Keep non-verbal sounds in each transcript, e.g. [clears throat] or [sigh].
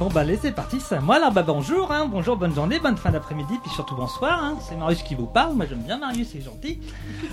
Bon bah allez c'est parti, c'est à moi là, bah bonjour, hein, bonjour, bonne journée, bonne fin d'après-midi, puis surtout bonsoir, hein. c'est Marius qui vous parle, moi j'aime bien Marius, c'est gentil.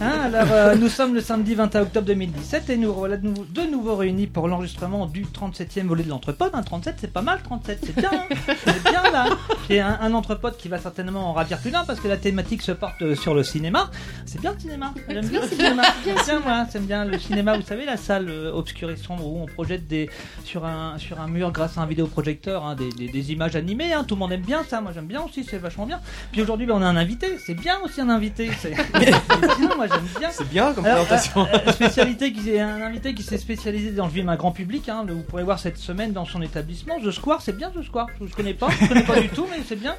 Hein, [laughs] alors euh, nous sommes le samedi 21 octobre 2017 et nous voilà de nouveau, de nouveau réunis pour l'enregistrement du 37e volet de l'entrepode, hein, 37 c'est pas mal, 37 c'est bien, hein. [laughs] c'est bien là. J'ai un, un entrepode qui va certainement en ravir plus d'un parce que la thématique se porte euh, sur le cinéma, c'est bien le cinéma, j'aime bien le cinéma, j'aime bien moi, j'aime bien le cinéma, vous savez la salle euh, obscure et sombre où on projette des, sur, un, sur un mur grâce à un vidéoprojecteur hein, des, des, des images animées, hein. tout le monde aime bien ça, moi j'aime bien aussi, c'est vachement bien. Puis aujourd'hui ben, on a un invité, c'est bien aussi un invité, c'est [laughs] bien, moi j'aime bien. C'est bien comme Alors, présentation. euh, euh, spécialité qui un invité qui s'est spécialisé dans le film à grand public. Hein, vous pourrez voir cette semaine dans son établissement. The Square, c'est bien The Square. Je ne connais pas, je connais pas du tout, mais c'est bien.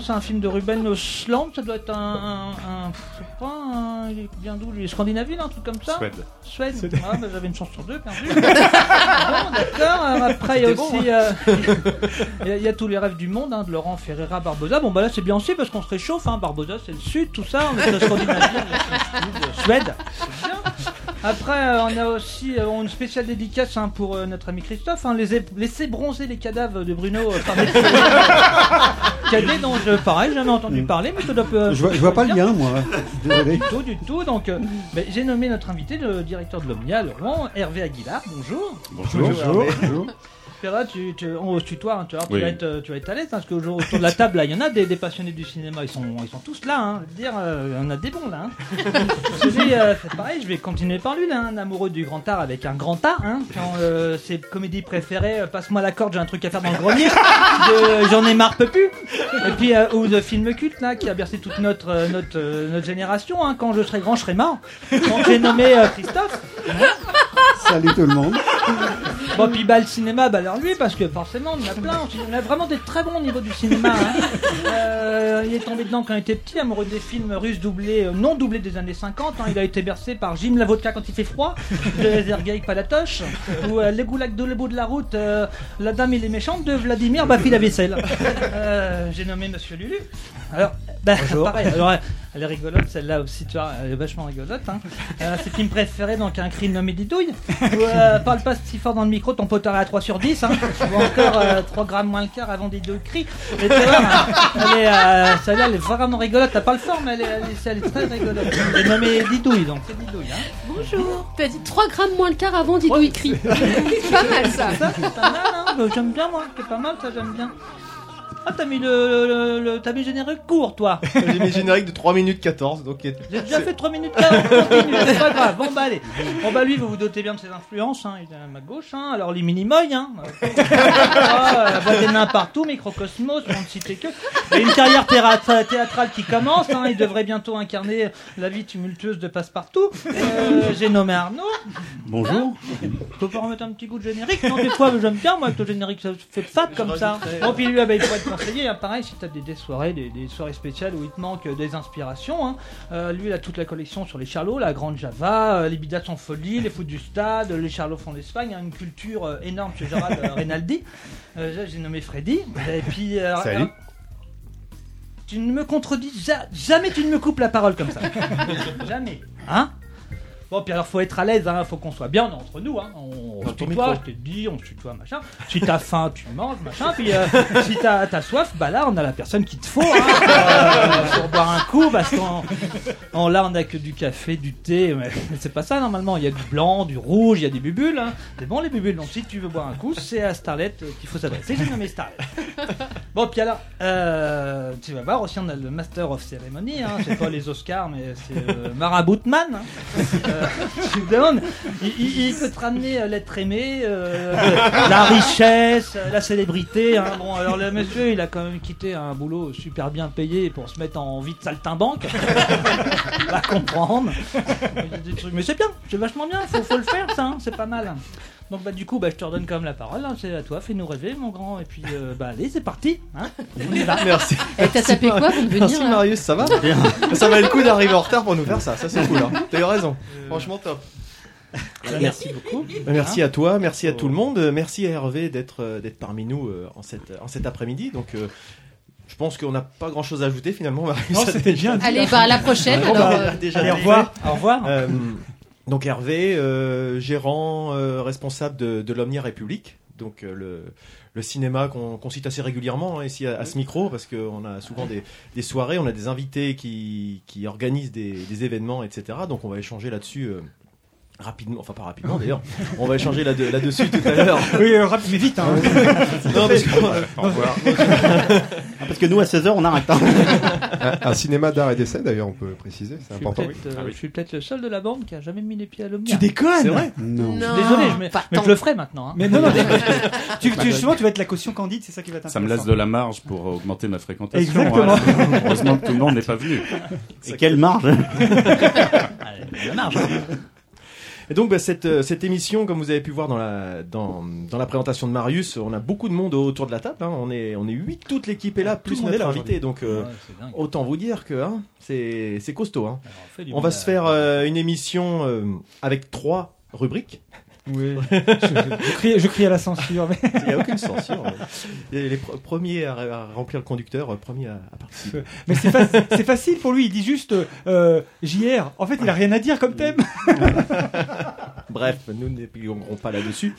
C'est un film de Ruben Östlund. Ça doit être un, un, un- je sais pas, un- il vient d'où lui Scandinavie, un truc comme ça? Suède. Suède. Ah, bah, j'avais une chance sur deux, perdu. bon, d'accord. Après, il y a bon, aussi, euh, il y, a- il y a tous les rêves du monde hein, de Laurent Ferreira Barbosa. Bon, bah là, c'est bien aussi parce qu'on se réchauffe. Hein. Barbosa, c'est le sud, tout ça. On est Scandinavie, on est de Suède. C'est bien. Après, euh, on a aussi euh, une spéciale dédicace hein, pour euh, notre ami Christophe. Hein, les laisser bronzer les cadavres de Bruno euh, par des cadets dont je, pareil, j'ai jamais entendu parler, mais ça doit euh, Je vois, je vois pas le lien, moi. Désolé. du tout, du tout. Donc, euh, ben, j'ai nommé notre invité, le directeur de l'Omnia, Laurent Hervé Aguilar. Bonjour. Bonjour. Bonjour. Tu, tu, on se tutoie, hein, tu, vois, tu Oui. vas être, euh, tu vas être à l'aise, hein, parce qu'aujourd'hui, autour de la table, là, il y en a des, des passionnés du cinéma, ils sont, ils sont tous là, hein, je dire, euh, en a des bons là. Hein. [laughs] Celui, euh, c'est pareil, je vais continuer par lui, là, un amoureux du grand art avec un grand art, quand euh, ses comédies préférées, euh, passe-moi la corde, j'ai un truc à faire dans le grenier, [laughs] J'en ai marre, peux plus. Et puis, ou de films cultes, là, qui a bercé toute notre, notre, notre génération, quand je serai grand, je serai mort. Donc j'ai nommé Christophe. [laughs] Salut tout le monde. Bon, puis bah, le cinéma, bah alors lui, parce que forcément, on en a plein. On a vraiment des très bons au niveau du cinéma. hein. Euh, il est tombé dedans quand il était petit, amoureux des films russes doublés, euh, non doublés des années 50. hein. Il a été bercé par Jim la vodka quand il fait froid, de Sergei Palatoche, ou euh, Les goulags de le bout de la route, euh, La dame et les méchantes de Vladimir Bafi la vaisselle. J'ai nommé Monsieur Lulu. Alors, bah, pareil, alors, elle est rigolote celle-là aussi, tu vois, elle est vachement rigolote. Hein. Euh, ses films préférés, donc un cri nommé Didouille. [laughs] Ou, euh, parle pas si fort dans le micro, ton poteur est à 3 sur 10. Hein. Ou encore euh, 3 grammes moins le quart avant Didouille crie. Et tu vois, elle est, euh, celle-là, elle est vraiment rigolote. T'as pas le fort, mais elle est, elle est, elle est très rigolote. Elle est nommée Didouille, donc c'est Didouille. Hein. Bonjour. Tu as dit 3 grammes moins le quart avant Didou il crie. C'est pas mal ça. Ça, c'est pas mal, hein. Euh, J'aime bien, moi. C'est pas mal, ça, j'aime bien. Ah, t'as mis le, le, le- t'as mis le générique court, toi. [laughs] J'ai mis générique de 3 minutes 14, donc J'ai déjà fait 3 minutes 40, [laughs] continue, c'est pas grave. Bon bah allez. Bon bah lui, vous vous dotez bien de ses influences, hein. il est à ma gauche, hein. alors les Minimoy, hein. [laughs] Ah, la voix des nains partout, Microcosmos, pour ne citer que. Il a une carrière théâtra- théâtrale qui commence, hein. il devrait bientôt incarner la vie tumultueuse de Passepartout. Euh, J'ai nommé Arnaud. Bonjour. Tu peux pas remettre un petit coup de générique? Non, des fois, j'aime bien, moi, que le générique ça fait fat comme ça. Bon, puis lui, ah bah, il pourrait être conseiller. hein. Pareil, si t'as des, des soirées, des, des soirées spéciales où il te manque euh, des inspirations. hein. Euh, lui, il a toute la collection sur les Charlots, la Grande Java, euh, les Bidas en folie, les foot du stade, les Charlots font l'Espagne. hein, une culture euh, énorme chez Gérald euh, Rinaldi. Euh, j'ai nommé Freddy. Et puis. euh, Salut. euh, tu ne me contredis ja- jamais, tu ne me coupes la parole comme ça. [laughs] jamais. Hein? Bon, puis alors faut être à l'aise, hein, faut qu'on soit bien entre nous. Hein. On, se tutoie, je t'ai dit, on se tutoie, machin. Si t'as faim, tu manges, machin. Puis euh, [laughs] si t'as as soif, bah là on a la personne qu'il te faut hein, pour, euh, pour boire un coup, parce qu'on on- là on a que du café, du thé, mais, mais c'est pas ça normalement. Il y a du blanc, du rouge, il y a des bubules. Hein. C'est bon les bubules. Donc si tu veux boire un coup, c'est à Starlet euh, qu'il faut s'adresser. J'ai nommé Starlet. Bon, puis alors, euh, tu vas voir aussi, on a le Master of Ceremony, hein, c'est pas les Oscars, mais c'est euh, Maraboutman. Hein. [laughs] Tu te demandes, il, peut te ramener euh, l'être aimé, euh, la richesse, euh, la célébrité. Hein. Bon, alors le monsieur, il a quand même quitté un boulot super bien payé pour se mettre en vie de saltimbanque. [laughs] va comprendre. Mais c'est bien, c'est vachement bien, faut, faut le faire ça, hein, c'est pas mal. Donc bah du coup bah je te redonne quand même la parole, hein, c'est à toi, fais-nous rêver mon grand, et puis euh, bah allez c'est parti, hein on y va. [laughs] Merci. Et t'as tapé quoi pour devenir Merci là Marius, ça va [laughs] Ça valait le coup d'arriver en retard pour nous faire ça, ça c'est cool. Hein. T'as eu raison, franchement top. Bah, merci beaucoup. Bah, Merci à toi, merci à tout le monde, euh, merci à Hervé d'être euh, d'être parmi nous euh, en, cette, en cet après-midi. Donc, euh, je pense qu'on n'a pas grand-chose à ajouter finalement. Marius Non, a c'était bien. Allez, bah à la prochaine. Alors, bah, euh, déjà Allez au revoir, au revoir. Donc Hervé, euh, gérant euh, responsable de, de l'Omnia République. donc euh, le, le cinéma qu'on qu'on cite assez régulièrement hein, ici à, à ce micro, parce qu'on a souvent des, des soirées, on a des invités qui, qui organisent des, des événements, etc. Donc on va échanger là-dessus. Rapidement, enfin pas rapidement d'ailleurs, on va échanger là- là-dessus tout à l'heure. [laughs] Oui, euh, rapide, mais vite. Hein. [laughs] Non, parce que- Au revoir. [laughs] Ah, parce que nous, à 16h, on arrête. hein. un, un cinéma d'art et d'essai, d'ailleurs, on peut préciser, c'est important. euh, Ah oui. je suis peut-être le seul de la bande qui a jamais mis les pieds à l'omnia. Tu déconnes C'est vrai Non. Non, Désolé, je, mais, pas mais je le ferai maintenant. hein. Mais non, non, tu, tu, justement, tu vas être la caution candide, c'est ça qui va t'intéresser. Ça me laisse de la marge pour augmenter ma fréquentation. Exactement. voilà. Heureusement que tout le monde n'est pas venu. Et quelle marge Allez, la marge. Et donc bah, cette, euh, cette émission, comme vous avez pu voir dans la, dans, dans la présentation de Marius, on a beaucoup de monde autour de la table. hein. On est on est huit, toute l'équipe est là, plus monde est notre là invité. Donc euh, Ouais, autant vous dire que hein, c'est c'est costaud. Hein. Alors, on On va se faire euh, une émission euh, avec trois rubriques. Oui. je, je crie, je crie à la censure. Mais... Il n'y a aucune censure. Les pr- premiers à, à remplir le conducteur, euh, premiers à, à participer. Mais c'est fac- c'est facile pour lui. Il dit juste euh, JR. En fait, il a rien à dire comme thème. [laughs] Bref, nous n'épiloguerons pas là-dessus.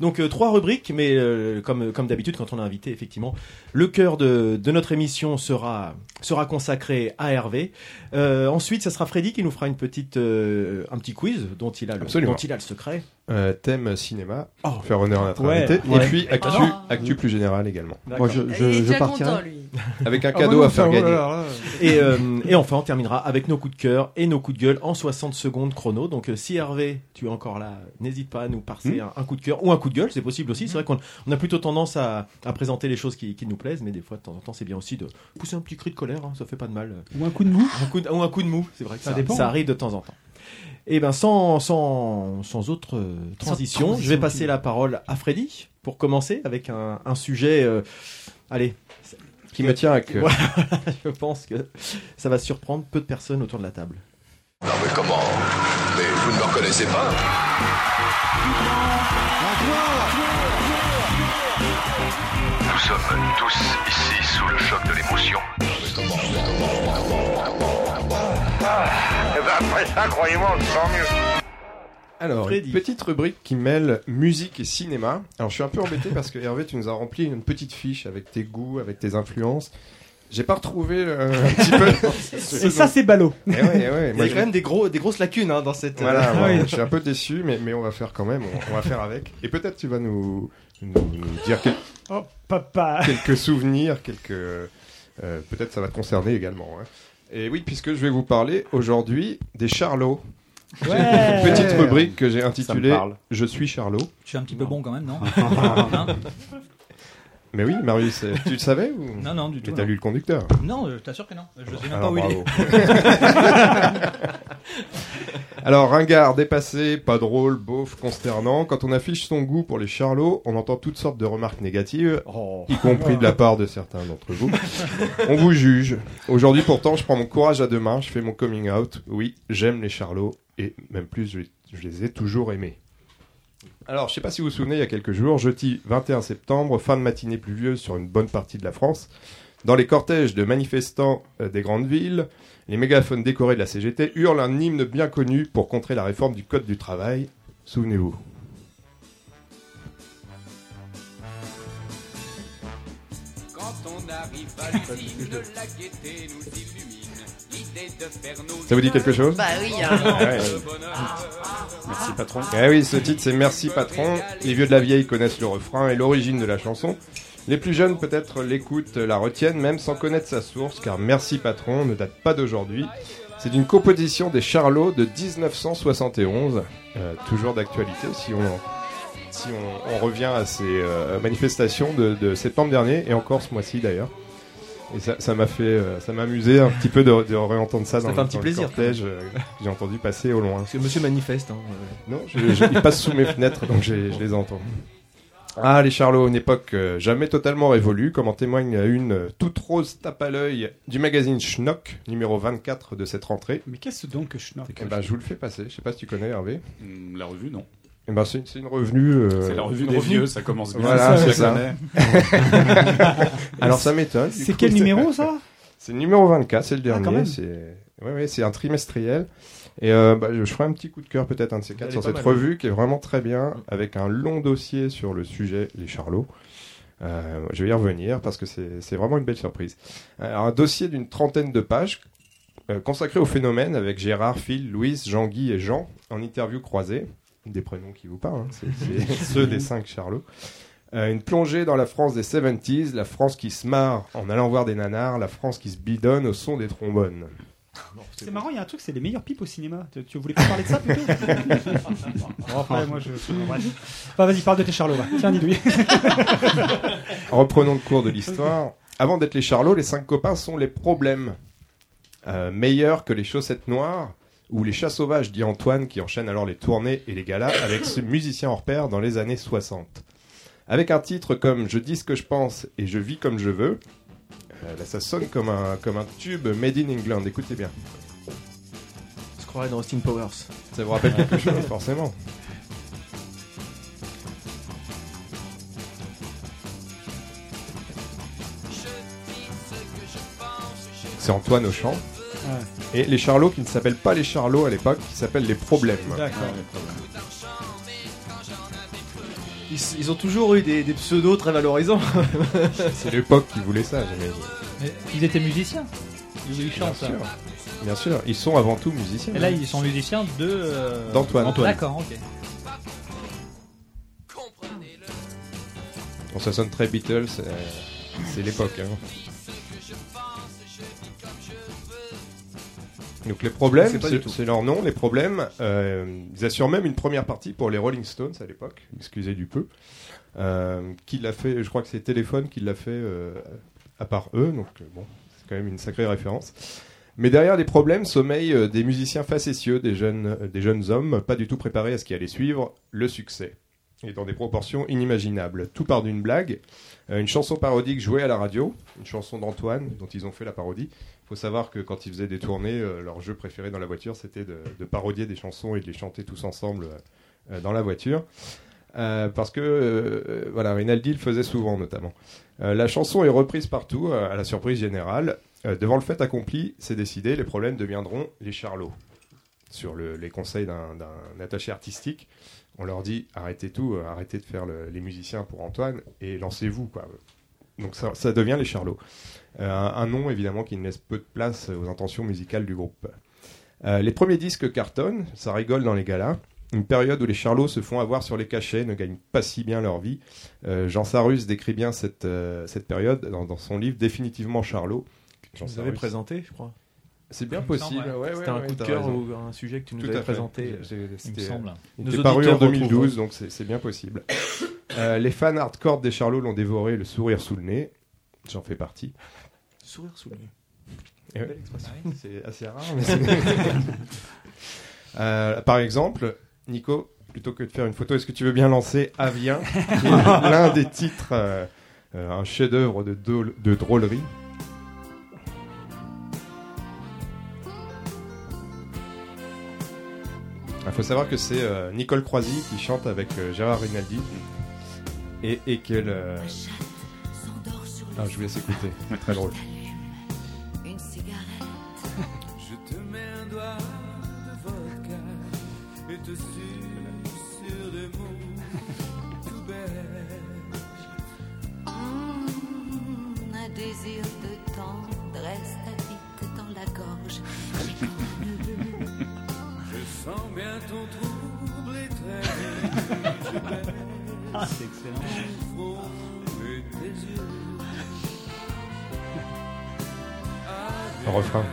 Donc euh, trois rubriques, mais euh, comme comme d'habitude quand on a invité, effectivement, le cœur de, de notre émission sera sera consacré à Hervé. Euh, ensuite, ça sera Freddy qui nous fera une petite euh, un petit quiz dont il a le, Absolument. dont il a le secret. Euh, thème cinéma, pour faire honneur à notre Ouais, invité. ouais. Et puis actu, Ah. actu plus général également. Moi, je, Il je, est je déjà partirai. content, lui. Avec un Ah, cadeau non, à faire oh gagner. là là. Et, euh, et enfin, on terminera avec nos coups de cœur et nos coups de gueule en 60 secondes chrono. Donc, euh, si Hervé, tu es encore là, n'hésite pas à nous passer un, un coup de cœur ou un coup de gueule, c'est possible aussi. C'est vrai qu'on on a plutôt tendance à, à présenter les choses qui, qui nous plaisent, mais des fois, de temps en temps, c'est bien aussi de pousser un petit cri de colère, hein, ça fait pas de mal. Ou un coup de mou. Un coup de, ou un coup de mou, c'est vrai que Ça ça, dépend. ça arrive de temps en temps. Et ben sans, sans, sans autre euh, transition, transition, je vais passer la parole à Freddy pour commencer avec un, un sujet. euh, allez, Qui me tient à cœur. [laughs] Ouais. je pense que ça va surprendre peu de personnes autour de la table. Non mais comment? Mais vous ne me reconnaissez pas? Nous sommes tous ici sous le choc de l'émotion. Après ça, croyez-moi, on se sent mieux. Alors, Freddy. une petite rubrique qui mêle musique et cinéma. Alors, je suis un peu embêté parce que Hervé, tu nous as rempli une petite fiche avec tes goûts, avec tes influences. J'ai pas retrouvé euh, un petit peu. [laughs] Et ça, c'est ballot. Eh ouais, eh ouais, Il y a je- quand même des, gros, des grosses lacunes hein, dans cette. Voilà, euh, [laughs] je suis un peu déçu, mais, mais on va faire quand même, on, on va faire avec. Et peut-être tu vas nous, nous, nous dire quel- Oh, papa. quelques souvenirs, quelques. euh, peut-être ça va te concerner également. hein. Et oui, puisque je vais vous parler aujourd'hui des Charlots. Ouais. une petite rubrique que j'ai intitulée. Je suis Charlot. Je suis un petit peu bon quand même, non [laughs] Hein Mais oui, Marius, euh, tu le savais ou Non, non, du tout. Mais t'as Non, lu le conducteur non je t'assure que non. Je sais même Alors, pas où il est. [laughs] Alors, ringard, dépassé, pas drôle, beauf, consternant. Quand on affiche son goût pour les charlots, on entend toutes sortes de remarques négatives, Oh. y compris de la part de certains d'entre vous. On vous juge. Aujourd'hui, pourtant, je prends mon courage à deux mains, je fais mon coming out. Oui, j'aime les charlots, et même plus, je, je les ai toujours aimés. Alors, je sais pas si vous vous souvenez, il y a quelques jours, jeudi 21 septembre, fin de matinée pluvieuse sur une bonne partie de la France, dans les cortèges de manifestants euh, des grandes villes, les mégaphones décorés de la CGT hurlent un hymne bien connu pour contrer la réforme du Code du travail. Souvenez-vous. Ça vous dit quelque chose Bah oui, hein. Ouais. Merci patron. Eh oui, ce titre c'est Merci patron. Les vieux de la vieille connaissent le refrain et l'origine de la chanson. Les plus jeunes peut-être l'écoutent, la retiennent même sans connaître sa source car Merci patron ne date pas d'aujourd'hui. C'est une composition des Charlots de 1971, euh, toujours d'actualité si on si on, on revient à ces euh, manifestations de, de septembre dernier et encore ce mois-ci d'ailleurs. Et ça m'a fait euh, ça m'a amusé un petit peu de, de réentendre ça, Ça dans, fait un le- petit dans le plaisir, cortège euh, que j'ai entendu passer au loin. Parce que monsieur manifeste. Hein, euh. Non, je, je- ils passent sous mes fenêtres, donc je les entends. Ah, les Charlots, une époque euh, jamais totalement révolue, comme en témoigne une euh, toute rose tape à l'œil du magazine Schnock, numéro 24 de cette rentrée. Mais qu'est-ce donc que note Eh ben, je vous le fais passer, je sais pas si tu connais Hervé. Hum, La revue, non. Eh ben, c'est c'est une revenue. euh, C'est la revue des vieux, ça commence bien. Voilà, c'est ça. [laughs] Alors ça m'étonne. C'est coup, quel numéro ça? C'est le numéro 24, c'est le Ah, dernier. même. c'est Ouais, ouais, c'est un trimestriel. Et euh, bah, je ferai un petit coup de cœur peut-être un de ces quatre sur cette mal, revue qui est vraiment très bien, avec un long dossier sur le sujet, les charlots. Euh, je vais y revenir parce que c'est c'est vraiment une belle surprise. Alors, un dossier d'une trentaine de pages euh, consacré au phénomène avec Gérard, Phil, Louise, Jean-Guy et Jean en interview croisée. Des prénoms qui vous parlent, hein, [laughs] c'est ceux des cinq charlots. Euh, une plongée dans la France des 70s, la France qui se marre en allant voir des nanars, la France qui se bidonne au son des trombones. C'est marrant, il y a un truc, c'est les meilleures pipes au cinéma. Tu, tu voulais pas parler de ça plutôt [laughs] Bon, après, moi, je. Enfin, vas-y, parle de tes charlots, va. Tiens, Didouille. [laughs] Reprenons le cours de l'histoire. Avant d'être les charlots, les cinq copains sont les problèmes. Euh, meilleurs que les chaussettes noires ou les chats sauvages, dit Antoine, qui enchaîne alors les tournées et les galas avec ce musicien hors pair dans les années 60. Avec un titre comme Je dis ce que je pense et je vis comme je veux, euh, là, ça sonne comme un, comme un tube made in England. Écoutez bien. On se croirait dans Austin Powers. Ça vous rappelle quelque chose, forcément. C'est Antoine au chant. Et les Charlots qui ne s'appellent pas les Charlots à l'époque, qui s'appellent les Problèmes. D'accord. Ils, ils ont toujours eu des, des pseudos très valorisants. [laughs] C'est l'époque qui voulait ça, j'imagine. Mais Ils étaient musiciens. Ils Bien chantent. ça. sûr. Bien sûr, ils sont avant tout musiciens. Et là, ils sont musiciens de. euh, D'Antoine. D'accord, ok. Bon, ça sonne très Beatles, euh, c'est l'époque. hein. Donc les problèmes, C'est leur nom, les problèmes. euh, ils assurent même une première partie pour les Rolling Stones à l'époque, excusez du peu. Euh, qui l'a fait, je crois que c'est Téléphone qui l'a fait euh, à part eux, donc bon, c'est quand même une sacrée référence. Mais derrière les problèmes sommeillent des musiciens facétieux, des jeunes, des jeunes hommes pas du tout préparés à ce qui allait suivre, le succès. Et dans des proportions inimaginables. Tout part d'une blague, une chanson parodique jouée à la radio, une chanson d'Antoine dont ils ont fait la parodie. Faut savoir que quand ils faisaient des tournées, euh, leur jeu préféré dans la voiture, c'était de, parodier des chansons et de les chanter tous ensemble euh, euh, dans la voiture. Parce que voilà, Rinaldi le faisait souvent notamment. La chanson est reprise partout, à la surprise générale. Devant le fait accompli, c'est décidé, les problèmes deviendront les charlots. Sur le- les conseils d'un attaché artistique, on leur dit arrêtez tout, arrêtez de faire le- les musiciens pour Antoine et lancez-vous. Donc ça, ça devient les charlots. Euh, un, un nom évidemment qui ne laisse peu de place aux intentions musicales du groupe. Euh, les premiers disques cartonnent, ça rigole dans les galas. Une période où les charlots se font avoir sur les cachets, ne gagnent pas si bien leur vie. Euh, Jean Sarus décrit bien cette, euh, cette période dans, dans son livre Définitivement Charlot. Jean Vous avez présenté, je crois. C'est bien possible. ouais, C'était ouais, un coup de cœur raison. ou un sujet que tu nous Tout avais présenté. J'ai- Il me c'était- semble. il était paru en auditeurs 2012, retrouveront. donc c'est bien possible. Euh, les fans hardcore des Charlots l'ont dévoré le sourire sous le nez. J'en fais partie. Sourire sous le nez. Eh ouais. Belle expression. C'est assez rare. mais c'est- [laughs] Euh, par exemple, Nico, plutôt que de faire une photo, est-ce que tu veux bien lancer Avien, qui est [laughs] l'un des titres, euh, euh, un chef-d'œuvre de, drôlerie? Il faut savoir que c'est euh, Nicole Croisy qui chante avec euh, Gérard Rinaldi et, et qu'elle. euh, Ah, je vous laisse écouter. Très drôle. Désir de tendresse t'habite dans la gorge. [laughs] Je sens bien ton trouble et très je baisse Ah, c'est excellent. Le refrain.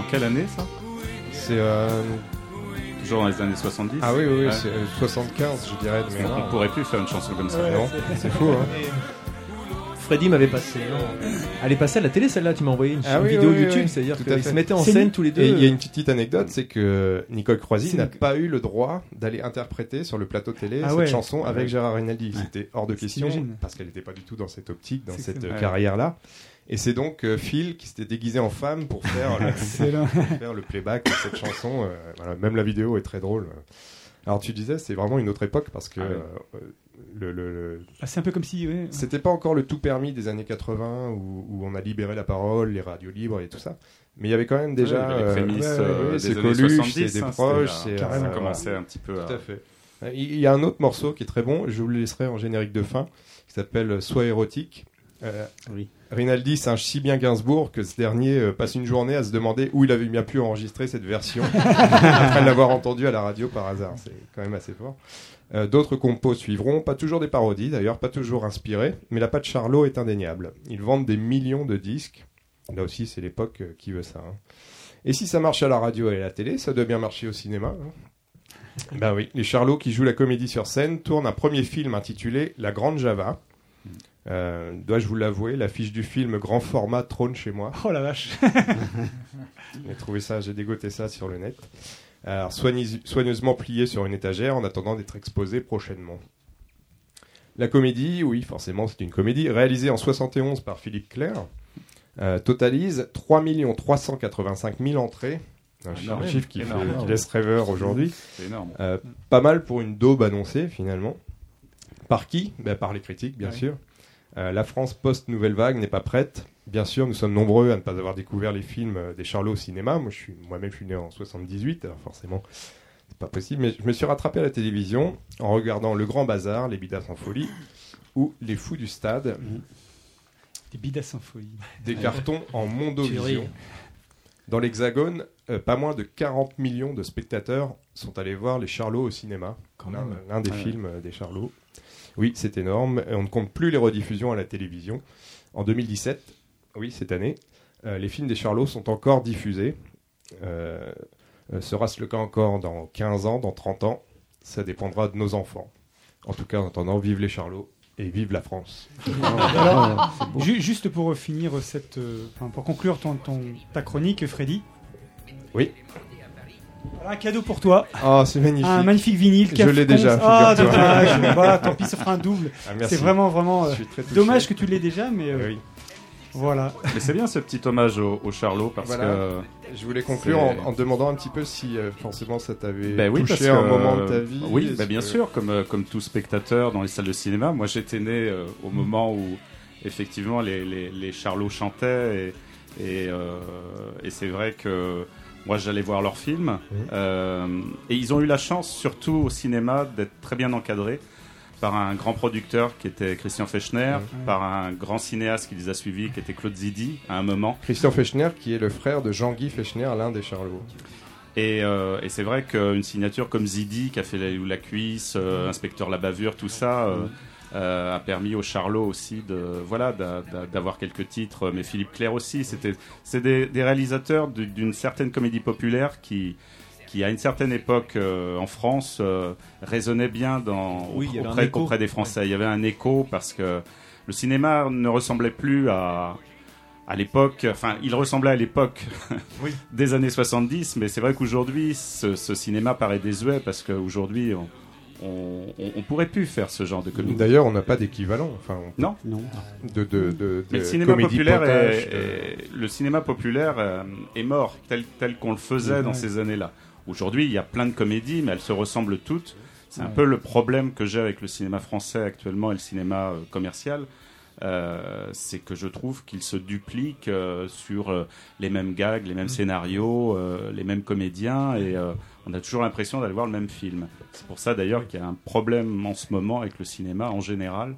En quelle année ça? C'est. euh, Toujours dans les années 70 Ah oui, oui, oui Ouais. c'est euh, 75, je dirais, On mémoire. pourrait plus faire une chanson comme ça. Non, c'est fou, hein. [laughs] Freddy m'avait passé. non. Elle est passée à la télé celle-là, tu m'as envoyé une, Ah une oui, vidéo oui, YouTube, oui. c'est-à-dire qu'ils se mettaient en C'est scène tous les deux. Et il y a une petite anecdote, c'est que Nicole Croisy C'est n'a une- pas eu le droit d'aller interpréter sur le plateau télé Ah cette ouais. chanson avec Gérard Rinaldi. C'était hors de question parce qu'elle n'était pas du tout dans cette optique, dans cette euh, Ouais. carrière-là. Et c'est donc euh, Phil qui s'était déguisé en femme pour faire, le, [laughs] Excellent. pour faire le playback de cette chanson. euh, voilà, même la vidéo est très drôle. Alors tu disais, c'est vraiment une autre époque parce que Ah ouais. euh, le, le- le- Ah, c'est un peu comme si. ouais. c'était pas encore le tout permis des années 80 où, où on a libéré la parole, les radios libres et tout ça. Mais il y avait quand même déjà avait les prémices, ouais, ouais, ouais, des c'est années Coluche, 70, c'est des hein, proches, euh, ça commençait un petit peu à... Tout à fait. Il y a un autre morceau qui est très bon, je vous le laisserai en générique de fin, qui s'appelle Sois érotique. Euh, Oui. Rinaldi singe si bien Gainsbourg que ce dernier euh, passe une journée à se demander où il avait bien pu enregistrer cette version [laughs] après l'avoir entendu à la radio par hasard. C'est quand même assez fort. Euh, D'autres compos suivront, pas toujours des parodies d'ailleurs, pas toujours inspirées, mais la patte Charlot est indéniable. Ils vendent des millions de disques. Là aussi, c'est l'époque qui veut ça. hein. Et si ça marche à la radio et à la télé, ça doit bien marcher au cinéma. hein. Ben oui, les Charlots qui jouent la comédie sur scène tournent un premier film intitulé La Grande Java. Euh, Dois-je vous l'avouer, l'affiche du film grand format trône chez moi. Oh la vache. [laughs] J'ai trouvé ça, j'ai dégoté ça sur le net. Alors, soigneuse- soigneusement plié sur une étagère en attendant d'être exposé prochainement. La comédie, oui, forcément, c'est une comédie, réalisée en 71 par Philippe Clair, euh, totalise 3 385 000 entrées. Un Énorme. un chiffre qui, fait- Énorme. qui laisse rêveur aujourd'hui. C'est énorme. Euh, pas mal pour une daube annoncée, finalement. Par qui? Ben, Par les critiques, bien Ouais. sûr. Euh, la France post-nouvelle vague n'est pas prête. Bien sûr, nous sommes nombreux à ne pas avoir découvert les films euh, des Charlots au cinéma. Moi, je suis moi-même, je suis né en 78, alors forcément, c'est pas possible. Mais je me suis rattrapé à la télévision en regardant Le Grand Bazar, Les Bidas en folie, ou Les Fous du Stade, Des bidasses en folie. des cartons en mondovision. Dans l'Hexagone, euh, pas moins de 40 millions de spectateurs sont allés voir les Charlots au cinéma. L'un l'un des films des Charlots. Oui, c'est énorme. On ne compte plus les rediffusions à la télévision. En 2017, oui, cette année, euh, les films des Charlots sont encore diffusés. Euh, euh, Sera-ce le cas encore dans 15 ans, dans 30 ans? Ça dépendra de nos enfants. En tout cas, en attendant, vive les Charlots et vive la France. Alors, juste pour finir cette, pour conclure ton, ton- ta chronique, Freddy. Oui. Voilà un cadeau pour toi. Ah, c'est magnifique. Un magnifique vinyle. Je l'ai déjà, Ah, figure-toi. dommage. voilà, tant pis, ça fera un double. Ah, merci. C'est vraiment, vraiment euh, dommage que tu l'aies déjà, mais euh, Oui. voilà. Mais c'est bien ce petit hommage au, au Charlot parce Voilà. que Je voulais conclure en, demandant un petit peu si euh, forcément ça t'avait Ben oui, touché que, à un moment de ta vie. Oui, ben bien que- sûr, comme, comme tout spectateur dans les salles de cinéma. Moi, j'étais né euh, au moment où, effectivement, les, les, les Charlots chantaient. Et, et, euh, et c'est vrai que moi, j'allais voir leurs films. Euh, et ils ont eu la chance, surtout au cinéma, d'être très bien encadrés par un grand producteur qui était Christian Fechner, par un grand cinéaste qui les a suivis, qui était Claude Zidi, à un moment. Christian Fechner, qui est le frère de Jean-Guy Fechner, l'un des Charlots. Et, euh, et c'est vrai qu'une signature comme Zidi, qui a fait la, la cuisse, euh, inspecteur la bavure, tout ça, euh, a permis au Charlot aussi de voilà d'a- d'a- d'avoir quelques titres. Mais Philippe Clair aussi, c'était c'est des, des réalisateurs du- d'une certaine comédie populaire qui qui à une certaine époque euh, en France euh, résonnait bien dans Oui, auprès, auprès des Français. Il y avait un écho parce que le cinéma ne ressemblait plus à à l'époque, enfin, il ressemblait à l'époque [laughs] des années 70, mais c'est vrai qu'aujourd'hui, ce, ce cinéma paraît désuet parce qu'aujourd'hui, on, on, on- on pourrait plus faire ce genre de comédie. D'ailleurs, on n'a pas d'équivalent. Enfin, on- Non. Non. De, de, de, Mais le cinéma comédie populaire, potage, est, le cinéma populaire euh, est mort tel, tel qu'on le faisait dans ces années-là. Aujourd'hui, il y a plein de comédies, mais elles se ressemblent toutes. C'est un peu le problème que j'ai avec le cinéma français actuellement et le cinéma euh, commercial. Euh, c'est que je trouve qu'il se duplique euh, sur euh, les mêmes gags, les mêmes scénarios, euh, les mêmes comédiens, et euh, on a toujours l'impression d'aller voir le même film. C'est pour ça d'ailleurs qu'il y a un problème en ce moment avec le cinéma en général,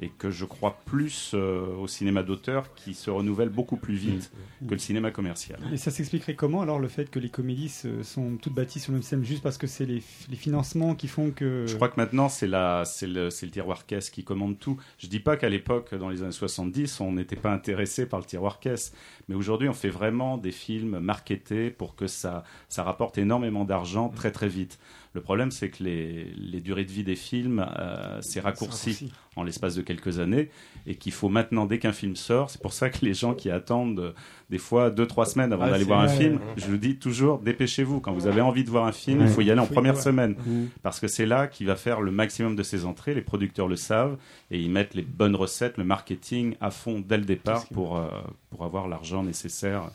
et que je crois plus euh, au cinéma d'auteur qui se renouvelle beaucoup plus vite que le cinéma commercial. Et ça s'expliquerait comment alors le fait que les comédies sont toutes bâties sur le même système juste parce que c'est les, les financements qui font que. Je crois que maintenant, c'est le, le tiroir caisse qui commande tout. Je dis pas qu'à l'époque, dans les années 70, on n'était pas intéressé par le tiroir caisse. Mais aujourd'hui, on fait vraiment des films marketés pour que ça, ça rapporte énormément d'argent très très vite. Le problème, c'est que les, les durées de vie des films, euh, c'est raccourci raccourci. en l'espace de quelques années et qu'il faut maintenant, dès qu'un film sort, c'est pour ça que les gens qui attendent euh, des fois deux, trois semaines avant Ah, d'aller voir un film, ouais. je vous dis toujours, dépêchez-vous. Quand vous avez envie de voir un film, Ouais. il faut y aller en première ouais. semaine Mmh. parce que c'est là qu'il va faire le maximum de ses entrées. Les producteurs le savent et ils mettent les bonnes recettes, le marketing à fond dès le départ pour, euh, pour avoir l'argent nécessaire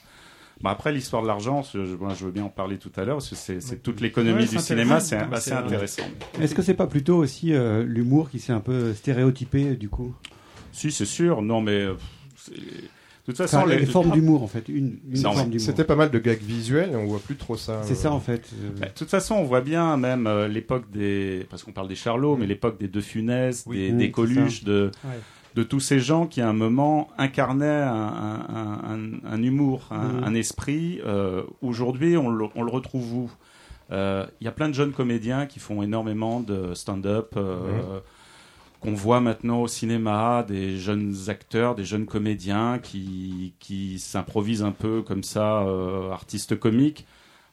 Bon, après, l'histoire de l'argent, je, je- moi, je veux bien en parler tout à l'heure, parce que c'est toute l'économie Ouais, du cinéma, c'est intéressant. assez intéressant. Est-ce que c'est pas plutôt aussi euh, l'humour qui s'est un peu stéréotypé du coup? Si, c'est sûr. Non, mais. euh, De toute façon, Enfin, les, les- formes d'humour en fait, une, une. C'était pas mal de gags visuels on voit plus trop ça. C'est euh, ça en fait. euh, Bah, De toute façon, on voit bien même euh, l'époque des, parce qu'on parle des Charlots, mais l'époque des De Funès, des, Mm, des c'est Coluche, de, Ouais. De tous ces gens qui à un moment incarnaient un, un- un- un- un humour, un, Mm. un esprit. Euh, Aujourd'hui, on le, on le retrouve où? Euh, Il y a plein de jeunes comédiens qui font énormément de stand-up. euh, qu'on voit maintenant au cinéma, des jeunes acteurs, des jeunes comédiens qui, qui s'improvisent un peu comme ça, euh, artistes comiques,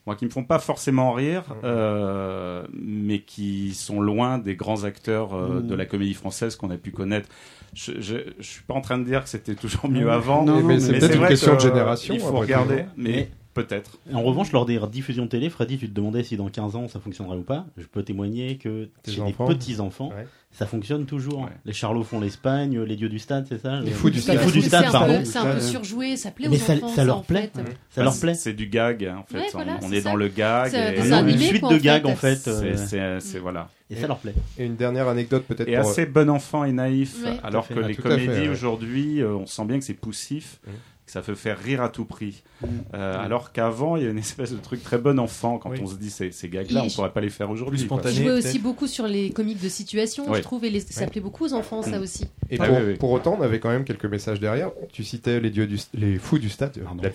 moi qui me font pas forcément rire, euh, mais qui sont loin des grands acteurs euh, de la comédie française qu'on a pu connaître. Je, je, je suis pas en train de dire que c'était toujours mieux avant, non, mais c'est peut-être une vrai question que, de génération, Il faut après regarder, mais, Mais- peut-être. En revanche, lors des diffusions télé, Freddy, tu te demandais si dans 15 ans ça fonctionnerait ou pas. Je peux témoigner que Tes chez enfants. des petits-enfants, Ouais. ça fonctionne toujours. Ouais. Les Charlots font l'Espagne, les dieux du stade, c'est ça Les fous du Les stade. fous du stade, pardon. C'est un peu surjoué, ça plaît Mais aux ça- enfants. ça leur en plaît. Ça leur plaît. C'est du gag, en fait. Ouais, On- voilà, on c'est est dans le gag. C'est une suite quoi, de gags en fait. C'est, euh, c'est- c'est- voilà. Et ça leur plaît. Et une dernière anecdote peut-être Et assez bon enfant et naïf, alors que les Ah, comédies aujourd'hui, euh, on sent bien que c'est poussif, que ça fait faire rire à tout prix. Mhm. Euh, Alors qu'avant, il y a une espèce de truc très bon enfant quand Oui. on se dit ces, ces gags-là, on je- pourrait pas les faire aujourd'hui. Spontané. Jouait aussi beaucoup sur les comiques de situation, Ouais. je trouve, et les- ça plaît beaucoup aux enfants, ça Mm. aussi. Et Ah pour, oui, pour autant, on avait quand même quelques messages derrière. Tu citais les dieux du, les fous du stade. euh, Pardon. Ouais,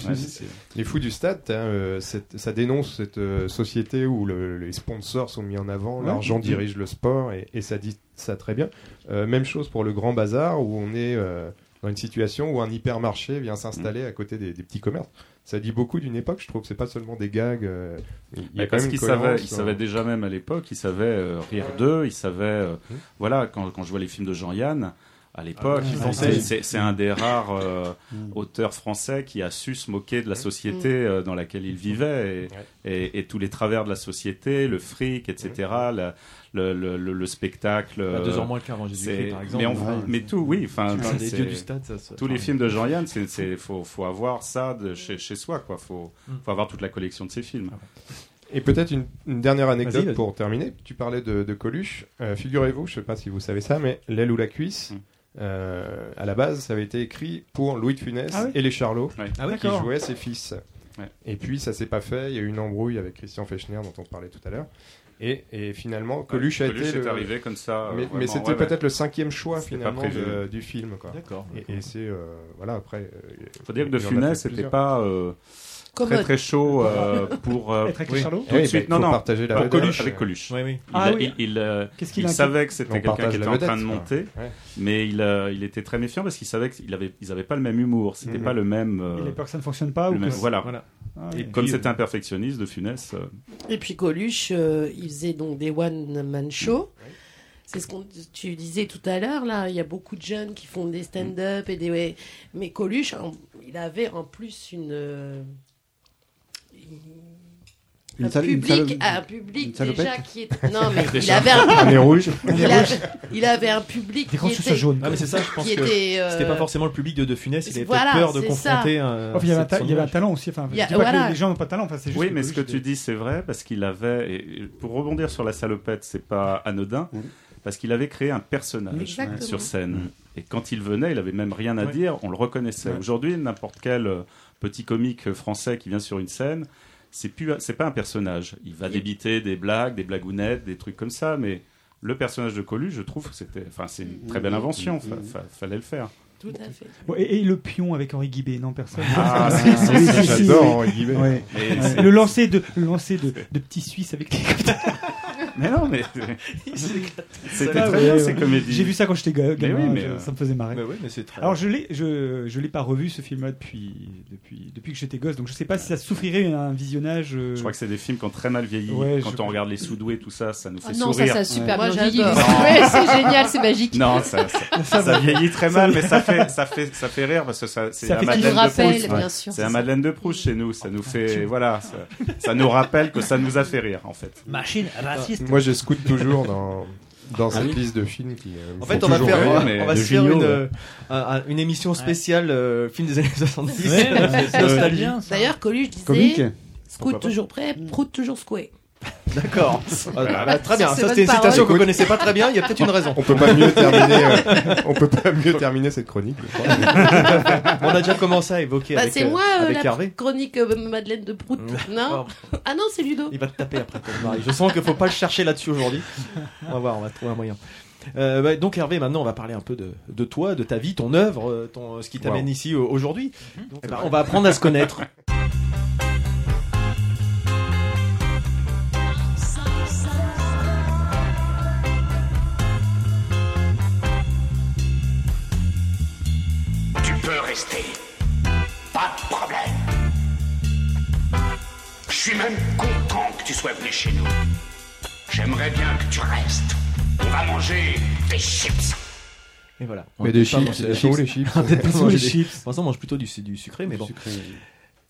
Les fous du stade, hein, euh, cette- ça dénonce cette euh, société où le- les sponsors sont mis en avant, Ouais. l'argent dirige le sport, et, et ça dit ça très bien. Euh, même chose pour le grand bazar, où on est euh, dans une situation où un hypermarché vient s'installer Mhm. à côté des, des petits commerces. Ça dit beaucoup d'une époque, je trouve. C'est pas seulement des gags. euh, il y a parce même qu'ils savaient, ils dans- savaient déjà même à l'époque, ils savaient euh, rire d'eux, ils savaient, euh, Mhm. voilà, quand, quand je vois les films de Jean-Yann, à l'époque, Ah, c'est c'est un des rares euh, Mhm. auteurs français qui a su se moquer de la société euh, dans laquelle il vivait et, et- et tous les travers de la société, le fric, etc., la- le, le- le- le spectacle. Bah, deux heures moins le quart avant c'est- Jésus-Christ, par exemple. mais, on- Ouais. mais tout, oui, enfin, c'est- dieux du stade, ça, ça- tous les films de Jean-Yann, c'est, c'est- faut, faut avoir ça de chez, chez soi, quoi. Faut, Mm. faut avoir toute la collection de ces films. Et peut-être une, une dernière anecdote pour terminer. Tu parlais de, de Coluche. Euh, Figurez-vous, je sais pas si vous savez ça, mais l'aile ou la cuisse, Mm. euh, à la base, ça avait été écrit pour Louis de Funès Ah oui et les Charlots, Ouais. Ah oui, qui jouaient ses fils. Ouais. Et puis ça s'est pas fait. Il y a eu une embrouille avec Christian Fechner dont on parlait tout à l'heure. Et, et finalement, Coluche a Coluche été est le- arrivé comme ça. euh, Mais, c'était ouais, ouais. peut-être le cinquième choix finalement de- du film, quoi. D'accord. Et, et c'est euh, voilà après. euh, Faut dire que De Funès, c'était pas euh, très très chaud euh, [laughs] pour euh, avec oui. de oui, bah, Non, non, partager la. Coluche, avec Coluche. Oui, oui. Il, Ah il- oui. il, Qu'est-ce qu'il il a savait que c'était quelqu'un qui était en train de monter, Ouais. mais il, euh, il était très méfiant parce qu'il savait qu'ils avait, ils avaient pas le même humour. C'était Mhm. pas le même. euh, Il a peur que ça ne fonctionne pas ou voilà. Ah, Et. Comme c'était euh, un perfectionniste de Funès. euh, Et puis Coluche, euh, il faisait donc des one-man shows. C'est ce qu'on tu disais tout à l'heure, là. Il y a beaucoup de jeunes qui font des stand-up et des. Mais Coluche, il avait en plus une. Euh, Une un une public, un public une déjà qui est. [laughs] Non, mais il avait un, [laughs] nez rouge. il avait, il avait un public Des qui était, jaunes. Ah, mais c'est ça, je pense qui que était. euh, c'était pas forcément le public de De Funès, il avait Voilà, peur de confronter un. Puis il y avait un cette- ta- son il y avait un image. talent aussi. Enfin, Il a- je dis pas voilà. que les, gens n'ont pas de talent. Enfin, c'est juste Oui, mais ce que tu dis, c'est vrai, parce qu'il avait, et pour rebondir sur la salopette, c'est pas anodin, parce qu'il avait créé un personnage Exactement. sur scène. Et quand il venait, il avait même rien à Ouais. dire, on le reconnaissait. Aujourd'hui, n'importe quel euh, petit comique français qui vient sur une scène, c'est plus, c'est pas un personnage. Il va débiter des blagues, des blagounettes, des trucs comme ça, mais le personnage de Coluche, je trouve que c'était, enfin, c'est une très belle invention. Fa- fa- fallait le faire. Tout à fait. Bon, et, et le pion avec Henri Guibé, non personne. Ah, [laughs] si, J'adore. Henri. Ouais. C'est- Le lancer de, le lancer de, de petits Suisses avec les [laughs] [laughs] Mais non, mais [laughs] c'était Ah, très bien ces comédies. J'ai vu ça quand j'étais ga- gamin, oui, mais, je- euh, ça me faisait marrer. Mais ouais, mais c'est très. Alors je l'ai, je, je l'ai pas revu ce film-là depuis, depuis, depuis que j'étais gosse, donc je sais pas si ça souffrirait un visionnage. euh, Je crois que c'est des films qui ont très mal vieilli. Ouais, Quand je- on regarde les soudoués, tout ça, ça nous fait Ah non, ça, sourire. ça a super bien vieilli. c'est génial, c'est magique. Non, ça, ça, ça vieillit très mal, mais ça fait, ça fait, ça fait rire parce que ça, c'est la nous Madeleine de rappelle, Proust. bien sûr. C'est la Madeleine de Proust chez nous. Ça nous fait, voilà, ça nous rappelle que ça nous a fait rire, en fait. Machine raciste. Moi, je scoute toujours dans, dans Ah cette oui. liste de films qui. euh, En fait, on va faire, rire. on va- on se faire une, euh, un- un- une émission spéciale euh, film des années 70. Ouais. D'ailleurs, Coluche disait Comique Scout toujours prêt, prout toujours secoué. D'accord. [laughs] Ah, bah, très bien. Ça, c'était une citation que vous connaissez pas très bien. Il y a peut-être une raison. On peut pas mieux [laughs] terminer. euh, on peut pas mieux terminer cette chronique. je crois. On a déjà commencé à évoquer Bah, avec, c'est euh, moi euh, avec la Hervé. chronique euh, Madeleine de Prout. Non Ah non, c'est Ludo. Il va te taper après. Marie. Je sens qu'il faut pas le chercher là-dessus aujourd'hui. On va voir, on va trouver un moyen. Euh, bah, donc Hervé, maintenant on va parler un peu de, de toi, de ta vie, ton œuvre, ton, ce qui t'amène Wow. ici aujourd'hui. Ben, on va apprendre à se connaître. Rester. Pas de problème. Je suis même content que tu sois venu chez nous. J'aimerais bien que tu restes. On va manger des chips. Et voilà. Mais On des chips, où, chips. les chips On [laughs] manger les des- chips Pour l'instant, on mange plutôt du, du sucré, mais bon. Sucré.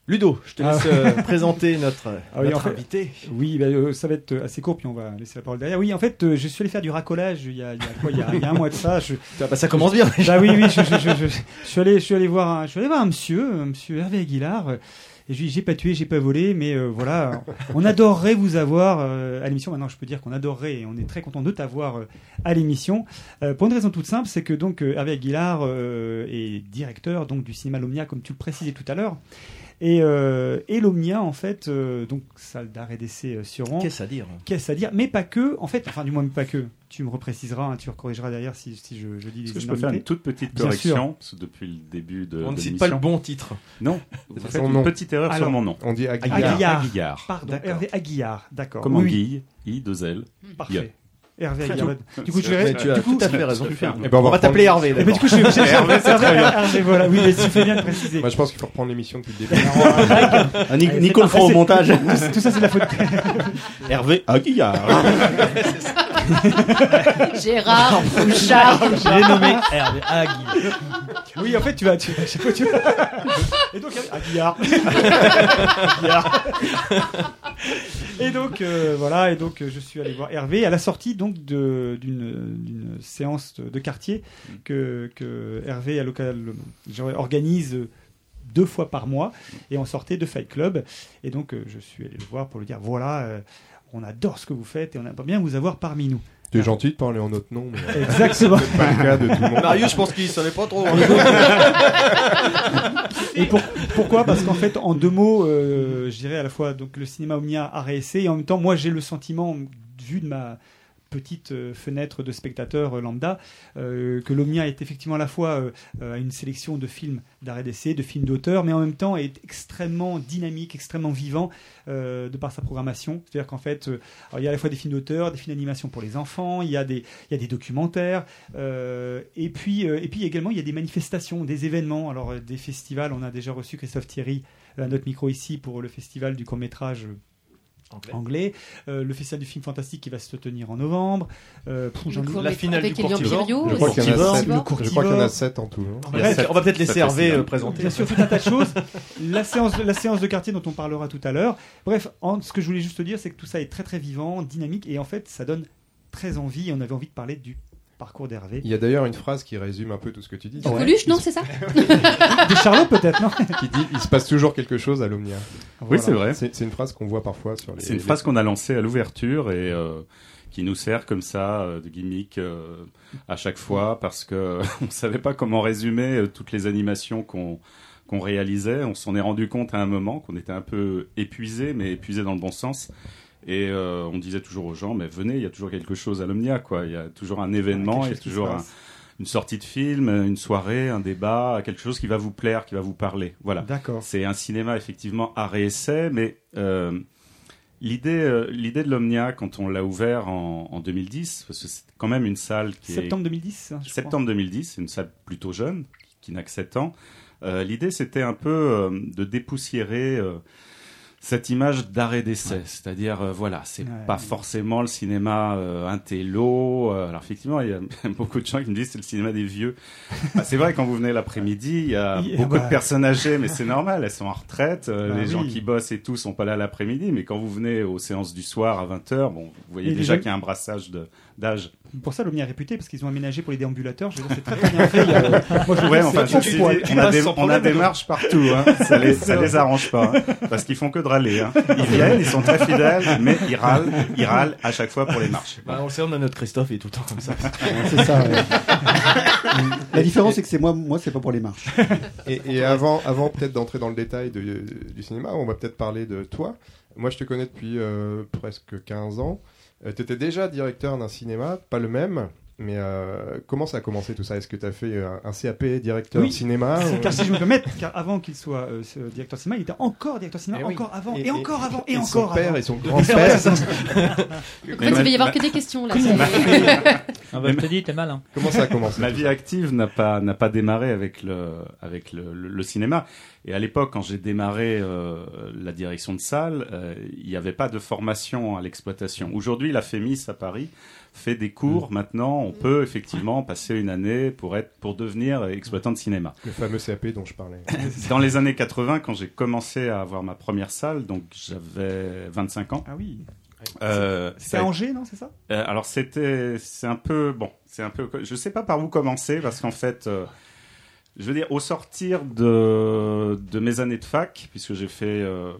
Ludo, je te Ah. laisse euh, présenter notre, Ah oui, notre en fait- invité. Oui, bah, euh, ça va être assez court, puis on va laisser la parole derrière. Oui, en fait, euh, je suis allé faire du racolage il y a, il y a quoi il y a, il y a un mois de ça. Je, Ah [laughs] bah, ça commence bien. Bah oui, oui, je, suis allé, je suis allé voir, un, je suis allé voir un monsieur, un monsieur Hervé Aguilar. euh, Et je lui j'ai pas tué, j'ai pas volé, mais euh, voilà, on [laughs] adorerait vous avoir euh, à l'émission. Maintenant, je peux dire qu'on adorerait et on est très content de t'avoir euh, à l'émission. Euh, pour une raison toute simple, c'est que donc euh, Hervé Aguilar euh, est directeur donc du cinéma Lomnia, comme tu le précisais tout à l'heure. Et, euh, et l'Omnia, en fait, euh, donc salle d'art et d'essai euh, sur Rouen. Qu'est-ce à dire Qu'est-ce à dire Mais pas que, en fait, enfin du moins pas que. Tu me repréciseras, hein, tu recorrigeras derrière si, si je, je dis Est-ce des que je peux faire une toute petite correction parce que depuis le début de On ne cite pas le bon titre. Non, vous faites une nom. petite erreur sur Alors, mon nom. On dit Aguilar. Aguilar. Aguilar. Pardon. Hervé Aguillard, d'accord. Comme Oui, anguille, i deux L. Parfait. Hervé Aguillard. tout. Du coup, je Mais vais. tu as tout à fait raison. je fais un- On va t'appeler Hervé. D'abord. du coup, je vais. [laughs] Hervé, c'est. Hervé, voilà. Oui, mais tu fais bien de préciser. Moi, je pense qu'il faut reprendre l'émission depuis le début. [laughs] Ah, Nico le fera au montage. Tout, tout ça, c'est de la faute. [laughs] Hervé Aguillard. Gérard Bouchard. J'ai nommé Hervé Agui. Oui, en fait, tu vas. Tu, je sais pas, tu vas- Et donc, Aguillard. Aguillard. Et donc, euh, voilà. Et donc, euh, je suis allé voir Hervé à la sortie donc de- d'une séance de, quartier que, que Hervé à local organise deux fois par mois et on sortait de Fight Club et donc euh, je suis allé le voir pour lui dire voilà euh, on adore ce que vous faites et on aimerait bien vous avoir parmi nous Tu es gentil de parler en notre nom, mais euh, exactement pas le cas de tout le monde. Marius, je pense qu'il savait pas trop. hein. [laughs] Et pour- pourquoi? Parce qu'en fait, en deux mots, euh, je dirais à la fois donc le cinéma Omnia a réessai et en même temps, moi, j'ai le sentiment, vu de ma petite euh, fenêtre de spectateur euh, lambda, euh, que l'Omnia est effectivement à la fois une sélection de films d'arrêt d'essai, de films d'auteur, mais en même temps est extrêmement dynamique, extrêmement vivant de par sa programmation. C'est-à-dire qu'en fait, il y a à la fois des films d'auteur, des films d'animation pour les enfants, il y a des, il y a des documentaires, et puis et puis également il y a des manifestations, des événements. Alors des festivals, on a déjà reçu Christophe Thierry à notre micro ici pour le festival du court métrage anglais, Euh, le festival du film fantastique qui va se tenir en novembre, euh, pff, j'en La finale avec du Courtivore. Je crois qu'il y en a sept. le Je crois qu'il y en a 7 en tout. hein. On va peut-être- on va peut-être laisser Ça fait Hervé euh, présenter. Bien sûr, tout un tas de choses. La séance, la séance de quartier dont on parlera tout à l'heure. Bref, en- ce que je voulais juste te dire, c'est que tout ça est très très vivant, dynamique, et en fait, ça donne très envie. Et on avait envie de parler du parcours d'Hervé. Il y a d'ailleurs une phrase qui résume un peu tout ce que tu dis. De Coluche, non, c'est ça [laughs] De Charlot peut-être, non [laughs] Qui dit il se passe toujours quelque chose à l'Omnia. Oui, c'est vrai. C'est une phrase qu'on voit parfois sur les. C'est une les- phrase qu'on a lancée à l'ouverture et euh, qui nous sert comme ça euh, de gimmick euh, à chaque fois parce que [laughs] on savait pas comment résumer toutes les animations qu'on qu'on réalisait. On s'en est rendu compte à un moment qu'on était un peu épuisé, mais épuisé dans le bon sens. Et euh, on disait toujours aux gens, mais venez, il y a toujours quelque chose à l'Omnia, quoi. Il y a toujours un événement, il y a toujours un- une sortie de film, une soirée, un débat, quelque chose qui va vous plaire, qui va vous parler. Voilà. D'accord. C'est un cinéma effectivement à réessai, mais euh, l'idée, euh, l'idée de l'Omnia quand on l'a ouvert en, en 2010, parce que c'est quand même une salle qui Septembre est 2010. hein, je crois. septembre 2010, c'est une salle plutôt jeune qui n'a que 7 ans. L'idée c'était un peu de dépoussiérer. Cette image d'arrêt d'essai, c'est-à-dire euh, voilà, c'est Ouais. pas forcément le cinéma euh, intello. euh, alors effectivement, il y a [laughs] beaucoup de gens qui me disent c'est le cinéma des vieux. Bah, c'est vrai quand vous venez l'après-midi, il y a [laughs] beaucoup bah. de personnes âgées, mais c'est normal, elles sont en retraite. euh, Bah les gens qui bossent et tout sont pas là l'après-midi, mais quand vous venez aux séances du soir à 20h, bon, vous voyez Et déjà qu'il y a un brassage de- d'âge. pour ça l'Omnia est réputé parce qu'ils ont aménagé pour les déambulateurs. Je veux dire, c'est très, très bien fait. Il y a- [laughs] moi, je Ouais, enfin, poil. dit, on a des, on a des marches partout, hein. [laughs] ça, les, ça les arrange pas, hein. parce qu'ils font que de râler. Hein. [laughs] Ils viennent, ils sont très fidèles, mais ils râlent, ils râlent à chaque fois pour les marches. Bah, on sait, on a notre Christophe, il est tout le temps comme ça. C'est ça. ouais. La différence, c'est que c'est moi, moi, c'est pas pour les marches. Et, et avant, avant peut-être d'entrer dans le détail de- du cinéma, on va peut-être parler de toi. Moi, je te connais depuis euh, presque 15 ans. Tu étais déjà directeur d'un cinéma, pas le même. Mais euh, comment ça a commencé tout ça? Est-ce que tu as fait euh, un, un CAP directeur Oui, cinéma c'est- [laughs] ou- car si je me permets, car avant qu'il soit euh, ce directeur de cinéma, il était encore directeur de cinéma, Eh oui. encore avant, et, Et- et- encore avant, et, et son encore père avant. et son [laughs] grand-père. [laughs] En fait, il va y avoir que des questions là. Ah bah, je te dis, t'es malin. Comment ça a commencé Ma vie active n'a pas n'a pas démarré avec le avec le, le- le cinéma. Et à l'époque, quand j'ai démarré euh, la direction de salle, euh, il n'y avait pas de formation à l'exploitation. Aujourd'hui, la FEMIS à Paris fait des cours. Maintenant, on peut effectivement passer une année pour être pour devenir exploitant de cinéma. Le fameux CAP dont je parlais. [laughs] Dans les années 80, quand j'ai commencé à avoir ma première salle, donc j'avais 25 ans. Ah oui. Euh, à Angers, non, c'est ça? Euh, alors c'était, c'est un peu bon, c'est un peu, je sais pas par où commencer parce qu'en fait, euh, je veux dire, au sortir de de mes années de fac, puisque j'ai fait euh,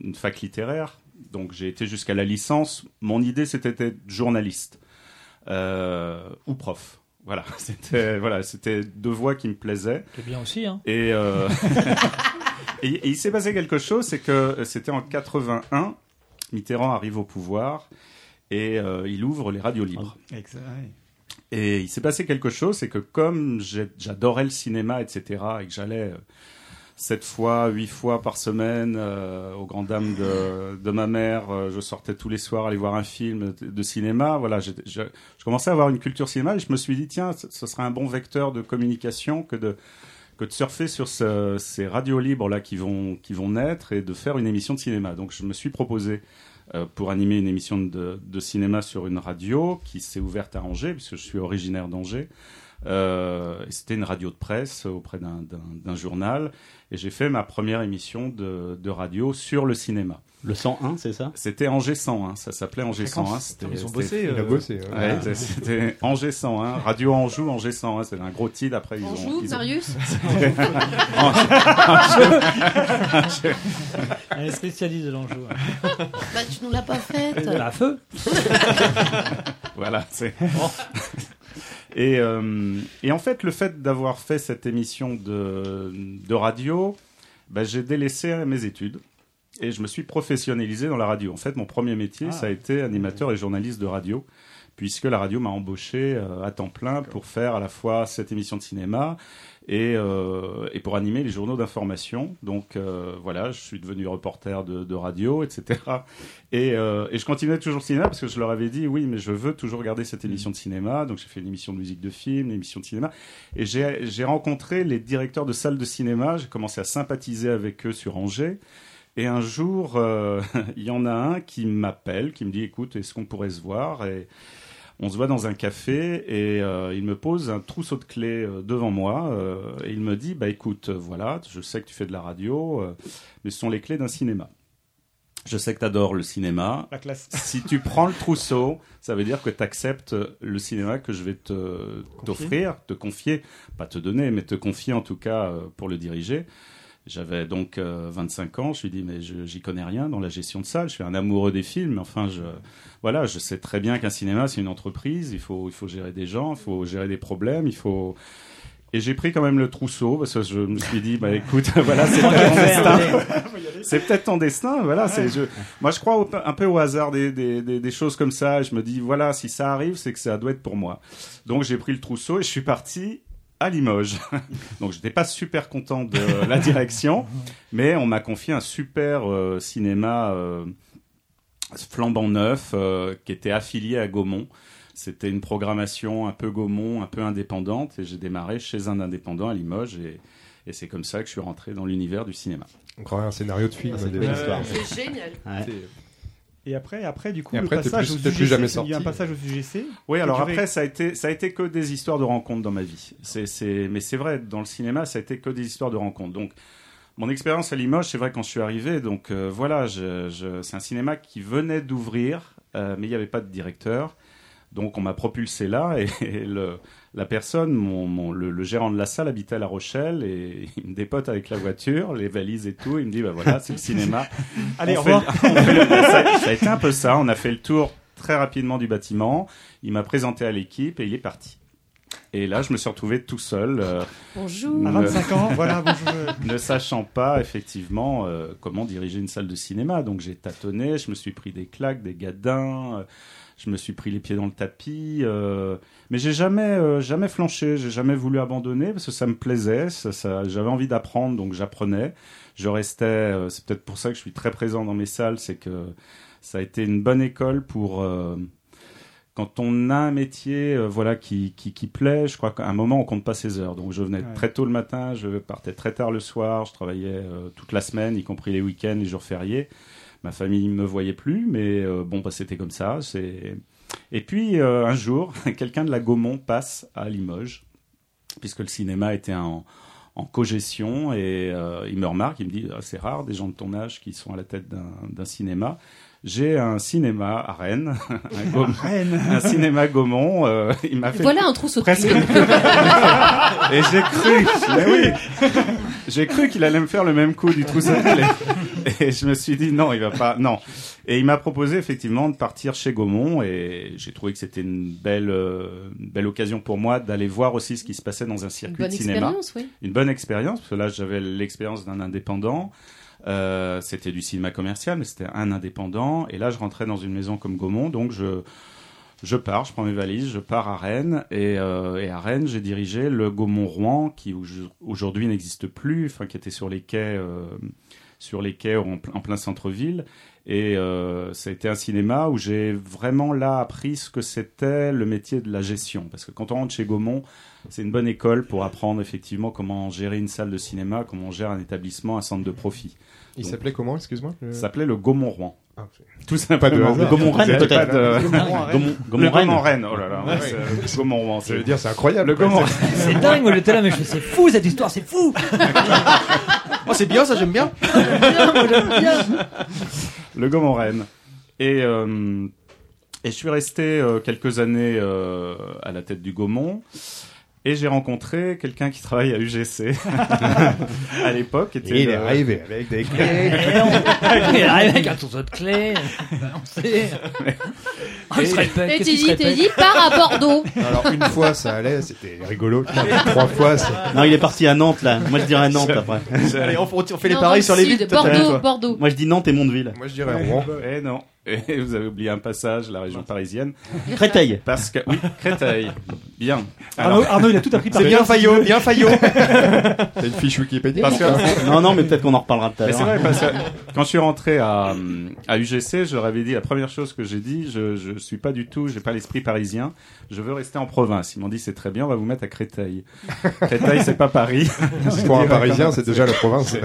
une fac littéraire, donc j'ai été jusqu'à la licence. Mon idée c'était d'être journaliste euh, ou prof. Voilà, [laughs] c'était voilà, c'était deux voies qui me plaisaient. C'est bien aussi, hein. Et, euh, [laughs] et, et il s'est passé quelque chose, c'est que c'était en 81, Mitterrand arrive au pouvoir et euh, il ouvre les radios libres. Exa- ouais. Et il s'est passé quelque chose, c'est que comme j'adorais le cinéma, etc., et que j'allais euh, sept fois, huit fois par semaine euh, aux grandes dames de, de ma mère, euh, je sortais tous les soirs aller voir un film de, cinéma. Voilà, je, je commençais à avoir une culture cinéma et je me suis dit tiens, ce, ce serait un bon vecteur de communication que de que de surfer sur ce- ces radios libres là qui vont qui vont naître et de faire une émission de cinéma. Donc je me suis proposé euh, pour animer une émission de, de cinéma sur une radio qui s'est ouverte à Angers, puisque je suis originaire d'Angers. Euh, C'était une radio de presse auprès d'un- journal. Et j'ai fait ma première émission de, de radio sur le cinéma. Le 101, c'est ça? C'était Angers 101, ça s'appelait Angers Fréquence. 101. c'était- Ils ont c'était- bossé, Il a euh, bossé, ouais. Ouais, Ah. c'était- Angers 101, Radio Anjou, Angers 101. C'était un gros titre. Après, ils ont. Anjou, ils ont- Marius? Angers. [laughs] Elle est spécialiste de l'enjeu. Bah, tu nous l'as pas faite. La feu. [laughs] voilà, c'est. Et, euh, et en fait, le fait d'avoir fait cette émission de, de radio, bah, j'ai délaissé mes études et je me suis professionnalisé dans la radio. En fait, mon premier métier, Ah. ça a été animateur et journaliste de radio, puisque la radio m'a embauché euh, à temps plein pour faire à la fois cette émission de cinéma et, euh, et pour animer les journaux d'information. Donc euh, voilà, je suis devenu reporter de, de radio, etc. Et, euh, et je continuais toujours le cinéma parce que je leur avais dit oui, mais je veux toujours garder cette émission de cinéma. Donc j'ai fait une émission de musique de film, une émission de cinéma. Et j'ai rencontré les directeurs de salles de cinéma. J'ai commencé à sympathiser avec eux sur Angers. Et un jour, [laughs] il y en a un qui m'appelle, qui me dit écoute, est-ce qu'on pourrait se voir? Et on se voit dans un café et euh, il me pose un trousseau de clés euh, devant moi euh, et il me dit bah écoute, voilà, je sais que tu fais de la radio, mais ce sont les clés d'un cinéma. Je sais que tu adores le cinéma. La classe. [laughs] Si tu prends le trousseau, ça veut dire que tu acceptes le cinéma que je vais te t'offrir, te confier, pas te donner, mais te confier en tout cas pour le diriger. J'avais donc euh, 25 ans. Je lui dis mais je- j'y connais rien dans la gestion de salle. Je suis un amoureux des films. mais Enfin, je voilà, je sais très bien qu'un cinéma c'est une entreprise. Il faut il faut gérer des gens, il faut gérer des problèmes, il faut et j'ai pris quand même le trousseau parce que je me suis dit bah écoute [laughs] voilà c'est peut-être ton destin. C'est peut-être ton destin, voilà. C'est, je, moi, je crois au- un peu au hasard des, des, des, des choses comme ça. Je me dis, voilà, si ça arrive, c'est que ça doit être pour moi. Donc, j'ai pris le trousseau et je suis parti à Limoges. [laughs] Donc, j'étais pas super content de la direction, [laughs] mais on m'a confié un super euh, cinéma euh, flambant neuf euh, qui était affilié à Gaumont. C'était une programmation un peu Gaumont, un peu indépendante, et j'ai démarré chez un indépendant à Limoges, et, et c'est comme ça que je suis rentré dans l'univers du cinéma. On croirait un scénario de film. Ah, c'est une belle histoire. C'est génial. Et après, après, du coup, Et le après, t'es passage plus- au t'es plus UGC, jamais il y a eu un passage au UGC. Oui, alors après, ça a été, ça a été que des histoires de rencontres dans ma vie. C'est, c'est, mais c'est vrai, dans le cinéma, ça a été que des histoires de rencontres. Donc, mon expérience à Limoges, c'est vrai quand je suis arrivé. Donc euh, voilà, je, je- c'est un cinéma qui venait d'ouvrir, euh, mais il n'y avait pas de directeur. Donc on m'a propulsé là et, et le, la personne, mon, mon- le, le gérant de la salle habitait à La Rochelle et il me dépote avec la voiture, les valises et tout. Il me dit bah voilà c'est le cinéma. [laughs] Allez, On au fait- revoir. [laughs] on fait le- ça, ça a été un peu ça. On a fait le tour très rapidement du bâtiment. Il m'a présenté à l'équipe et il est parti. Et là, je me suis retrouvé tout seul. euh, Bonjour. À 25 ans, voilà, bonjour. [laughs] ne sachant pas effectivement euh, comment diriger une salle de cinéma. Donc j'ai tâtonné, je me suis pris des claques, des gadins, euh, je me suis pris les pieds dans le tapis, euh, mais j'ai jamais euh, jamais flanché, j'ai jamais voulu abandonner parce que ça me plaisait, ça, ça- j'avais envie d'apprendre, donc j'apprenais. Je restais, euh, c'est peut-être pour ça que je suis très présent dans mes salles, c'est que ça a été une bonne école pour quand on a un métier euh, voilà qui, qui, qui plaît, je crois qu'à un moment on compte pas ses heures. Donc je venais Ouais. très tôt le matin, je partais très tard le soir, je travaillais euh, toute la semaine, y compris les week-ends, les jours fériés. Ma famille me voyait plus, mais euh, bon bah c'était comme ça. Et puis euh, un jour, [laughs] quelqu'un de la Gaumont passe à Limoges, puisque le cinéma était en cogestion et euh, il me remarque, il me dit Ah, c'est rare des gens de ton âge qui sont à la tête d'un cinéma. J'ai un cinéma à Rennes, [laughs] un, Gaum- Rennes. [laughs] un cinéma Gaumont. euh, il m'a fait Voilà un trousseau de presque. clés. [laughs] et j'ai cru, mais oui, j'ai cru qu'il allait me faire le même coup du trousseau de clés. Et je me suis dit non, il va pas, non. Et il m'a proposé effectivement de partir chez Gaumont et j'ai trouvé que c'était une belle, euh, une belle occasion pour moi d'aller voir aussi ce qui se passait dans un Une circuit bonne de cinéma. expérience, oui. Une bonne expérience, parce que là j'avais l'expérience d'un indépendant. Euh, c'était du cinéma commercial, mais c'était un indépendant. Et là, je rentrais dans une maison comme Gaumont, donc je, je pars, je prends mes valises, je pars à Rennes. Et, euh, à Rennes, j'ai dirigé le Gaumont-Rouen, qui au- aujourd'hui n'existe plus, enfin qui était sur les quais, euh, sur les quais en plein centre-ville. Et euh, ça a été un cinéma où j'ai vraiment là appris ce que c'était le métier de la gestion. Parce que quand on rentre chez Gaumont, c'est une bonne école pour apprendre effectivement comment gérer une salle de cinéma, comment on gère un établissement, un centre de profit. Il s'appelait comment, excuse-moi le- Ça s'appelait le Gaumont-Rouen. Ah, Tout simplement. Pas de. Gaumont-Rennes, peut-être. Gaumont-Rennes. Gaumont-Rennes. Oh là là. Ouais. euh, Gaumont-Rouen. Je veux dire, c'est incroyable. Le quoi. Gaumont. C'est dingue, moi j'étais là, mais je fais, c'est fou cette histoire, c'est fou [laughs] Oh, c'est bien, ça j'aime bien. le Gaumont-Rennes. Et, euh, et je suis resté euh, quelques années euh, à la tête du Gaumont. Et j'ai rencontré quelqu'un qui travaille à UGC [laughs] à l'époque. Et il le- est arrivé avec [laughs] des clés. Il arrive avec un trousseau de clés, balancé. Il se répète, Et tu dis, tu répète dis, pars à Bordeaux. Alors une fois ça allait, c'était rigolo. Trois fois, c'est- Non, il est parti à Nantes là. Moi je dirais Nantes après. Allez, on, on fait les Non, pareils sur le les villes. Bordeaux. Bordeaux. Moi je dis Nantes et Mondeville. moi je dirais Rouen. Et non. Et vous avez oublié un passage, la région parisienne. Créteil. Parce que, oui, Créteil. Bien. Arnaud, Arnaud, il a tout appris [laughs] par C'est bien Fayot, bien Fayot. T'as une fiche Wikipédia Parce que, Non, non, mais peut-être qu'on en reparlera tout à Mais c'est l'heure. vrai parce que quand je suis rentré à, à UGC, je leur avais dit la première chose que j'ai dit, je je suis pas du tout, j'ai pas l'esprit parisien, je veux rester en province. Ils m'ont dit c'est très bien, on va vous mettre à Créteil. Créteil c'est pas Paris. [laughs] Pour un Parisien, c'est déjà la province.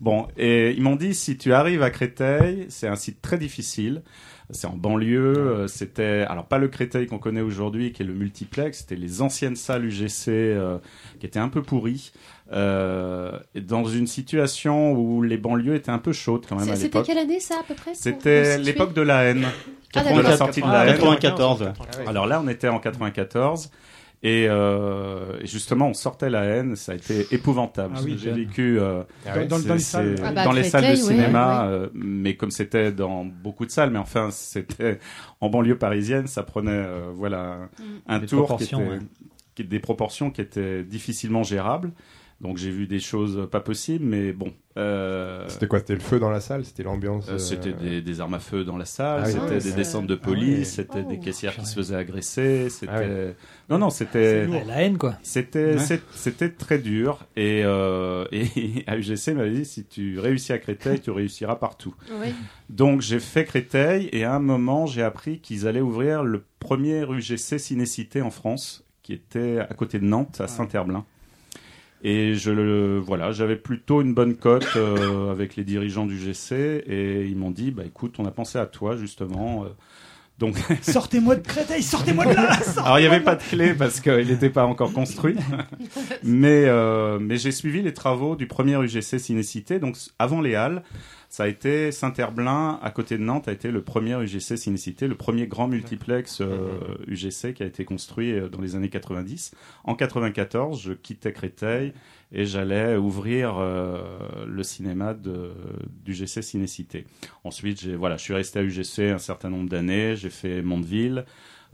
Bon, et ils m'ont dit si tu arrives à Créteil, c'est un site très difficile. C'est en banlieue, euh, c'était alors pas le Créteil qu'on connaît aujourd'hui qui est le multiplex, c'était les anciennes salles UGC euh, qui étaient un peu pourries. Euh, et dans une situation où les banlieues étaient un peu chaudes quand même à C'était l'époque. quelle année ça à peu près C'était l'époque de la haine. Ah, de la sortie de la haine. 94. ouais. Alors là, on était en 94. Et, euh, et justement, on sortait la haine, ça a été épouvantable. Ah oui, j'ai vécu euh, Dans- les salles. Ah bah, dans les salles de ouais, cinéma, ouais. euh, mais comme c'était dans beaucoup de salles, mais enfin, c'était en banlieue parisienne, ça prenait euh, voilà un Des tour qui était, ouais. qui- des proportions qui étaient difficilement gérables. Donc j'ai vu des choses pas possibles, mais bon. euh, C'était quoi? C'était le feu dans la salle? C'était l'ambiance euh, euh, C'était des, des armes à feu dans la salle, Ah oui. c'était des descentes de Ah police, c'était des caissières qui se faisaient agresser, c'était... Ah ouais. Non, non, c'était... La haine, quoi. C'était Ouais. c'était très dur et, euh, et [laughs] à UGC m'avait dit si tu réussis à Créteil tu réussiras partout. Oui. Donc j'ai fait Créteil et à un moment j'ai appris qu'ils allaient ouvrir le premier UGC Cinécité en France qui était à côté de Nantes à Saint-Herblain. Et je le voilà, j'avais plutôt une bonne cote euh, avec les dirigeants du GC et ils m'ont dit bah écoute, on a pensé à toi justement. Euh. donc [laughs] Sortez-moi de Créteil, sortez-moi de là [laughs] alors il n'y avait pas de clé parce qu'il n'était pas encore construit, [laughs] mais euh, mais j'ai suivi les travaux du premier UGC Cinécité, donc avant les halles. Ça a été Saint-Herblain, à côté de Nantes, a été le premier UGC Cinécité, le premier grand multiplex euh, UGC qui a été construit euh, dans les années 90. En 94, je quittais Créteil et j'allais ouvrir euh, le cinéma de, d'UGC Cinécité. Ensuite, j'ai, voilà, je suis resté à UGC un certain nombre d'années, j'ai fait Mondeville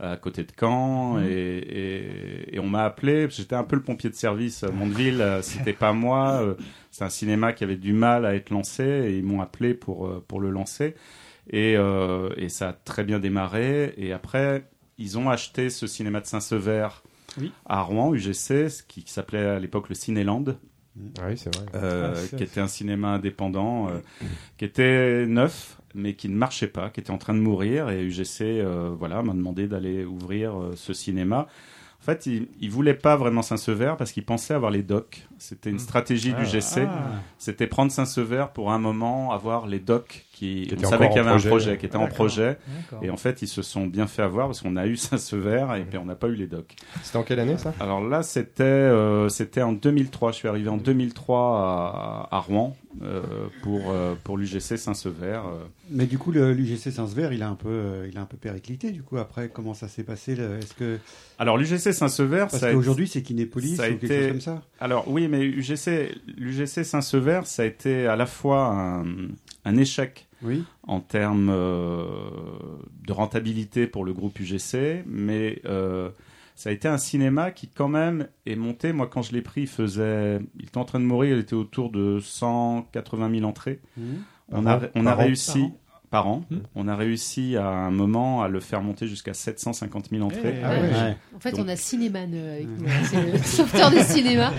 à côté de Caen Mhm. et, et- et on m'a appelé j'étais un peu le pompier de service à Mondeville euh, c'était pas moi euh, c'est un cinéma qui avait du mal à être lancé et ils m'ont appelé pour pour le lancer et, euh, et ça a très bien démarré et après ils ont acheté ce cinéma de Saint-Sever Oui. à Rouen UGC ce qui, qui s'appelait à l'époque le Cinéland Ah oui, c'est vrai. euh, Ah, qui était un cinéma indépendant, euh, qui était neuf, mais qui ne marchait pas, qui était en train de mourir. Et UGC, euh, voilà, m'a demandé d'aller ouvrir euh, ce cinéma. En fait, il, il voulait pas vraiment Saint-Sever parce qu'il pensait avoir les docks. C'était une stratégie Ah. du GC. Ah. C'était prendre Saint-Sever pour un moment avoir les docks qui, Qui on savait qu'il y avait projet. un projet qui était en projet. Et en fait, ils se sont bien fait avoir parce qu'on a eu [laughs] Saint-Sever et puis on n'a pas eu les docks. C'était en quelle année ça? Alors là, c'était euh, c'était en 2003. Je suis arrivé en 2003 à, à Rouen euh, pour euh, pour l'UGC Saint-Sever. euh. Mais du coup, l'UGC Saint-Sever, il a un peu, euh, il a un peu périclité. Du coup, après, comment ça s'est passé Est-ce que Alors l'UGC Saint-Sever, parce qu'aujourd'hui, c'est Kinépolis ça a ou quelque été- chose comme ça Alors oui, mais UGC, l'UGC Saint-Sever, ça a été à la fois un, un échec Oui. en termes euh, de rentabilité pour le groupe UGC, mais euh, ça a été un cinéma qui quand même est monté. Moi, quand je l'ai pris, il faisait, il était en train de mourir, il était autour de 180 000 entrées. Mhm. On a, on a réussi par an. Hmm. On a réussi à un moment à le faire monter jusqu'à 750 000 entrées. Eh, Ah ouais. Ouais. En fait, Donc- on a Cinéman euh, avec nous. C'est le [laughs] sauveteur de cinéma.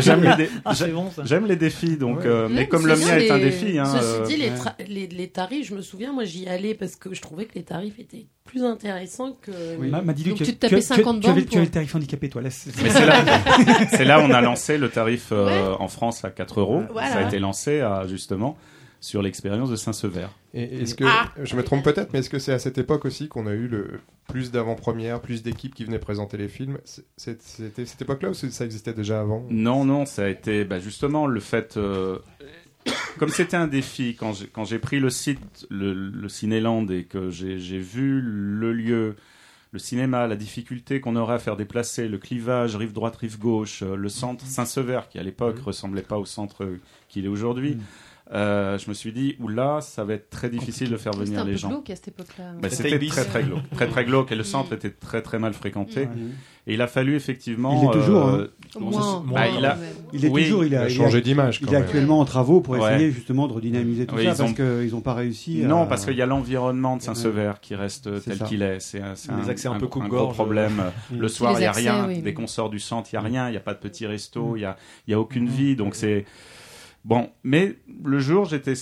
J'aime les, dé- Ah, c'est j'aime- bon les défis, donc, Ouais. euh, mais Ouais, comme le mien est un défi, hein, Ceci euh, dit, les, ouais. tra- les, les tarifs, je me souviens, moi j'y allais parce que je trouvais que les tarifs étaient plus intéressants que. Oui. M'a m'a dit Donc que tu te tapais tu- 50 tu avais, tu avais le tarif handicapé, toi. C'est là, [laughs] là où on a lancé le tarif euh, Ouais. en France à 4 euros. Voilà. Ça a été lancé à, justement sur l'expérience de Saint-Sever. Est-ce que Ah. je me trompe peut-être, mais est-ce que c'est à cette époque aussi qu'on a eu le plus d'avant-premières, plus d'équipes qui venaient présenter les films? C'était cette époque-là ou ça existait déjà avant? Non, non, ça a été bah, justement le fait. euh, comme c'était un défi, quand j'ai, pris le site, le, le Cinéland, et que j'ai, vu le lieu, le cinéma, la difficulté qu'on aurait à faire déplacer, le clivage rive droite, rive gauche, euh, le centre Saint-Sever, qui à l'époque ressemblait pas au centre qu'il est aujourd'hui, euh, je me suis dit, oula, ça va être très difficile de faire venir un les peu gens. glauque à cette époque-là. Bah, C'était très très glauque, très très glauque, et le centre Mm. était très très mal fréquenté. Ouais. Et il a fallu effectivement. Il est toujours, euh, moins, bah, il a-. Il est Oui, toujours, il Il a, changé d'image il est actuellement en travaux pour Ouais. essayer justement de redynamiser tout Oui, ça ils parce ont- qu'ils n'ont pas réussi. Non, à- parce qu'il y a l'environnement de Saint-Sever qui reste tel qu'il est. C'est un, c'est Les un- accès un peu gros coupe-gorge, problème. [laughs] Mm. Le soir, il n'y a accès, rien. Dès qu'on sort du centre, il n'y a rien. Il n'y a pas de petits restos. Mm. Il n'y a aucune vie. Donc c'est. Bon, mais le jour, j'étais,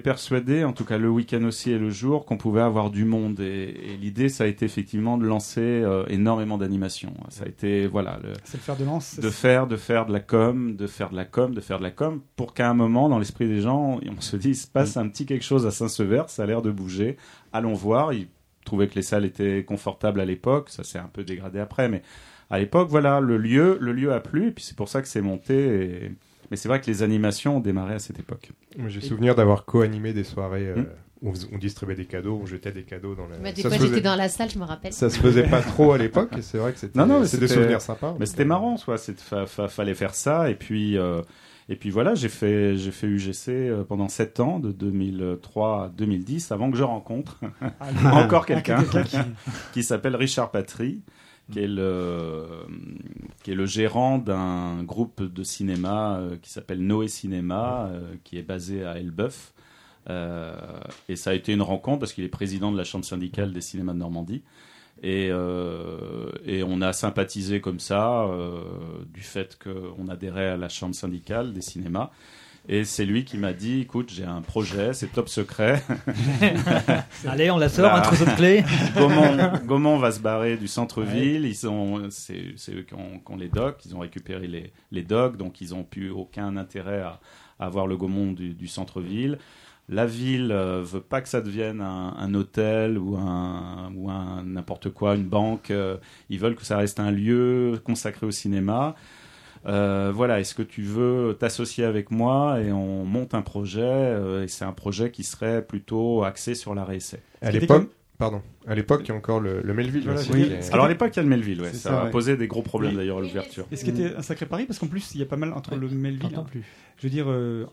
persuadé, en tout cas le week-end aussi et le jour, qu'on pouvait avoir du monde. Et, et l'idée, ça a été effectivement de lancer euh, énormément d'animations. Ça a été, voilà, C'est le fer de lance. de faire, de faire de la com, de faire de la com, de faire de la com, pour qu'à un moment, dans l'esprit des gens, on se dise, il se passe un petit quelque chose à Saint-Sever, ça a l'air de bouger, allons voir. Ils trouvaient que les salles étaient confortables à l'époque, ça s'est un peu dégradé après, mais à l'époque, voilà, le lieu, le lieu a plu, et puis c'est pour ça que c'est monté. et- Mais c'est vrai que les animations ont démarré à cette époque. J'ai souvenir d'avoir co-animé des soirées euh, Hmm. où on, distribuait des cadeaux, on jetait des cadeaux dans la. Bah, des ça, fois, se j'étais faisait... dans la salle, je me rappelle. ça se faisait pas trop à l'époque, et c'est vrai que c'était Non, non, mais c'est des souvenirs sympas. Mais c'était marrant, soit. C'est fa- fa- fallait faire ça, et puis. euh, Et puis voilà, j'ai fait, j'ai fait UGC euh, pendant 7 ans, de 2003 à 2010, avant que je rencontre Ah, [laughs] encore quelqu'un quelqu'un qui- [laughs] qui s'appelle Richard Patry, qui est le, le gérant d'un groupe de cinéma euh, qui s'appelle Noé Cinéma, euh, qui est basé à Elbeuf. Euh, et ça a été une rencontre parce qu'il est président de la chambre syndicale des cinémas de Normandie. Et, on a sympathisé comme ça du fait qu'on adhérait à la chambre syndicale des cinémas. Et c'est lui qui m'a dit, écoute, j'ai un projet, c'est top secret. [laughs] Allez, on la sort, un trousseau de clés. [laughs] Gaumont, Gaumont va se barrer du centre-ville. Ils ont, c'est, c'est eux qui ont, qui ont les docks. Ils ont récupéré les, les docks, donc ils n'ont plus aucun intérêt à, à avoir le Gaumont du, du centre-ville. La ville euh, veut pas que ça devienne un, un hôtel ou un ou un n'importe quoi, une banque. euh, ils veulent que ça reste un lieu consacré au cinéma. Euh, voilà, est-ce que tu veux t'associer avec moi et on monte un projet euh, et c'est un projet qui serait plutôt axé sur l'arrêt essai. À l'époque, pardon, à l'époque, il y a encore le, le Melville. Voilà, aussi, oui. qui est- Alors à l'époque, il y a le Melville, ouais. Ça, ça, a ouais. posé des gros problèmes d'ailleurs à l'ouverture. Et ce qui était un sacré pari, parce qu'en plus, il y a pas mal entre le Melville. t'entends plus. Je veux dire, euh,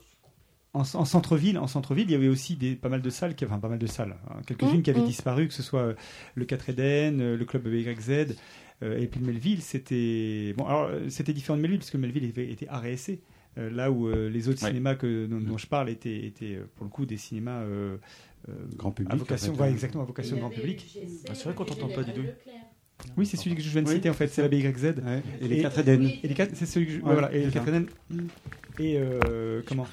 en, en centre-ville, en centre-ville, il y avait aussi des, pas mal de salles, qui, enfin pas mal de salles, hein, quelques-unes Mm, qui avaient mm. disparu, que ce soit le 4 Eden, le club BYZ, euh, et puis le Melville, c'était bon. Alors euh, c'était différent de Melville, parce que Melville était, et essai. euh, là où euh, les autres Ouais. cinémas que, dont, dont je parle étaient, étaient euh, pour le coup des cinémas euh, euh, Grand public, à vocation, en fait, ouais, hein. exactement à vocation grand public. Ah, c'est vrai qu'on t'entend pas, Didouille. Oui, c'est celui que je viens de Oui, citer en fait, c'est la BYZ. Et les 4 Eden. Et les quatre, c'est celui que je, Ouais, voilà, et les c'est 4 ça. Eden. Et euh, comment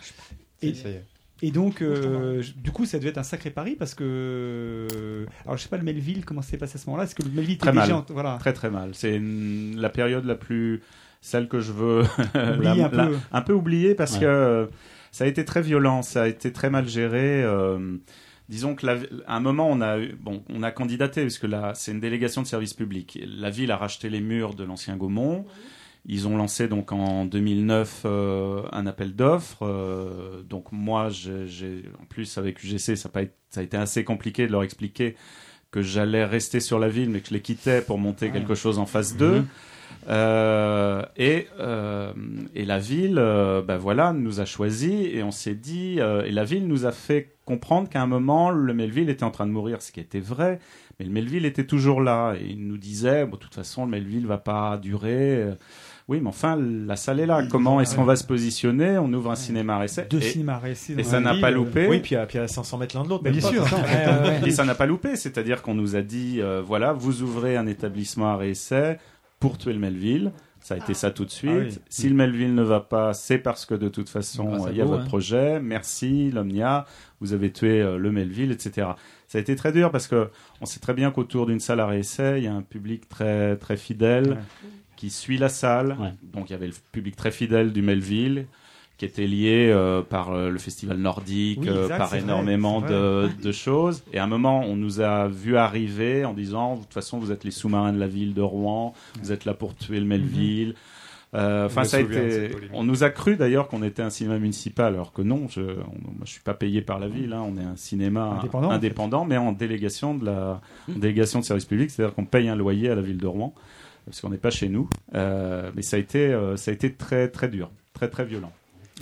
et, Ça y est. et donc, euh, du coup, ça devait être un sacré pari parce que. Alors, je sais pas le Melville, comment ça s'est passé à ce moment-là? Est-ce que le Melville était Très mal. en- Voilà. Très très mal. C'est une- la période la plus celle que je veux [laughs] Oublier un peu. un peu oubliée parce Ouais. que euh, ça a été très violent, ça a été très mal géré. euh, disons que la- à un moment on a eu- bon on a candidaté parce que là c'est une délégation de service public. La ville a racheté les murs de l'ancien Gaumont. Ils ont lancé donc en 2009 euh, un appel d'offres. euh, donc moi, j'ai, en plus avec UGC, ça a, été- ça a été assez compliqué de leur expliquer que j'allais rester sur la ville, mais que je les quittais pour monter quelque chose en phase 2. Mhm. Euh, et, et la ville, ben voilà, nous a choisi et on s'est dit, et la ville nous a fait comprendre qu'à un moment, le Melville était en train de mourir, ce qui était vrai, mais le Melville était toujours là et il nous disait, bon, de toute façon, le Melville va pas durer. Oui, mais enfin, la salle est là. Comment est-ce qu'on va se positionner? On ouvre un cinéma à essai. Deux cinémas à essai Et ça n'a pas euh, loupé. Oui, puis à, puis à 500 mètres l'un de l'autre. Bien pas, sûr. Et ça n'a pas loupé, c'est-à-dire qu'on nous a dit, euh, voilà, vous ouvrez un établissement à réessai pour tuer le Melville. Ça a été ça tout de suite. Ah oui. Si le Melville ne va pas, c'est parce que de toute façon, il y a vous, votre hein. projet. Merci, l'Omnia. Vous avez tué euh, le Melville, etc. Ça a été très dur parce que on sait très bien qu'autour d'une salle à réessai, il y a un public très, très fidèle qui suit la salle. Donc il y avait le public très fidèle du Melville qui était lié euh, par euh, le festival nordique, Oui, euh, par vrai, énormément de, choses. Et à un moment, on nous a vu arriver en disant, de toute façon, vous êtes les sous-marins de la ville de Rouen, vous êtes là pour tuer le Melville. Euh, Enfin, ça a été. On nous a cru d'ailleurs qu'on était un cinéma municipal, alors que non. Je, on- moi, je suis pas payé par la ville. hein, on est un cinéma Indépendant, en indépendant, mais en délégation de la en délégation de service public, c'est-à-dire qu'on paye un loyer à la ville de Rouen parce qu'on n'est pas chez nous. Euh, mais ça a été euh, ça a été très très dur, très très violent.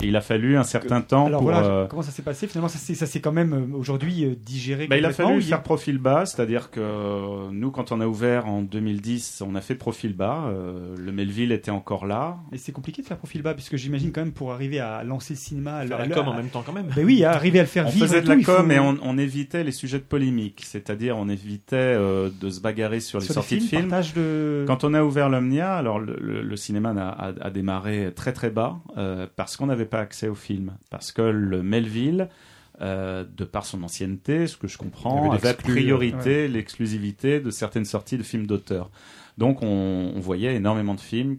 Et il a fallu un certain temps Alors pour. voilà, euh, comment ça s'est passé Finalement, ça s'est ça s'est quand même euh, aujourd'hui euh, digéré. bah, il a fallu faire profil bas, c'est-à-dire que nous, quand on a ouvert en 2010, on a fait profil bas. euh, le Melville était encore là. Et c'est compliqué de faire profil bas, puisque j'imagine quand même pour arriver à lancer le cinéma, à Faire le- la à- com en même temps, quand même. Ben oui, à arriver à le faire on vivre. faisait et de la tout, il faut- com et on, on évitait les sujets de polémique, c'est-à-dire on évitait euh, de se bagarrer sur les Sur les sorties de films, films. partage de- Quand on a ouvert l'Omnia, alors le, le- le cinéma a, a- a démarré très très bas euh, parce qu'on n'avait pas accès aux films, parce que le Melville, euh, de par son ancienneté, ce que je comprends, avait priorité, l'exclusivité de certaines sorties de films d'auteur. Donc on, on voyait énormément de films,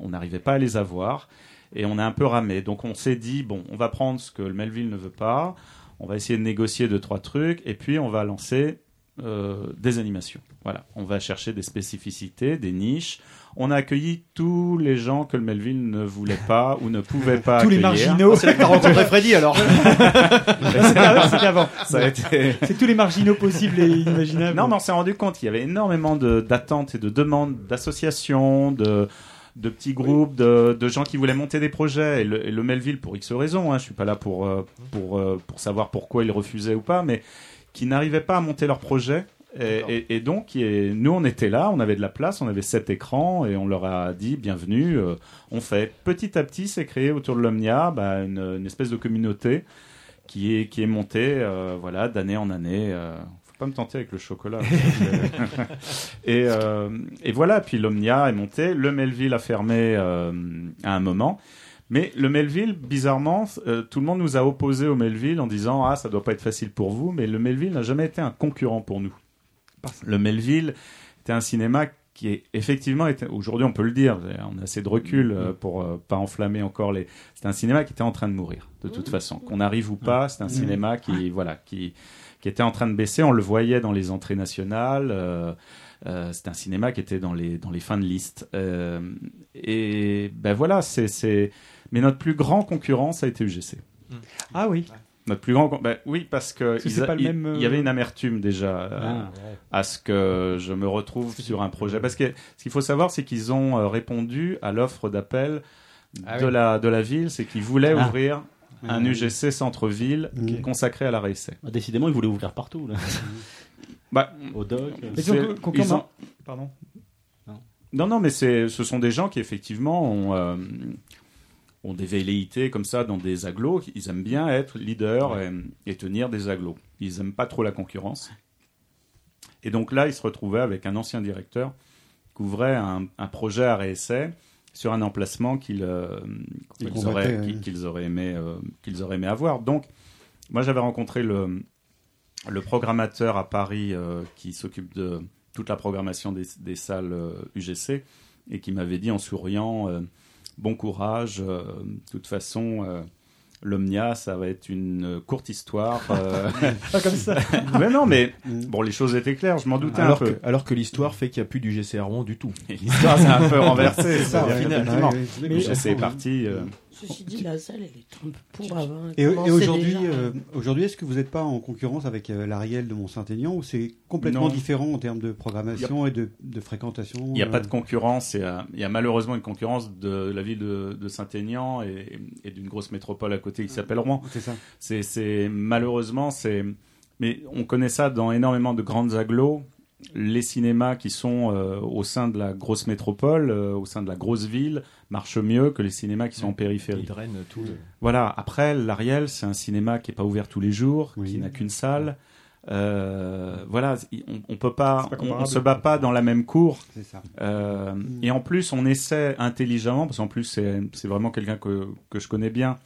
on n'arrivait pas à les avoir et on a un peu ramé. Donc on s'est dit bon, on va prendre ce que le Melville ne veut pas, on va essayer de négocier deux trois trucs et puis on va lancer euh, des animations. Voilà, on va chercher des spécificités, des niches. On a accueilli tous les gens que le Melville ne voulait pas ou ne pouvait pas Tous les marginaux. Ah, c'est là que t'as rencontré Freddy, alors. [laughs] C'était avant, été... C'est tous les marginaux possibles et inimaginables. Non, mais on s'est rendu compte qu'il y avait énormément de- d'attentes et de demandes d'associations, de, de petits groupes, de, de gens qui voulaient monter des projets. Et le, et le Melville, pour X raisons, hein, je suis pas là pour, euh, pour, euh, pour savoir pourquoi ils refusaient ou pas, mais qui n'arrivaient pas à monter leur projet. Et, et- et donc, nous, on était là, on avait de la place, on avait sept écrans, et on leur a dit bienvenue. euh, on fait petit à petit, c'est créé autour de l'Omnia bah, une, une espèce de communauté qui est, qui est montée euh, voilà, d'année en année. euh, faut pas me tenter avec le chocolat. [laughs] [laughs] et, euh, et voilà, puis l'Omnia est monté, le Melville a fermé à un moment. Mais le Melville, bizarrement, euh, tout le monde nous a opposé au Melville en disant ah ça doit pas être facile pour vous, mais le Melville n'a jamais été un concurrent pour nous. Le Melville était un cinéma qui est effectivement était- aujourd'hui on peut le dire, on a assez de recul euh, pour euh, pas enflammer encore les. C'est un cinéma qui était en train de mourir de toute façon, qu'on arrive ou pas, c'est un Mmh. cinéma qui voilà qui qui était en train de baisser. On le voyait dans les entrées nationales. euh, Euh, c'était un cinéma qui était dans les, dans les fins de liste. Euh, et ben voilà, c'est, c'est... Mais notre plus grand concurrent, ça a été UGC. Ah oui. Notre plus grand. ben oui, parce que a- il- même, il y avait euh, une amertume déjà euh, Ah, ouais. à ce que je me retrouve sur un projet. Parce que ce qu'il faut savoir, c'est qu'ils ont euh, répondu à l'offre d'appel Ah de, oui. la, de la ville, c'est qu'ils voulaient Ah. ouvrir un. UGC centre-ville Ok. consacré à la réessai. Bah, Décidément, ils voulaient ouvrir partout. Là. [laughs] Bah, Au doc. ils ont- Pardon. Non, non, mais c'est, ce sont des gens qui effectivement ont, euh, ont des velléités comme ça dans des agglos. Ils aiment bien être leaders et, et tenir des agglos. Ils aiment pas trop la concurrence. Et donc là, ils se retrouvaient avec un ancien directeur qui ouvrait un, un projet à réessai sur un emplacement qu'ils euh, Ils qu'ils auraient, aimé euh, qu'ils auraient aimé avoir. Donc, moi, j'avais rencontré le, le programmateur à Paris euh, qui s'occupe de toute la programmation des, des salles euh, UGC et qui m'avait dit en souriant euh, bon courage euh, de toute façon euh, l'Omnia ça va être une euh, courte histoire euh. [laughs] Pas comme ça. [laughs] mais non mais Mm. bon les choses étaient claires je m'en doutais Alors un que, peu alors que l'histoire fait qu'il n'y a plus du GC Rouen du tout. [laughs] L'histoire s'est un peu renversée C'est ça, le GC est parti euh, Ceci dit, la salle, elle est un peu pour avant. Et, et aujourd'hui, déjà. euh, aujourd'hui, est-ce que vous n'êtes pas en concurrence avec euh, l'Ariel de Mont-Saint-Aignan ou c'est complètement Non. différent en termes de programmation et de, de fréquentation Il n'y a euh, pas de concurrence. Il y a, il y a malheureusement une concurrence de la ville de, de Saint-Aignan et, et d'une grosse métropole à côté qui s'appelle Rouen. C'est ça. C'est, c'est malheureusement, c'est. Mais on connaît ça dans énormément de grandes agglos. Les cinémas qui sont euh, au sein de la grosse métropole, euh, au sein de la grosse ville, marchent mieux que les cinémas qui sont en périphérie. Ils drainent tout. le- Voilà. Après, l'Ariel, c'est un cinéma qui est pas ouvert tous les jours, Oui. qui n'a qu'une salle. Euh, voilà, on, on peut pas, on, se bat pas dans la même cour. C'est ça. Euh, Mm. Et en plus, on essaie intelligemment, parce qu'en plus, c'est vraiment quelqu'un que, que je connais bien,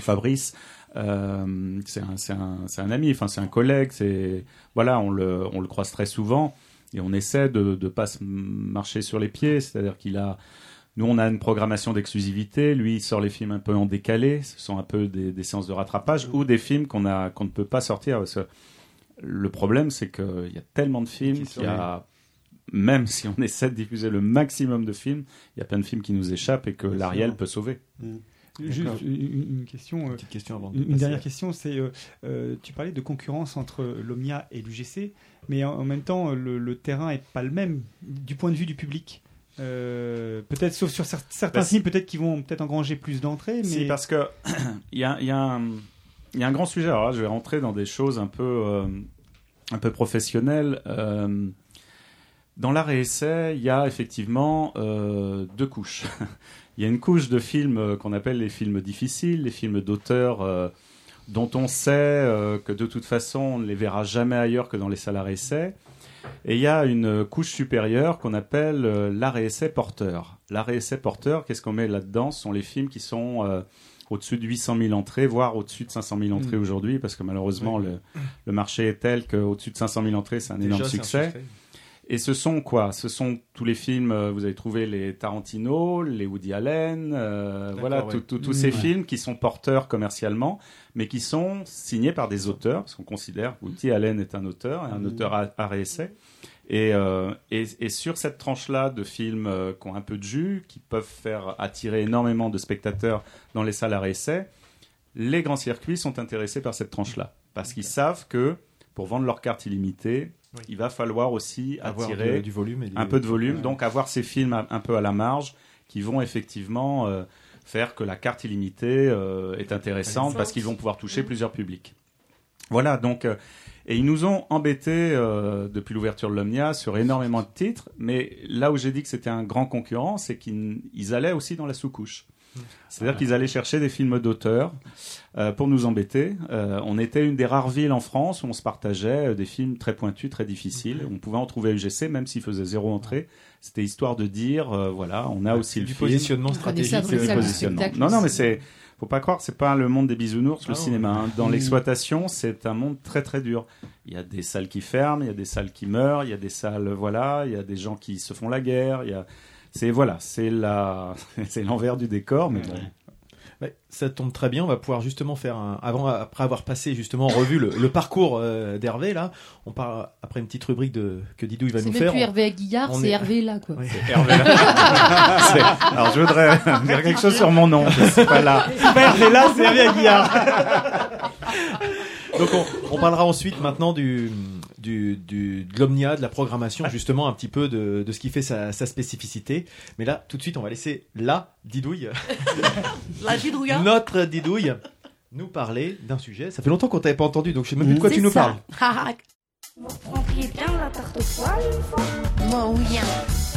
Fabrice. Euh, c'est un, c'est un, c'est un ami, enfin c'est un collègue. C'est voilà, on le, on le croise très souvent et on essaie de ne pas se marcher sur les pieds. C'est-à-dire qu'il a, nous on a une programmation d'exclusivité. Lui, il sort les films un peu en décalé. Ce sont un peu des, des séances de rattrapage ou des films qu'on a qu'on ne peut pas sortir. Parce que le problème, c'est qu'il y a tellement de films qu'il y a même [laughs] si on essaie de diffuser le maximum de films, il y a plein de films qui nous échappent et que l'Ariel peut sauver. Mm. Juste une, une question. euh, Petite question avant de Une, dernière question, c'est euh, euh, tu parlais de concurrence entre l'OMIA et l'UGC, mais en, en même temps le, le terrain est pas le même du point de vue du public. Euh, peut-être sauf sur cer- certains films, peut-être qu'ils vont peut-être engranger plus d'entrées, mais Si, parce que [clears throat] il y a, y un, il y a un grand sujet. Alors là, je vais rentrer dans des choses un peu, euh, un peu professionnelles. Euh, dans l'art et essai, il y a effectivement deux couches. [laughs] il y a une couche de films qu'on appelle les films difficiles, les films d'auteurs dont on sait que de toute façon on ne les verra jamais ailleurs que dans les salles à essai. Et il y a une couche supérieure qu'on appelle euh, l'art et essai porteur. L'art et essai porteur, qu'est-ce qu'on met là-dedans? Ce sont les films qui sont euh, au-dessus de 800 000 entrées, voire au-dessus de 500 000 entrées Mm. aujourd'hui, parce que malheureusement, le, le marché est tel qu'au-dessus de 500 000 entrées, c'est un Déjà, énorme un succès. Et ce sont quoi? Ce sont tous les films, euh, vous avez trouvé les Tarantino, les Woody Allen, euh, voilà, ouais. tout- tout- tous ces ouais. films qui sont porteurs commercialement, mais qui sont signés par des auteurs, parce qu'on considère Woody Allen est un auteur, un Mm. auteur à, à réessai. Et, euh, et, et sur cette tranche-là de films euh, qui ont un peu de jus, qui peuvent faire attirer énormément de spectateurs dans les salles à réessai, les grands circuits sont intéressés par cette tranche-là. Parce qu'ils savent que pour vendre leur carte illimitée, Oui. il va falloir aussi Avoir attirer de- du volume et des- un peu de volume, Ouais. donc avoir ces films un, un peu à la marge qui vont effectivement euh, faire que la carte illimitée euh, est intéressante parce qu'ils vont pouvoir toucher plusieurs publics. Voilà, donc, euh, et ils nous ont embêtés euh, depuis l'ouverture de l'Omnia sur énormément de titres, mais là où j'ai dit que c'était un grand concurrent, c'est qu'ils ils allaient aussi dans la sous-couche. C'est-à-dire qu'ils allaient chercher des films d'auteurs euh, pour nous embêter. Euh, on était une des rares villes en France où on se partageait euh, des films très pointus, très difficiles. On pouvait en trouver à UGC, même s'ils faisaient zéro entrée. C'était histoire de dire, euh, voilà, on a aussi le du film. positionnement ça stratégique. Positionnement. spectacle Non, non, mais c'est. Faut pas croire, c'est pas le monde des bisounours, le Ah cinéma. hein. Dans Mm. l'exploitation, c'est un monde très très dur. Il y a des salles qui ferment, il y a des salles qui meurent, il y a des salles, voilà, il y a des gens qui se font la guerre. Il y a, c'est voilà, c'est la, [laughs] c'est l'envers du décor, mais bon. Ouais, ça tombe très bien. On va pouvoir justement faire un. Avant, après avoir passé justement en revue le, le parcours euh, d'Hervé, là, on part après une petite rubrique de que Didou il va C'est nous même faire. plus Hervé Aguillard, on c'est est- Hervé là, quoi. Hervé là. [laughs] C'est- Alors je voudrais dire quelque chose sur mon nom. Suis pas là. C'est pas Hervé là, c'est Hervé Aguillard. [laughs] Donc on, on parlera ensuite maintenant du, du, du de l'omnia, de la programmation, justement un petit peu de, de ce qui fait sa, sa spécificité. Mais là, tout de suite, on va laisser la Didouille, [laughs] La Didouille. notre Didouille, nous parler d'un sujet. Ça fait longtemps qu'on t'avait pas entendu, donc je sais même plus de quoi tu nous parles. Vous prendriez bien la tarte aux poils une fois Moi, oui. Mais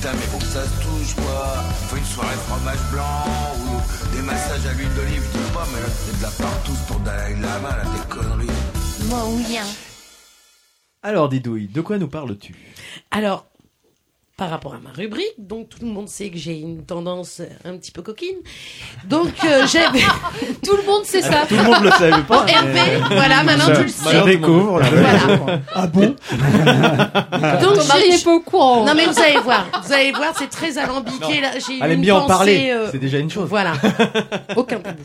putain, mais pour que ça se touche, quoi. Faut une soirée fromage blanc ou des massages à l'huile d'olive, je dis pas, mais là, c'est de la partout pour Dalai Lama, là, des conneries. Moi, oui. Alors Didouille, de quoi nous parles-tu? Alors, par rapport à ma rubrique, donc tout le monde sait que j'ai une tendance un petit peu coquine. Donc, euh, [laughs] j'avais. Tout le monde sait ça. Tout le monde le savait pas. [laughs] Voilà, maintenant Je- tu le je sais. découvre. là. Voilà. Ah bon? [laughs] Donc, Ton mari j'ai- n'est pas au courant. Non mais vous allez voir, vous allez voir, c'est très alambiqué là. J'ai une bien en pensée, parler, euh, c'est déjà une chose. Voilà, aucun tabou.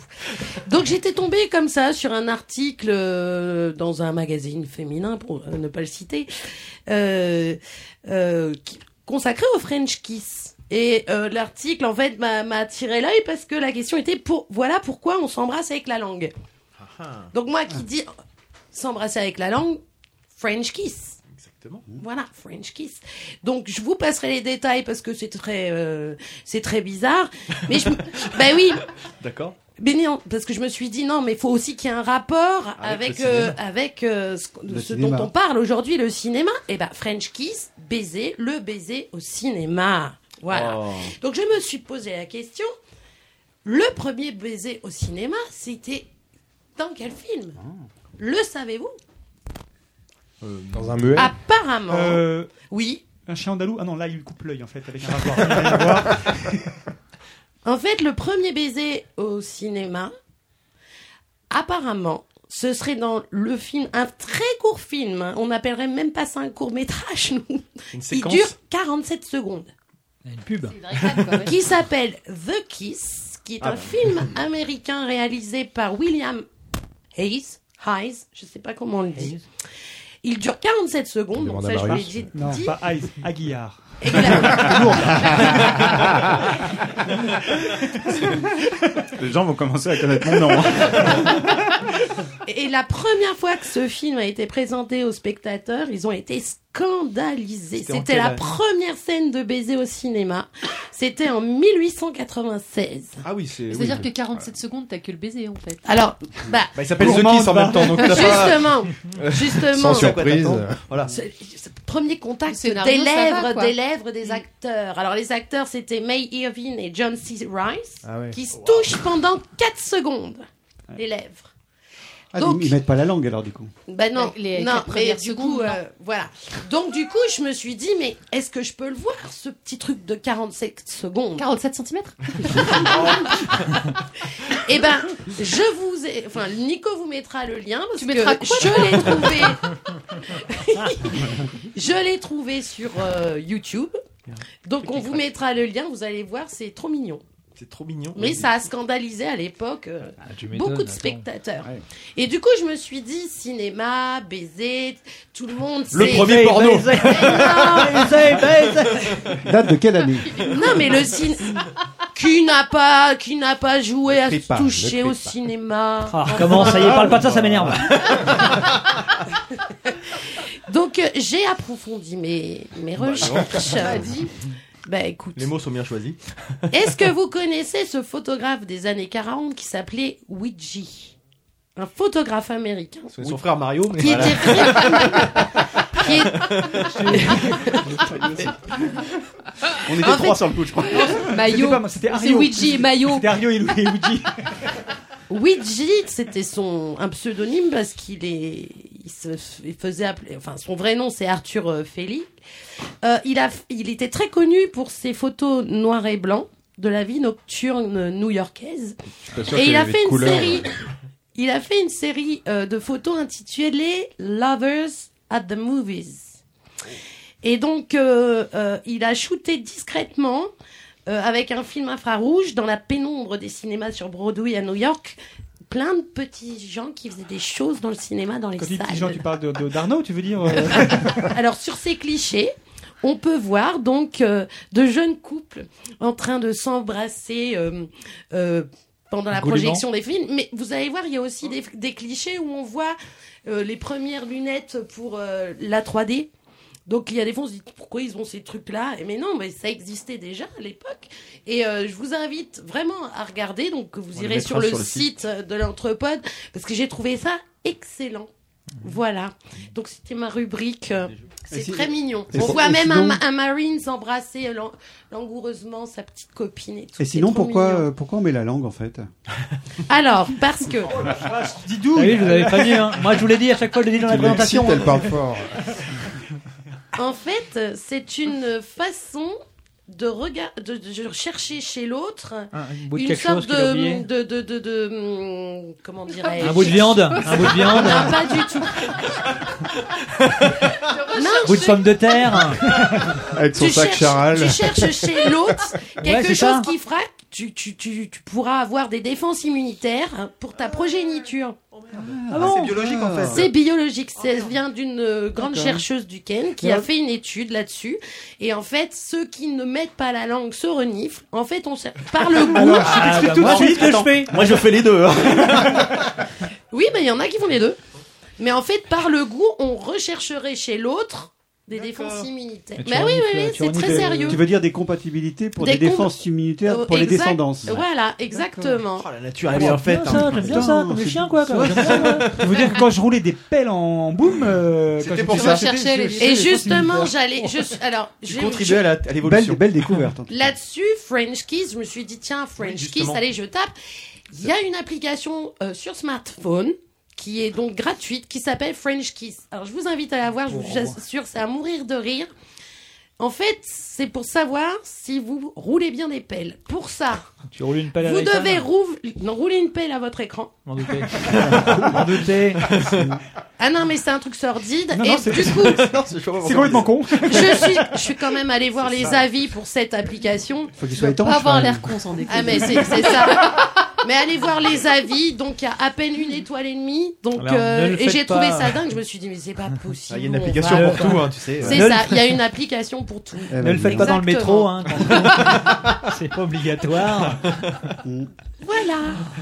Donc j'étais tombée comme ça sur un article euh, dans un magazine féminin, pour euh, ne pas le citer, euh, euh, qui- consacré au French Kiss. Et euh, l'article en fait m'a attiré l'œil parce que la question était pour voilà pourquoi on s'embrasse avec la langue. Donc moi qui dis s'embrasser avec la langue, French Kiss. Exactement. Voilà, French kiss. Donc je vous passerai les détails parce que c'est très, euh, c'est très bizarre. Mais je, [laughs] ben oui, D'accord. Mais non, parce que je me suis dit non, mais il faut aussi qu'il y ait un rapport Avec avec euh, avec euh, ce, dont on parle aujourd'hui, le cinéma. Et ben French kiss, baiser, le baiser au cinéma. Voilà. Oh. Donc je me suis posé la question. Le premier baiser au cinéma, c'était dans quel film? Le savez-vous? Euh, Dans un muet. Apparemment, Euh, oui. un chien andalou? Ah non, là, il coupe l'œil en fait avec un [laughs] rasoir. En fait, le premier baiser au cinéma, apparemment, ce serait dans le film, un très court film. hein. On n'appellerait même pas ça un court métrage, nous. Une Il dure 47 secondes. Une pub. Réclame. Qui s'appelle The Kiss, qui est Ah un bah. film américain réalisé par William Hayes. Hayes, je sais pas comment on le dit. Il dure 47 secondes, donc ça je vous l'ai dit. Non, pas Aïs, Aguillard. [laughs] Les gens vont commencer à connaître mon nom. Et la première fois que ce film a été présenté aux spectateurs, ils ont été scandalisés. C'était la première scène de baiser au cinéma. C'était en 1896. Ah oui, c'est. C'est-à-dire oui. que 47 secondes, t'as que le baiser, en fait. Alors, bah, Bah, il s'appelle The Kiss en même temps, donc t'as pas. justement, justement, Sans surprise. Voilà. ce, ce premier contact scénario, des va, lèvres, des lèvres des acteurs. Alors les acteurs, c'était May Irving et John C. Rice, Ah qui se touchent pendant 4 secondes les lèvres. Ah, Donc- ils, mettent pas la langue alors du coup. Ben non, Les non, quatre mais premières du secondes, coup, non. euh, voilà. Donc du coup, je me suis dit, mais est-ce que je peux le voir, ce petit truc de 47 secondes? 47 cm [laughs] Eh ben, je vous ai, enfin, Nico vous mettra le lien parce Tu mettras que quoi je l'ai trouvé. [laughs] je l'ai trouvé sur euh, YouTube. Donc on vous mettra le lien, vous allez voir, c'est trop mignon. C'est trop mignon. Mais ça a scandalisé à l'époque euh, Ah, beaucoup de spectateurs. Ouais. Et du coup, je me suis dit, cinéma, baiser, tout le monde Le premier porno. Baiser, baiser, baiser. [laughs] Date de quelle année? Non, mais le cinéma. Qui n'a pas, qui n'a pas joué à se pas, toucher au pas. cinéma Ah, comment ça y est, parle pas de ça, ça m'énerve. [laughs] Donc, euh, j'ai approfondi mes, mes recherches. Bah écoute, Les mots sont bien choisis. [laughs] est-ce que vous connaissez ce photographe des années 40 qui s'appelait Ouija Un photographe américain. C'est son frère Mario, mais Qui voilà. était [laughs] qui est- [laughs] On était En trois fait- sur le coup, je crois. C'était pas. Ouija et Maillot. C'était Ario et Lou- et Luigi. Ouija, c'était son un pseudonyme parce qu'il est, il se il faisait appeler, enfin son vrai nom c'est Arthur euh, Félix. Euh, il a, il était très connu pour ses photos noir et blanc de la vie nocturne new-yorkaise. Et il a fait une série. Il a fait une série euh, de photos intitulée Lovers at the Movies. Et donc, euh, euh, il a shooté discrètement euh, avec un film infrarouge dans la pénombre des cinémas sur Broadway à New York. Plein de petits gens qui faisaient des choses dans le cinéma, dans les Quand salles. petits gens, tu parles de- de- d'Arnaud, tu veux dire euh, [laughs] Alors sur ces clichés, on peut voir donc euh, de jeunes couples en train de s'embrasser euh, euh, pendant la projection des films. Mais vous allez voir, il y a aussi des, des clichés où on voit les premières lunettes pour la 3D. Donc il y a des fois on se dit pourquoi ils ont ces trucs là mais non mais ça existait déjà à l'époque. Et euh, je vous invite vraiment à regarder. Donc vous On irez sur le, sur le site. de l'entrepode parce que j'ai trouvé ça excellent. Voilà. Donc c'était ma rubrique euh, c'est si- très mignon. on pour- voit même sinon- un, un Marines embrasser lang- langoureusement sa petite copine et tout. Et sinon, pourquoi, euh, pourquoi on met la langue en fait? [laughs] Alors parce que Didou Ah oui, vous avez pas dit. Hein. Moi, je vous l'ai dit à chaque fois, je l'ai dit dans la présentation. elle parle fort. En fait, c'est une façon de, regard, de, de chercher chez l'autre Un- un une sorte de, de, de, de, de, hum, comment dirais-je Un bout de viande, un bout de viande. Non, pas du tout. non, Un bout de pomme de terre. Avec son tu sac cherches, charal. tu cherches chez l'autre quelque Ouais, chose ça. qui fera que tu, tu, tu, tu pourras avoir des défenses immunitaires pour ta progéniture. Ah bon C'est biologique en fait. C'est biologique. Ça vient d'une euh, grande chercheuse du Ken qui Ouais. a fait une étude là-dessus. Et en fait, ceux qui ne mettent pas la langue se reniflent. En fait, on sait par le [laughs] goût. Ah, bah, tout de moi, suite. que je fais. Moi, je fais les deux. hein. Oui, mais il y en a qui font les deux. Mais en fait, par le goût, on rechercherait chez l'autre des défenses immunitaires. Mais Mais oui, oui, oui, c'est très sérieux. Tu veux dire des compatibilités pour Des des, comp- défenses immunitaires Euh, pour les exact- descendances Voilà, exactement. Oh, la nature est bien faite. J'aime bien ça, hein. j'aime bien ça, comme les chiens quoi. moi. Tu veux dire que quand je roulais des pelles en boom, euh, C'était pour ça. les- je- je- Et je- justement, je- j'allais. Je, alors, Tu je- contribues à l'évolution. belle découverte. en. Là-dessus, French Kiss, je me suis dit, tiens, French Kiss, allez, je tape. Il y a une application euh, sur smartphone qui est donc gratuite, qui s'appelle French Kiss. Alors, je vous invite à la voir, je vous assure, c'est à mourir de rire. En fait, c'est pour savoir si vous roulez bien des pelles. Pour ça, [laughs] Tu roules une pelle vous devez canne rouv- non, rouler une pelle à votre écran. M'en doutais. [laughs] M'en doutais. [laughs] Ah non, mais c'est un truc sordide. Non, et [laughs] non, du coup, C'est complètement con. je suis, je suis quand même allé voir les avis pour cette application. Faut qu'il soit Pas étanche. quand avoir l'air con sans déconner. Ah mais c'est ça. [laughs] mais allez voir les avis. Donc il y a à peine une étoile et demie. Donc Alors, euh, et j'ai pas. trouvé ça dingue. Je me suis dit mais c'est pas possible. Ah, Il y a une on application va- pour tout, hein, tu sais. C'est ça. Il y a une application pour tout. Eh ben, Ne le faites pas dans le métro, hein. [laughs] C'est pas obligatoire.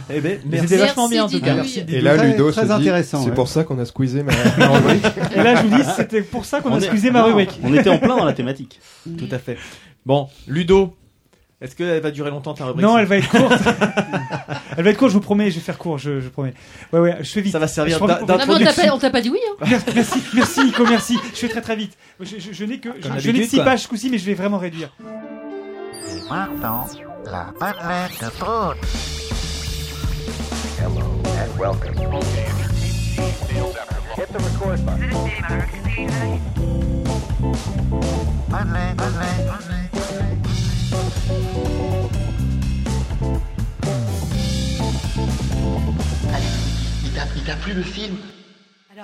Eh ben, c'était vachement bien en tout Didouille. cas. Merci, Et Didou. là, Très- Ludo très dit, intéressant, c'est ouais. pour ça qu'on a squeezé ma, [laughs] ma rubrique. Et là, je vous dis, c'était pour ça qu'on a est- excusé ma rubrique. On était en plein dans la thématique. [laughs] Tout à fait. Bon, Ludo, est-ce qu'elle va durer longtemps ta rubrique Non, elle va être courte. [laughs] elle va être courte, je vous promets, je vais faire court, je, je promets. Ouais, ouais, je fais vite. Ça va servir d'introduction. pas, on t'a pas dit oui. Hein. Merci, merci, Nico, merci. Je fais très très vite. Je, je- je n'ai que, je, n'ai que d'habitude, 6 quoi. pages ce coup-ci, mais je vais vraiment réduire. Maintenant, la madeleine de Prout. Madeleine, Madeleine, Madeleine. Il t'a, il t'a plu le film?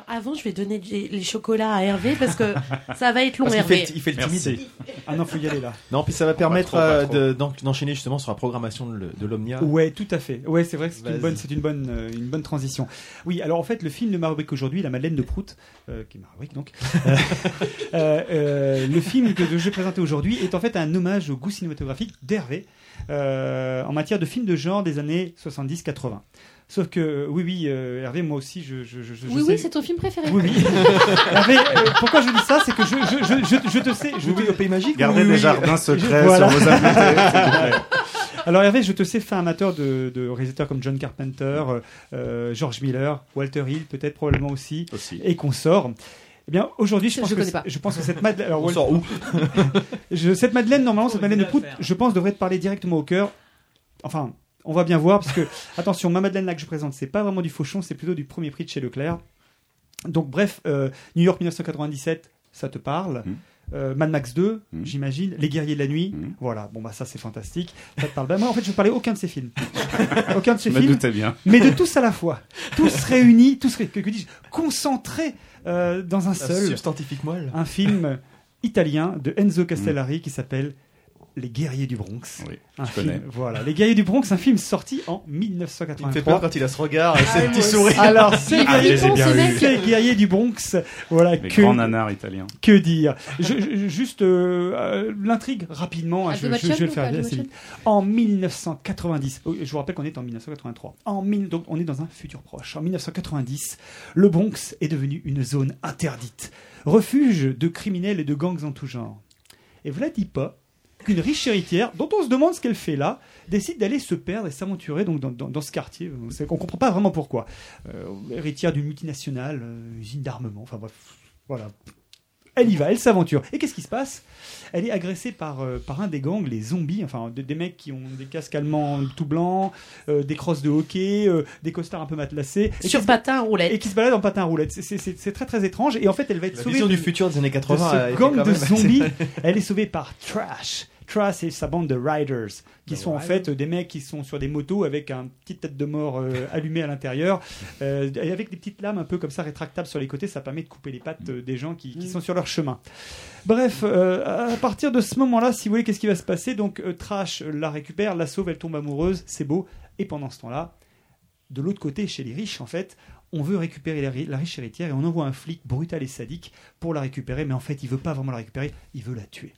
Alors avant, je vais donner les chocolats à Hervé parce que ça va être long, Parce Hervé. fait, il fait le timide. Ah non, faut y aller là. Non, puis ça va permettre euh, de- d'enchaîner justement sur la programmation de, l'Omnia. Ouais, tout à fait. Ouais, c'est vrai que c'est une bonne, c'est une bonne, euh, une bonne transition. Oui, alors en fait, le film de ma rubrique aujourd'hui, La Madeleine de Prout, euh, qui est ma rubrique donc, euh, [laughs] euh, euh, le film que je vais présenter aujourd'hui est en fait un hommage au goût cinématographique d'Hervé euh, en matière de films de genre des années 70-80. Sauf que, oui, oui, euh, Hervé, moi aussi, je, je, je, je Oui, sais- oui, c'est ton film préféré. Oui, oui. [laughs] Hervé, euh, pourquoi je dis ça C'est que je, je, je, je, je te sais. Je te- au pays magique Gardez Oui, des oui. jardins secrets Voilà. sur vos. [laughs] Alors Hervé, je te sais fin amateur de, de réalisateurs comme John Carpenter, euh, George Miller, Walter Hill, peut-être probablement aussi, Aussi. et consorts. Eh bien, aujourd'hui, je Je pense, que connais c'est- pas. je pense que cette Madeleine, alors, On sort où? [laughs] Je- cette Madeleine, normalement, cette Madeleine de Prout, je pense, devrait te parler directement au cœur. Enfin, on va bien voir, parce que, [laughs] attention, ma Madeleine là que je présente, c'est pas vraiment du fauchon, c'est plutôt du premier prix de chez Leclerc. Donc, bref, euh, New York 1997, ça te parle. Mm. Euh, Mad Max 2, Mm. j'imagine. Les Guerriers de la Nuit, Mm. voilà. Bon, bah, ça, c'est fantastique. Ça te parle. Ben, moi, en fait, je ne parlais aucun de ces films. [laughs] aucun de ces films bien. mais de tous à la fois, tous réunis, tous ré- que, que dis-je, concentrés euh, dans un seul, Substantifique moelle. un film italien de Enzo Castellari qui s'appelle Les Guerriers du Bronx. Oui, Un je connais. film- voilà, Les Guerriers du Bronx, un film sorti en 1983. Il me fait peur quand il a ce regard et Ah, ses moi petits sourires. Alors, c'est Ah, les ai Guerriers- bien vus. c'est Guerriers du Bronx. Voilà, Les que, grands nanars italiens. que dire je, je- Juste euh, euh, l'intrigue rapidement, hein, Ah, je, The je- je vais le faire The assez vite. En 1990, oh, je vous rappelle qu'on est en 1983. En mille- donc on est dans un futur proche. En 1990, le Bronx est devenu une zone interdite, refuge de criminels et de gangs en tout genre. Et voilà qu'une riche héritière, dont on se demande ce qu'elle fait là, décide d'aller se perdre et s'aventurer dans, ce quartier. C'est qu'on comprend pas vraiment pourquoi. Euh, héritière d'une multinationale, euh, usine d'armement, enfin bref, voilà. Elle y va, elle s'aventure. Et qu'est-ce qui se passe? Elle est agressée par, euh, par un des gangs, les zombies, enfin des, des mecs qui ont des casques allemands tout blancs, euh, des crosses de hockey, euh, des costards un peu matelassés. et Sur qui se- patin roulette. Et qui se baladent en patin à roulette. C'est- C'est c'est- c'est très très étrange. Et en fait, elle va être La sauvée vision de- du futur des années de 80 a ce gang de même assez- zombies. [laughs] Elle est sauvée par Trash. Trash et sa bande de riders, qui sont en fait des mecs qui sont sur des motos avec un petite tête de mort euh, allumée à l'intérieur, [laughs] euh, et avec des petites lames un peu comme ça rétractables sur les côtés. Ça permet de couper les pattes euh, des gens qui, qui sont sur leur chemin. Bref, à partir de ce moment-là, si vous voulez, qu'est-ce qui va se passer? Donc Trash la récupère, la sauve, elle tombe amoureuse, c'est beau. Et pendant ce temps-là, de l'autre côté, chez les riches, en fait, on veut récupérer la, la riche héritière et on envoie un flic brutal et sadique pour la récupérer, mais en fait, il veut pas vraiment la récupérer, il veut la tuer.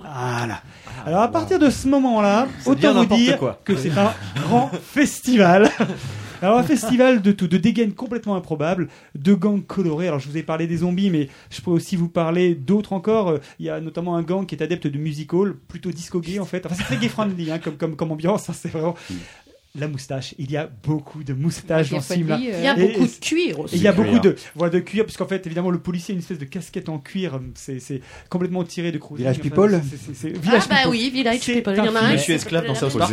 Voilà. Alors à partir de ce moment-là, autant vous dire quoi. que c'est un grand [laughs] festival. Alors un festival de tout, de dégaines complètement improbables, de gangs colorés. Alors je vous ai parlé des zombies, mais je pourrais aussi vous parler d'autres encore. Euh, Il y a notamment un gang qui est adepte de music hall, plutôt disco gay en fait. Enfin c'est très gay friendly hein, comme, comme, comme ambiance. hein, c'est vraiment la moustache. Il y a beaucoup de moustaches dans ce film-là. Il y a Et- beaucoup de cuir aussi. il y a beaucoup de voilà de cuir, puisqu'en fait évidemment le policier a une espèce de casquette en cuir. C'est c'est complètement tiré de cruising. Village Enfin, People Ah Village bah People. oui, Village C'est People. Il y en a un film. Suis esclave dans South Park.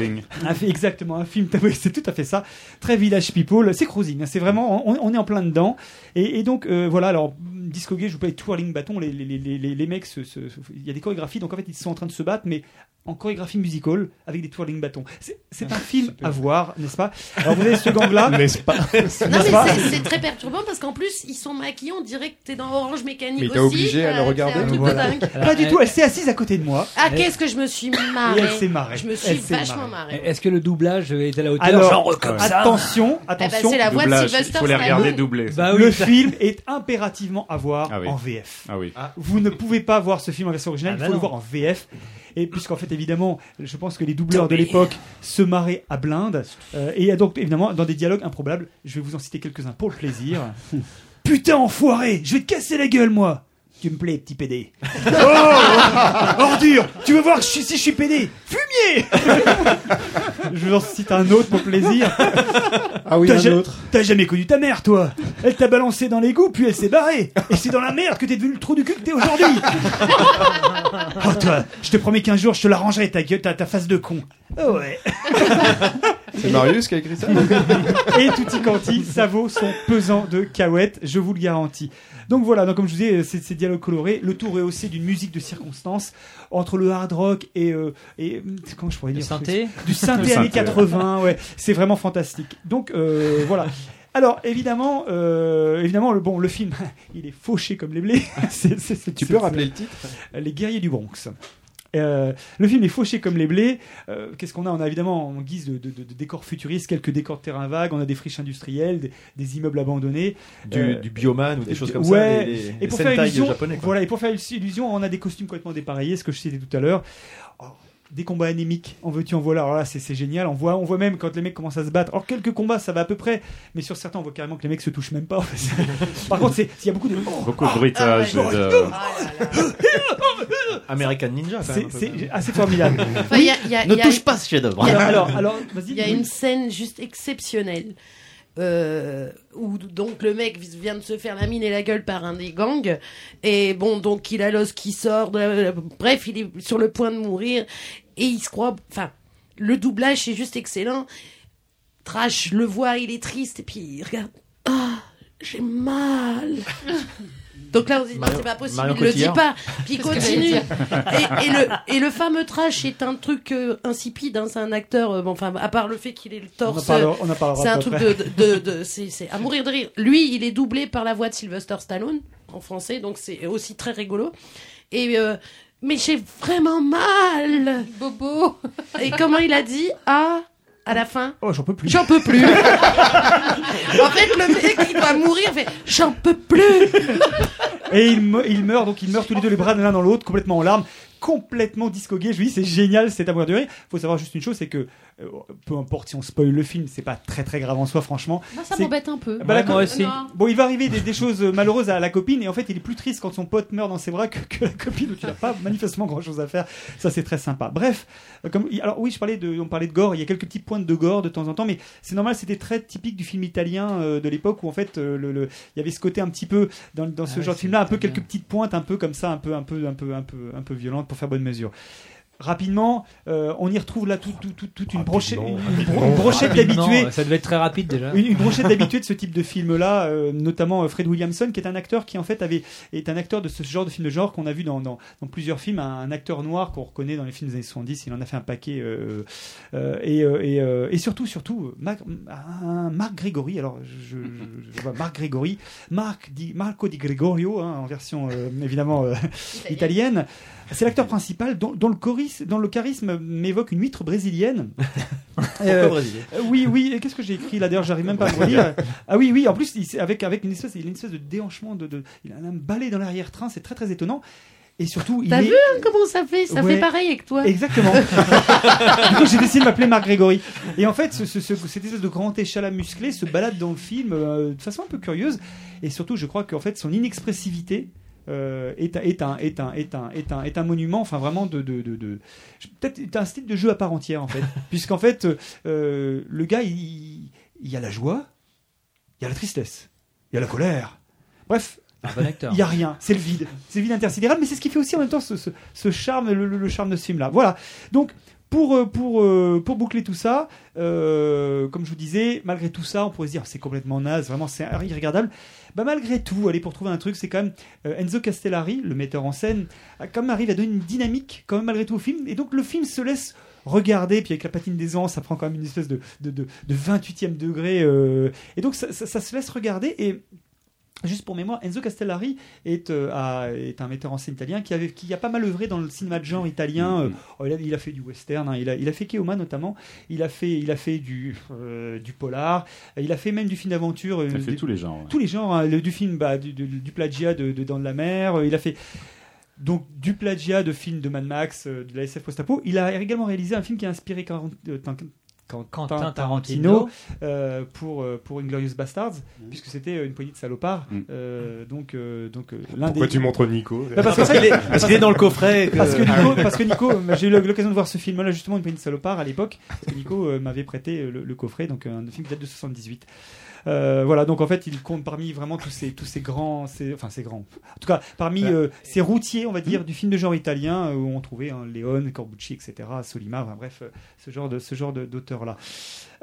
Exactement, un film, [laughs] c'est tout à fait ça. Très Village People, c'est cruising, hein, c'est vraiment, on, on est en plein dedans. Et, et donc, euh, voilà, alors, disco gay, je vous parlais de twirling bâton, les, les, les, les, les mecs, il y a des chorégraphies, donc en fait, ils sont en train de se battre, mais en chorégraphie musicale, avec des twirling bâtons. C'est un film à voir, n'est-ce pas? Alors, vous avez ce gang-là. [laughs] N'est-ce pas? [laughs] C'est- très perturbant parce qu'en plus, ils sont maquillés, on dirait que t'es dans Orange Mécanique Mais aussi. t'es obligé à le regarder. C'est un truc Voilà. de dingue. Pas du tout, elle s'est assise à côté de moi. Ah, qu'est-ce que je me suis marrée. [laughs] Et elle s'est marrée. Je me Elle suis s'est vachement marrée. Est-ce que le doublage est à la hauteur Alors, genre comme ça attention, Eh ben, attention. c'est la voix de Doublage, Sylvester il faut les regarder doublés. Bah le film est impérativement à voir Ah en VF. Ah oui. Vous ne pouvez pas voir ce film en version originale, Ah il bah faut le voir en VF. Et puisqu'en fait, évidemment, je pense que les doubleurs de l'époque se marraient à blinde. Euh, et donc, évidemment, dans des dialogues improbables, je vais vous en citer quelques-uns pour le plaisir. [laughs] Putain, enfoiré, je vais te casser la gueule, moi. Tu me plais, petit PD. [laughs] Oh Ordure Tu veux voir si je suis PD Fumier [laughs] Je vous en cite un autre pour plaisir. [laughs] Ah oui, T'as un ja- autre. T'as jamais connu ta mère, toi? Elle t'a balancé dans l'égout, puis elle s'est barrée. Et c'est dans la merde que t'es devenu le trou du cul que t'es aujourd'hui. [laughs] oh, toi, je te promets qu'un jour, je te l'arrangerai, ta gueule, ta, ta face de con. Oh ouais. [laughs] C'est Marius qui a écrit ça? Et tutti quanti, ça vaut son pesant de cahuètes, je vous le garantis. Donc voilà, donc comme je vous disais, c'est ces dialogues colorés, le tout rehaussé d'une musique de circonstance entre le hard rock et, euh, et comment je pourrais Le dire synthé du synthé années synthé, 80, ouais, c'est vraiment fantastique. Donc euh, voilà. Alors évidemment, euh, évidemment le bon, le film, [laughs] il est fauché comme les blés. [laughs] C'est- c'est- c'est- Tu c'est- peux rappeler le titre? Les guerriers du Bronx. Euh, le film est fauché comme les blés. Euh, Qu'est-ce qu'on a? On a évidemment en guise de, de- de- décors futuristes quelques décors de terrain vagues. On a des friches industrielles, des, des immeubles abandonnés, Du, Euh, du bioman ou des choses comme ouais, ça. Les, les, et les pour faire illusion, japonais. Voilà, et pour faire illusion, on a des costumes complètement dépareillés, ce que je citais tout à l'heure. Oh, des combats anémiques, en veux-tu, en voilà. Alors là, c'est c'est génial. On voit, on voit même quand les mecs commencent à se battre. Alors quelques combats, ça va à peu près, mais sur certains, on voit carrément que les mecs se touchent même pas. en fait. [laughs] Par contre, il y a beaucoup de. Beaucoup de bruitage. Ah ouais. et de- [laughs] American Ninja, C'est assez formidable. [laughs] Enfin, il y a- il y a- Ne il y a- touche pas ce chef-d'œuvre. alors, alors. Il y a une scène juste exceptionnelle. euh, où donc le mec vient de se faire la mine et la gueule par un des gangs et bon donc il a l'os qui sort de- bref il est sur le point de mourir et il se croit enfin le doublage c'est juste excellent. Trash le voit il est triste et puis il regarde. Ah j'ai mal. Donc là on se dit non c'est pas possible Marion il le dit pas. [laughs] Puis il continue. et, et le, et le fameux trash est un truc euh, insipide, hein, c'est un acteur, euh, bon, enfin, à part le fait qu'il ait le On torse, parlera, on en parlera c'est un truc de, de, de, de- c'est, c'est à mourir de rire. Lui, il est doublé par la voix de Sylvester Stallone, en français, donc c'est aussi très rigolo. Et euh, mais j'ai vraiment mal. Bobo. Et comment il a dit Ah, à la fin Oh, j'en peux plus. J'en peux plus. en fait, le mec, il doit mourir, fait J'en peux plus. Et il, me- il meurt, donc ils meurent tous les deux les bras de l'un dans l'autre, complètement en larmes, complètement discogué. Je lui dis, c'est génial, c'est à mourir de rire. Faut savoir juste une chose, c'est que euh, peu importe si on spoil le film, c'est pas très très grave en soi, franchement. Moi, ça m'embête un peu. Bah, Non. Bon, il va arriver des, des choses malheureuses à la copine et en fait, il est plus triste quand son pote meurt dans ses bras que, que la copine où tu n'as pas [laughs] manifestement grand chose à faire. Ça, c'est très sympa. Bref, euh, comme alors oui, je parlais de, on parlait de gore. Il y a quelques petites pointes de gore de temps en temps, mais c'est normal. C'était très typique du film italien euh, de l'époque où en fait, euh, le, le- il y avait ce côté un petit peu dans, dans ce Ah ouais, genre de film-là, un peu quelques petites pointes, un peu comme ça, un peu, un peu, un peu, un peu, un peu violentes pour faire bonne mesure. Rapidement, euh, on y retrouve là tout- tout- tout- toute une brochette, une, une bro- une brochette d'habitués. Ça devait être très rapide déjà. Une, une brochette d'habitués de ce type de film-là, euh, notamment euh, Fred Williamson, qui est un acteur qui en fait avait est un acteur de ce genre de film de genre qu'on a vu dans, dans, dans plusieurs films, un, un acteur noir qu'on reconnaît dans les films des années 70. Il en a fait un paquet euh, euh, et, euh, et, euh, et surtout surtout Marc, un Marc Grégory. Alors je, je- je vois Marc Grégory, Marc di, Marco di Gregorio hein, en version euh, évidemment euh, italienne. C'est l'acteur principal dont, dont le, choris- dont le charisme m'évoque une huître brésilienne. [laughs] Brésilienne Euh, Oui, oui. et Qu'est-ce que j'ai écrit là D'ailleurs, j'arrive même pas à me relire. Ah oui, oui. En plus, il- avec avec une espèce, il a une espèce de déhanchement de, de il a un balai dans l'arrière-train. C'est très très étonnant. Et surtout, il T'as est vu hein, comment ça fait? Ça Ouais. fait pareil avec toi. Exactement. [laughs] du coup, j'ai décidé de m'appeler Marc Grégory. Et en fait, ce, ce- ce- cette espèce de grand échalas musclé se balade dans le film euh, de façon un peu curieuse. Et surtout, je crois qu'en fait, son inexpressivité euh, est, un- est, un, est, un, est, un, est, un, est un monument, enfin vraiment de. de, de, de- Peut-être est un style de jeu à part entière, en fait. [laughs] Puisqu'en fait, euh, le gars, il, il y a la joie, il y a la tristesse, il y a la colère. Bref, Un bon acteur. il y a rien, c'est le vide, c'est le vide intersidéral, mais c'est ce qui fait aussi en même temps ce, ce- ce charme, le, le- le charme de ce film-là. Voilà. Donc pour euh, pour euh, pour boucler tout ça, euh, comme je vous disais, malgré tout ça, on pourrait se dire c'est complètement naze, vraiment c'est irregardable. Bah malgré tout, allez pour trouver un truc, c'est quand même euh, Enzo Castellari, le metteur en scène, même arrive à donner une dynamique quand même malgré tout au film, et donc le film se laisse regarder, puis avec la patine des ans, ça prend quand même une espèce de, de, de, de 28e degré, euh, et donc ça se laisse regarder, et Juste pour mémoire, Enzo Castellari est, euh, a- est un metteur en scène italien qui, avait, qui a pas mal œuvré dans le cinéma de genre italien. Euh, oh, il, a, il a fait du western, hein, il, a, il a fait Keoma notamment, il a fait, il a fait du, euh, du polar, il a fait même du film d'aventure. Il a fait des- tous les genres, ouais. Tous les genres, hein, le- du film, bah, du, du- du plagiat de, de Dans de la mer, il a fait donc du plagiat de films de Mad Max, de la SF post-apo. Il a également réalisé un film qui a inspiré Quentin, Tin- Quentin Quentin Tarantino Tarantino. euh, pour euh, pour Inglorious Bastards, puisque c'était une poignée de salopards. Mm. Euh, donc euh, donc Pourquoi des- tu montres Nico parce qu'il est- parce est dans le coffret et que- Parce que Ah Nico, oui. parce que Nico, j'ai eu l'occasion de voir ce film-là justement, une poignée de salopards à l'époque, parce que Nico euh, m'avait prêté le, le coffret, donc un film qui date de 78. Euh, voilà, donc en fait, il compte parmi vraiment tous ces, tous ces grands, ces, enfin ces grands. En tout cas, parmi euh, ces routiers, on va dire, du film de genre italien euh, où on trouvait hein, Léon, Corbucci, etc., Solima, enfin, bref, ce genre de, ce genre de- d'auteur-là.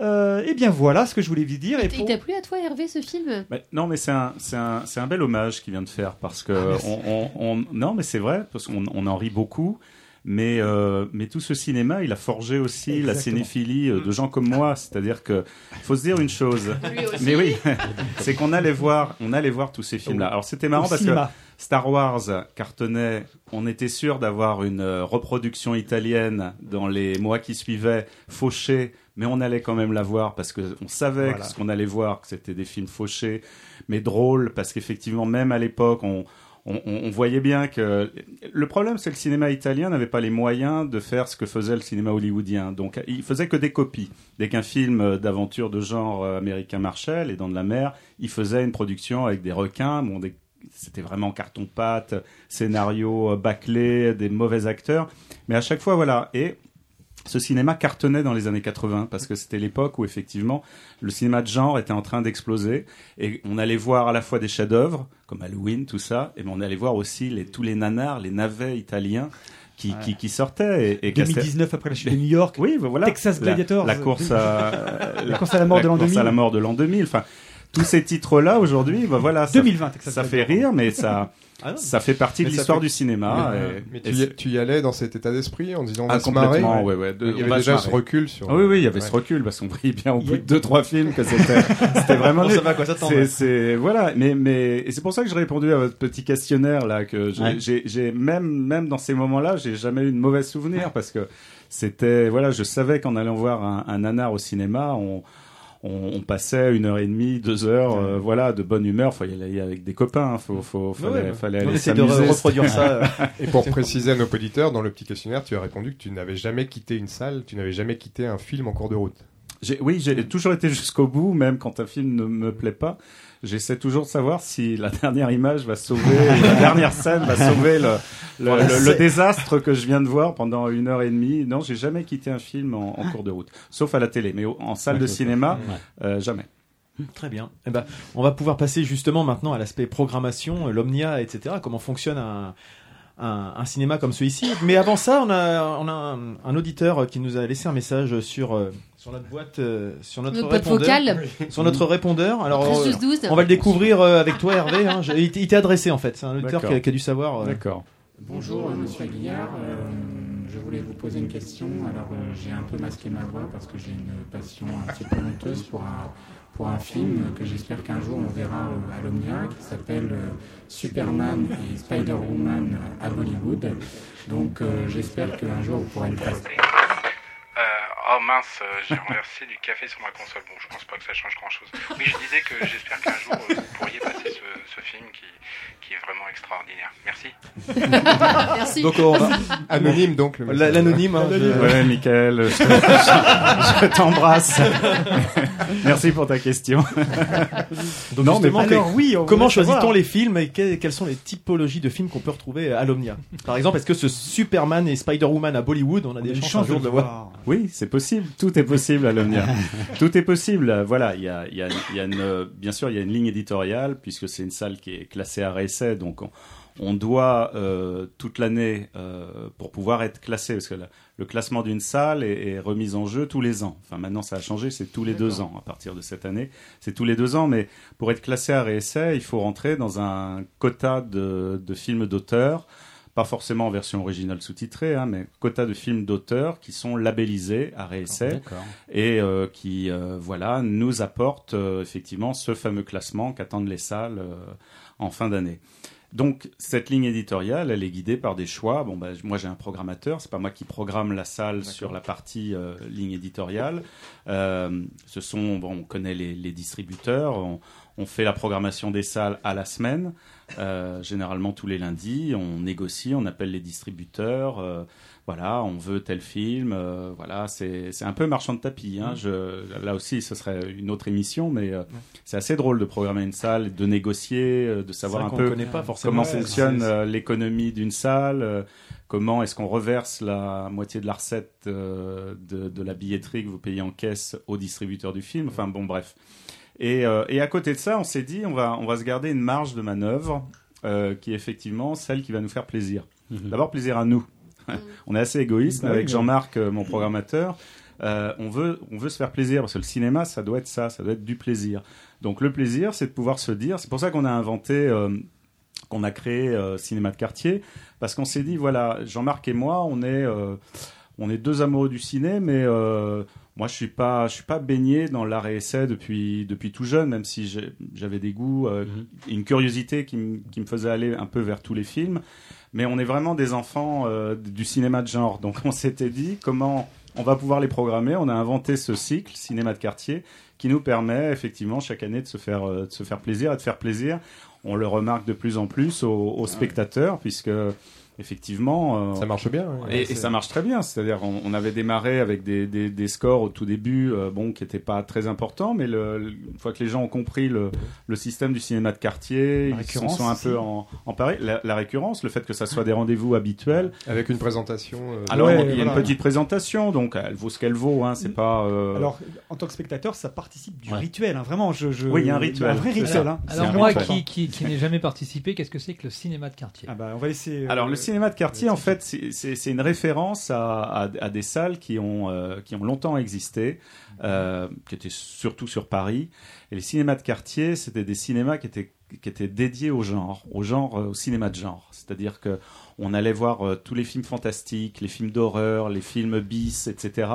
Euh, et bien voilà ce que je voulais vous dire. Et Il pour- t'a plu à toi, Hervé, ce film? Mais non, mais c'est un, c'est un, c'est un bel hommage qu'il vient de faire parce que Ah, merci. on, on- on- non, mais c'est vrai parce qu'on on en rit beaucoup. Mais, euh, mais tout ce cinéma, il a forgé aussi la cinéphilie euh, de gens comme moi. C'est-à-dire que faut se dire une chose. Mais oui, [laughs] c'est qu'on allait voir, on allait voir tous ces films-là. Alors c'était marrant parce que Star Wars cartonnait. On était sûr d'avoir une euh, reproduction italienne dans les mois qui suivaient, fauchée, mais on allait quand même la voir parce que on savait Voilà. que ce qu'on allait voir, que c'était des films fauchés, mais drôles, parce qu'effectivement, même à l'époque, on, on, voyait bien que le problème, c'est que le cinéma italien n'avait pas les moyens de faire ce que faisait le cinéma hollywoodien. Donc, il faisait que des copies. Dès qu'un film d'aventure de genre américain marchait, Les Dents de la Mer, il faisait une production avec des requins, bon, c'était vraiment carton-pâte, scénario bâclé, des mauvais acteurs. Mais à chaque fois, voilà. Et ce cinéma cartonnait dans les années 80 parce que c'était l'époque où effectivement le cinéma de genre était en train d'exploser et on allait voir à la fois des chefs-d'œuvre comme Halloween, tout ça, et on allait voir aussi les, tous les nanars, les navets italiens qui, qui, qui sortaient. Et, et 2019 après la chute de New York. Oui, ben voilà. Texas La- Gladiators. La, course à [laughs] La course à la mort de l'an course 2000. à la mort de l'an 2000. Enfin, tous ces titres-là aujourd'hui, bah voilà, ça, 2020, Texas ça fait rire, mais ça, Ah ça fait partie de Mais l'histoire fait- du cinéma. Mais, et- mais et tu, y, c'est- tu y allais dans cet état d'esprit en disant on ah, va se marrer? complètement, ouais, ouais. de- Il y on avait va déjà ce recul sur. Ah oui, oui, il y avait Ouais. ce recul parce qu'on voyait bien au bout de deux, trois films que c'était, [laughs] c'était vraiment ça va, quoi, ça tombe. C'est, voilà. Mais, mais, et c'est pour ça que j'ai répondu à votre petit questionnaire, là, que j'ai, j'ai, même, même dans ces moments-là, j'ai jamais eu de mauvais souvenirs parce que c'était, voilà, je savais qu'en allant voir un, un nanar au cinéma, on, on, on passait une heure et demie, deux heures, euh, voilà, de bonne humeur. Faut y aller avec des copains. Faut, faut, fallait, ouais. fallait On aller de reproduire ça. [laughs] Et pour préciser à nos auditeurs, dans le petit questionnaire, tu as répondu que tu n'avais jamais quitté une salle, tu n'avais jamais quitté un film en cours de route. J'ai- oui, j'ai toujours été jusqu'au bout, même quand un film ne me plaît pas. J'essaie toujours de savoir si la [laughs] dernière image va sauver, la dernière scène va sauver le, le, Voilà, le- le c'est- désastre que je viens de voir pendant une heure et demie. Non, j'ai jamais quitté un film en, en cours de route, sauf à la télé, mais en salle de cinéma, euh, jamais. Très bien. Eh ben, on va pouvoir passer justement maintenant à l'aspect programmation, euh, l'omnia, etc. Comment fonctionne un, un, un cinéma comme celui-ci? Mais avant ça, on a, on a un, un auditeur qui nous a laissé un message sur, euh, sur notre boîte, euh, sur notre, Notre boîte répondeur. vocale. Sur notre répondeur. Alors, 13 euh, 12 12. on va le découvrir euh, avec toi, Hervé. hein. Je- Il t'est adressé en fait. C'est un auditeur qui qui a dû savoir. euh, D'accord. Bonjour Monsieur Aguillard, Euh, je voulais vous poser une question. Alors euh, j'ai un peu masqué ma voix parce que j'ai une passion un petit peu honteuse pour un, pour un film que j'espère qu'un jour on verra euh, à l'Omnia qui s'appelle euh, Superman et Spider-Woman à Bollywood. Donc euh, j'espère qu'un jour vous pourrez le passer. Oh mince, euh, j'ai renversé du café sur ma console. Bon, je pense pas que ça change grand chose. Oui, je disais que j'espère qu'un jour euh, vous pourriez passer ce, ce film qui, qui est vraiment extraordinaire. Merci. [laughs] Merci. Donc, on va- Anonyme donc le La- message. L'anonyme. hein, je- Ouais, Michael, je, je- [laughs] je t'embrasse. [laughs] Merci pour ta question. Donc Non, mais justement, Alors oui, on comment voulait savoir. choisit-on les films et que- quelles sont les typologies de films qu'on peut retrouver à l'Omnia Par exemple, est-ce que ce Superman et Spider-Woman à Bollywood, on a des chances chance un jour de le voir. Oui, c'est possible. Tout est possible à l'Omnia. Tout est possible. Euh, Voilà, il y a, il y a, il y a une, euh, bien sûr, il y a une ligne éditoriale puisque c'est une salle qui est classée à donc on, on doit euh, toute l'année euh, pour pouvoir être classé, parce que la- le classement d'une salle est, est remis en jeu tous les ans. Enfin, maintenant, ça a changé, c'est tous les deux ans à partir de cette année. C'est tous les deux ans, mais pour être classé à essai, il faut rentrer dans un quota de, de films d'auteur pas forcément en version originale sous-titrée, hein, mais quota de films d'auteur qui sont labellisés à réessai et euh, qui voilà nous apportent effectivement ce fameux classement qu'attendent les salles en fin d'année. Donc cette ligne éditoriale, elle est guidée par des choix. Bon, bah, moi j'ai un programmateur, c'est pas moi qui programme la salle sur la partie euh, ligne éditoriale. Euh, ce sont, bon, on connaît les, les distributeurs, on, on fait la programmation des salles à la semaine, euh, généralement tous les lundis. On négocie, on appelle les distributeurs. euh, voilà, on veut tel film. euh, voilà, c'est c'est un peu marchand de tapis. Hein. Je, là aussi, ce serait une autre émission, mais euh, c'est assez drôle de programmer une salle, de négocier, euh, de savoir un peu pas comment fonctionne l'économie d'une salle. Comment est-ce qu'on reverse la moitié de la recette de, de la billetterie que vous payez en caisse au distributeur du film Enfin bon, bref. Et, euh, et à côté de ça, on s'est dit, on va, on va se garder une marge de manœuvre euh, qui est effectivement celle qui va nous faire plaisir. D'abord, plaisir à nous. [laughs] on est assez égoïste Bah avec Jean-Marc, euh, mon programmateur. Euh, on veut, on veut se faire plaisir parce que le cinéma, ça doit être ça, ça doit être du plaisir. Donc le plaisir, c'est de pouvoir se dire. C'est pour ça qu'on a inventé, euh, qu'on a créé euh, Cinéma de quartier, parce qu'on s'est dit voilà, Jean-Marc et moi, on est, euh, on est deux amoureux du ciné, mais euh, moi je suis pas, je suis pas baigné dans l'art et essai depuis depuis tout jeune, même si j'avais des goûts, euh, une curiosité qui, me- qui me faisait aller un peu vers tous les films. Mais on est vraiment des enfants euh, du cinéma de genre, donc on s'était dit comment on va pouvoir les programmer. On a inventé ce cycle cinéma de quartier qui nous permet effectivement chaque année de se faire euh, de se faire plaisir et de faire plaisir. On le remarque de plus en plus aux, aux spectateurs puisque effectivement euh, Ça marche bien. ouais. et, ça marche très bien. C'est-à-dire, on, on avait démarré avec des, des, des scores au tout début, euh, bon, qui n'étaient pas très importants, mais le, le- une fois que les gens ont compris le, le système du cinéma de quartier, ils récurrence sont un peu en, emparés. La, la récurrence, le fait que ça soit des rendez-vous habituels. Avec une présentation. euh, Alors, Ouais, il y a voilà. une petite présentation, donc elle vaut ce qu'elle vaut. Hein, c'est pas. euh, Alors, en tant que spectateur, ça participe du Ouais. rituel. hein, vraiment, je, je- Oui, il y a un rituel, Un vrai rituel. hein. Alors un moi rituel. qui, qui, qui n'ai jamais participé, qu'est-ce que c'est que le cinéma de quartier? Ah bah, on va euh, Alors, le cinéma de quartier, en fait, c'est- une référence à, à- à des salles qui ont, euh, qui ont longtemps existé, euh, qui étaient surtout sur Paris. Et les cinémas de quartier, c'était des cinémas qui étaient, qui étaient dédiés au genre, au genre, euh, au cinéma de genre. C'est-à-dire que on allait voir euh, tous les films fantastiques, les films d'horreur, les films bis, etc.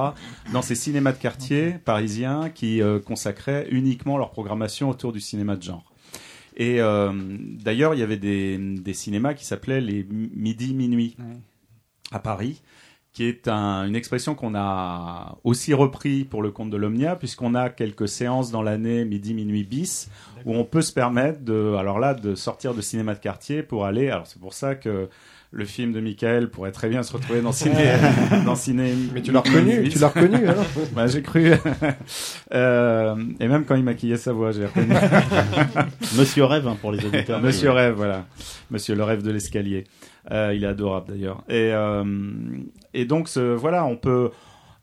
dans ces cinémas de quartier parisiens qui euh, consacraient uniquement leur programmation autour du cinéma de genre. Et euh, d'ailleurs, il y avait des, des cinémas qui s'appelaient les midi minuit à Paris, qui est un- une expression qu'on a aussi repris pour le compte de l'Omnia, puisqu'on a quelques séances dans l'année midi minuit bis où on peut se permettre de, alors là, de sortir de cinéma de quartier pour aller. Alors c'est pour ça que le film de Michael pourrait très bien se retrouver dans ciné, [laughs] [laughs] dans ciné. Mais tu l'as reconnu, tu l'as reconnu, alors [laughs] Bah, j'ai cru. Euh, et même quand il maquillait sa voix, j'ai reconnu. Monsieur Rêve, hein, pour les auditeurs. Monsieur Rêve, voilà. Monsieur le rêve de l'escalier. Euh, il est adorable d'ailleurs. Et, euh, et donc, ce, voilà, on peut.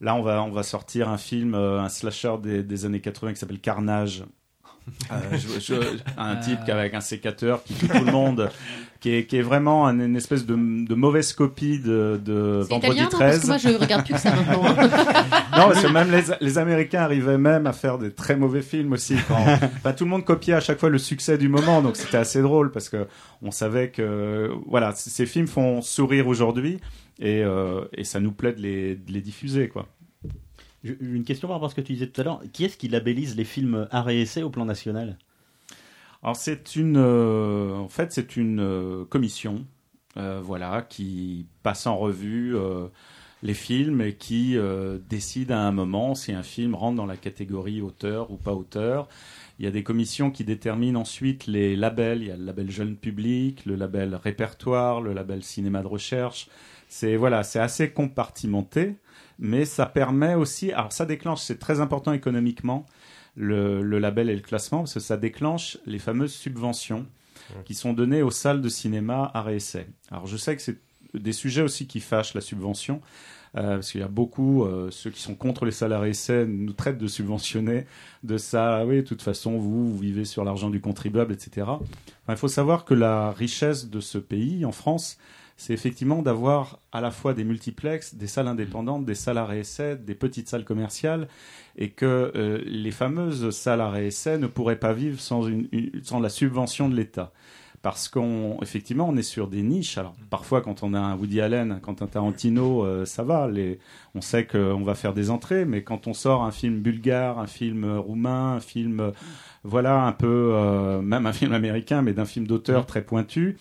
Là, on va, on va sortir un film, euh, un slasher des, des années 80 qui s'appelle Carnage. Euh, je- je- un type avec un sécateur qui tue tout le monde, qui est, qui est vraiment un- une espèce de, de mauvaise copie de, de C'est Vendredi italien, non 13. Parce que moi, je regarde plus que ça [laughs] maintenant. non, parce que même les, les Américains arrivaient même à faire des très mauvais films aussi. Quand, [laughs] enfin, tout le monde copiait à chaque fois le succès du moment, donc c'était assez drôle parce que on savait que voilà, ces films font sourire aujourd'hui et, euh, et ça nous plaît de les, de les diffuser, quoi. Une question par rapport à ce que tu disais tout à l'heure. Qui est-ce qui labellise les films art et essai au plan national? Alors c'est une, euh, en fait c'est une euh, commission, euh, voilà, qui passe en revue les films et qui décide à un moment si un film rentre dans la catégorie auteur ou pas auteur. Il y a des commissions qui déterminent ensuite les labels. Il y a le label jeune public, le label répertoire, le label cinéma de recherche. C'est voilà, c'est assez compartimenté, mais ça permet aussi. Alors ça déclenche, c'est très important économiquement le, le label et le classement parce que ça déclenche les fameuses subventions qui sont données aux salles de cinéma art et essai. Alors je sais que c'est des sujets aussi qui fâchent la subvention. euh, parce qu'il y a beaucoup, euh, ceux qui sont contre les et essai nous traitent de subventionner de ça. Ah oui, de toute façon, vous, vous vivez sur l'argent du contribuable, etc. Enfin, il faut savoir que la richesse de ce pays, en France, c'est effectivement d'avoir à la fois des multiplexes, des salles indépendantes, des salles à essai, des petites salles commerciales, et que euh, les fameuses salles à essai ne pourraient pas vivre sans la subvention de l'État. Parce qu'on, effectivement, on est sur des niches. Alors, parfois, quand on a un Woody Allen, quand un Tarantino, euh, ça va. Les, on sait qu'on va faire des entrées, mais quand on sort un film bulgare, un film roumain, un film, euh, voilà, un peu, euh, même un film américain, mais d'un film d'auteur très pointu,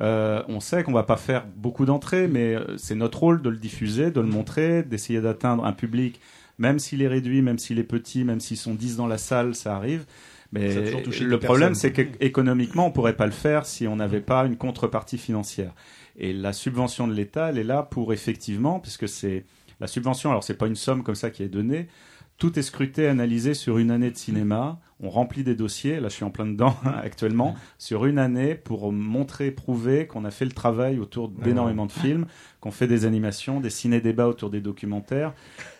euh, on sait qu'on va pas faire beaucoup d'entrées, mais euh, c'est notre rôle de le diffuser, de le montrer, d'essayer d'atteindre un public, même s'il est réduit, même s'il est petit, même s'ils sont 10 dans la salle, ça arrive. Mais le problème, c'est qu'économiquement, on pourrait pas le faire si on n'avait pas une contrepartie financière. Et la subvention de l'État, elle est là pour effectivement, puisque c'est la subvention. Alors, c'est pas une somme comme ça qui est donnée. Tout est scruté, analysé sur une année de cinéma. On remplit des dossiers. Là, je suis en plein dedans [laughs] actuellement sur une année pour montrer, prouver qu'on a fait le travail autour d'énormément de films, qu'on fait des animations, des ciné-débats autour des documentaires.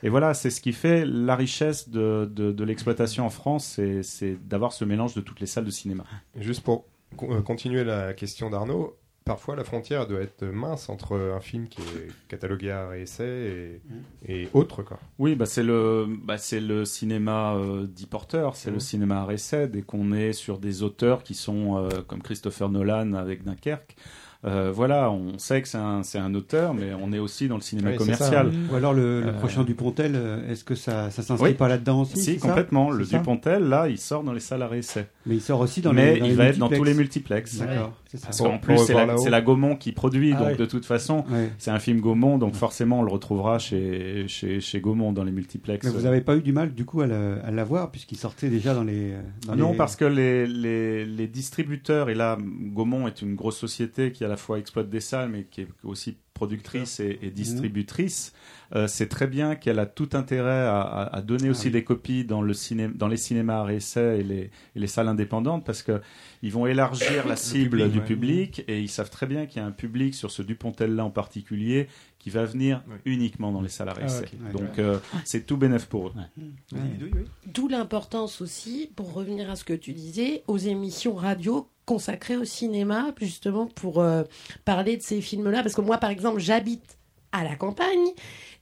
Et voilà, c'est ce qui fait la richesse de, de, de l'exploitation en France, c'est- d'avoir ce mélange de toutes les salles de cinéma. Juste pour euh, continuer la question d'Arnaud, parfois la frontière doit être mince entre un film qui est catalogué à essai et, et autre. Quoi. Oui, bah c'est le, bah c'est le cinéma euh, dit porteur, c'est le cinéma à essai. Dès qu'on est sur des auteurs qui sont euh, comme Christopher Nolan avec Dunkerque, euh, voilà, on sait que c'est un, c'est un auteur, mais on est aussi dans le cinéma Oui, commercial. Ou alors le, le Euh, prochain Dupontel, euh, est-ce que ça, ça s'inscrit Oui. pas là-dedans aussi Si, complètement. Le Dupontel, là, il sort dans les salles à essai. Mais il sort aussi dans Mais les dans il les va être dans tous les multiplex. D'accord. Parce qu'en plus, c'est la, la Gaumont qui produit, Ah donc de toute façon, c'est un film Gaumont, donc forcément, on le retrouvera chez, chez, chez Gaumont dans les multiplex. Mais vous n'avez pas eu du mal du coup à l'avoir puisqu'il sortait déjà dans les. dans non, les- parce que les, les, les distributeurs, et là, Gaumont est une grosse société qui à la fois exploite des salles, mais qui est aussi productrice et, et distributrice, euh, c'est très bien qu'elle a tout intérêt à, à- à donner aussi oui. des copies dans, le ciné, dans les cinémas à essai et les, et les salles indépendantes, parce que ils vont élargir la [coughs] cible public, du ouais. public, et ils savent très bien qu'il y a un public sur ce Dupontel-là en particulier qui va venir uniquement dans les salles à Ah, Donc ouais. euh, c'est tout bénef pour eux. D'où l'importance aussi, pour revenir à ce que tu disais, aux émissions radio consacré au cinéma, justement pour euh, parler de ces films-là. Parce que moi, par exemple, j'habite à la campagne.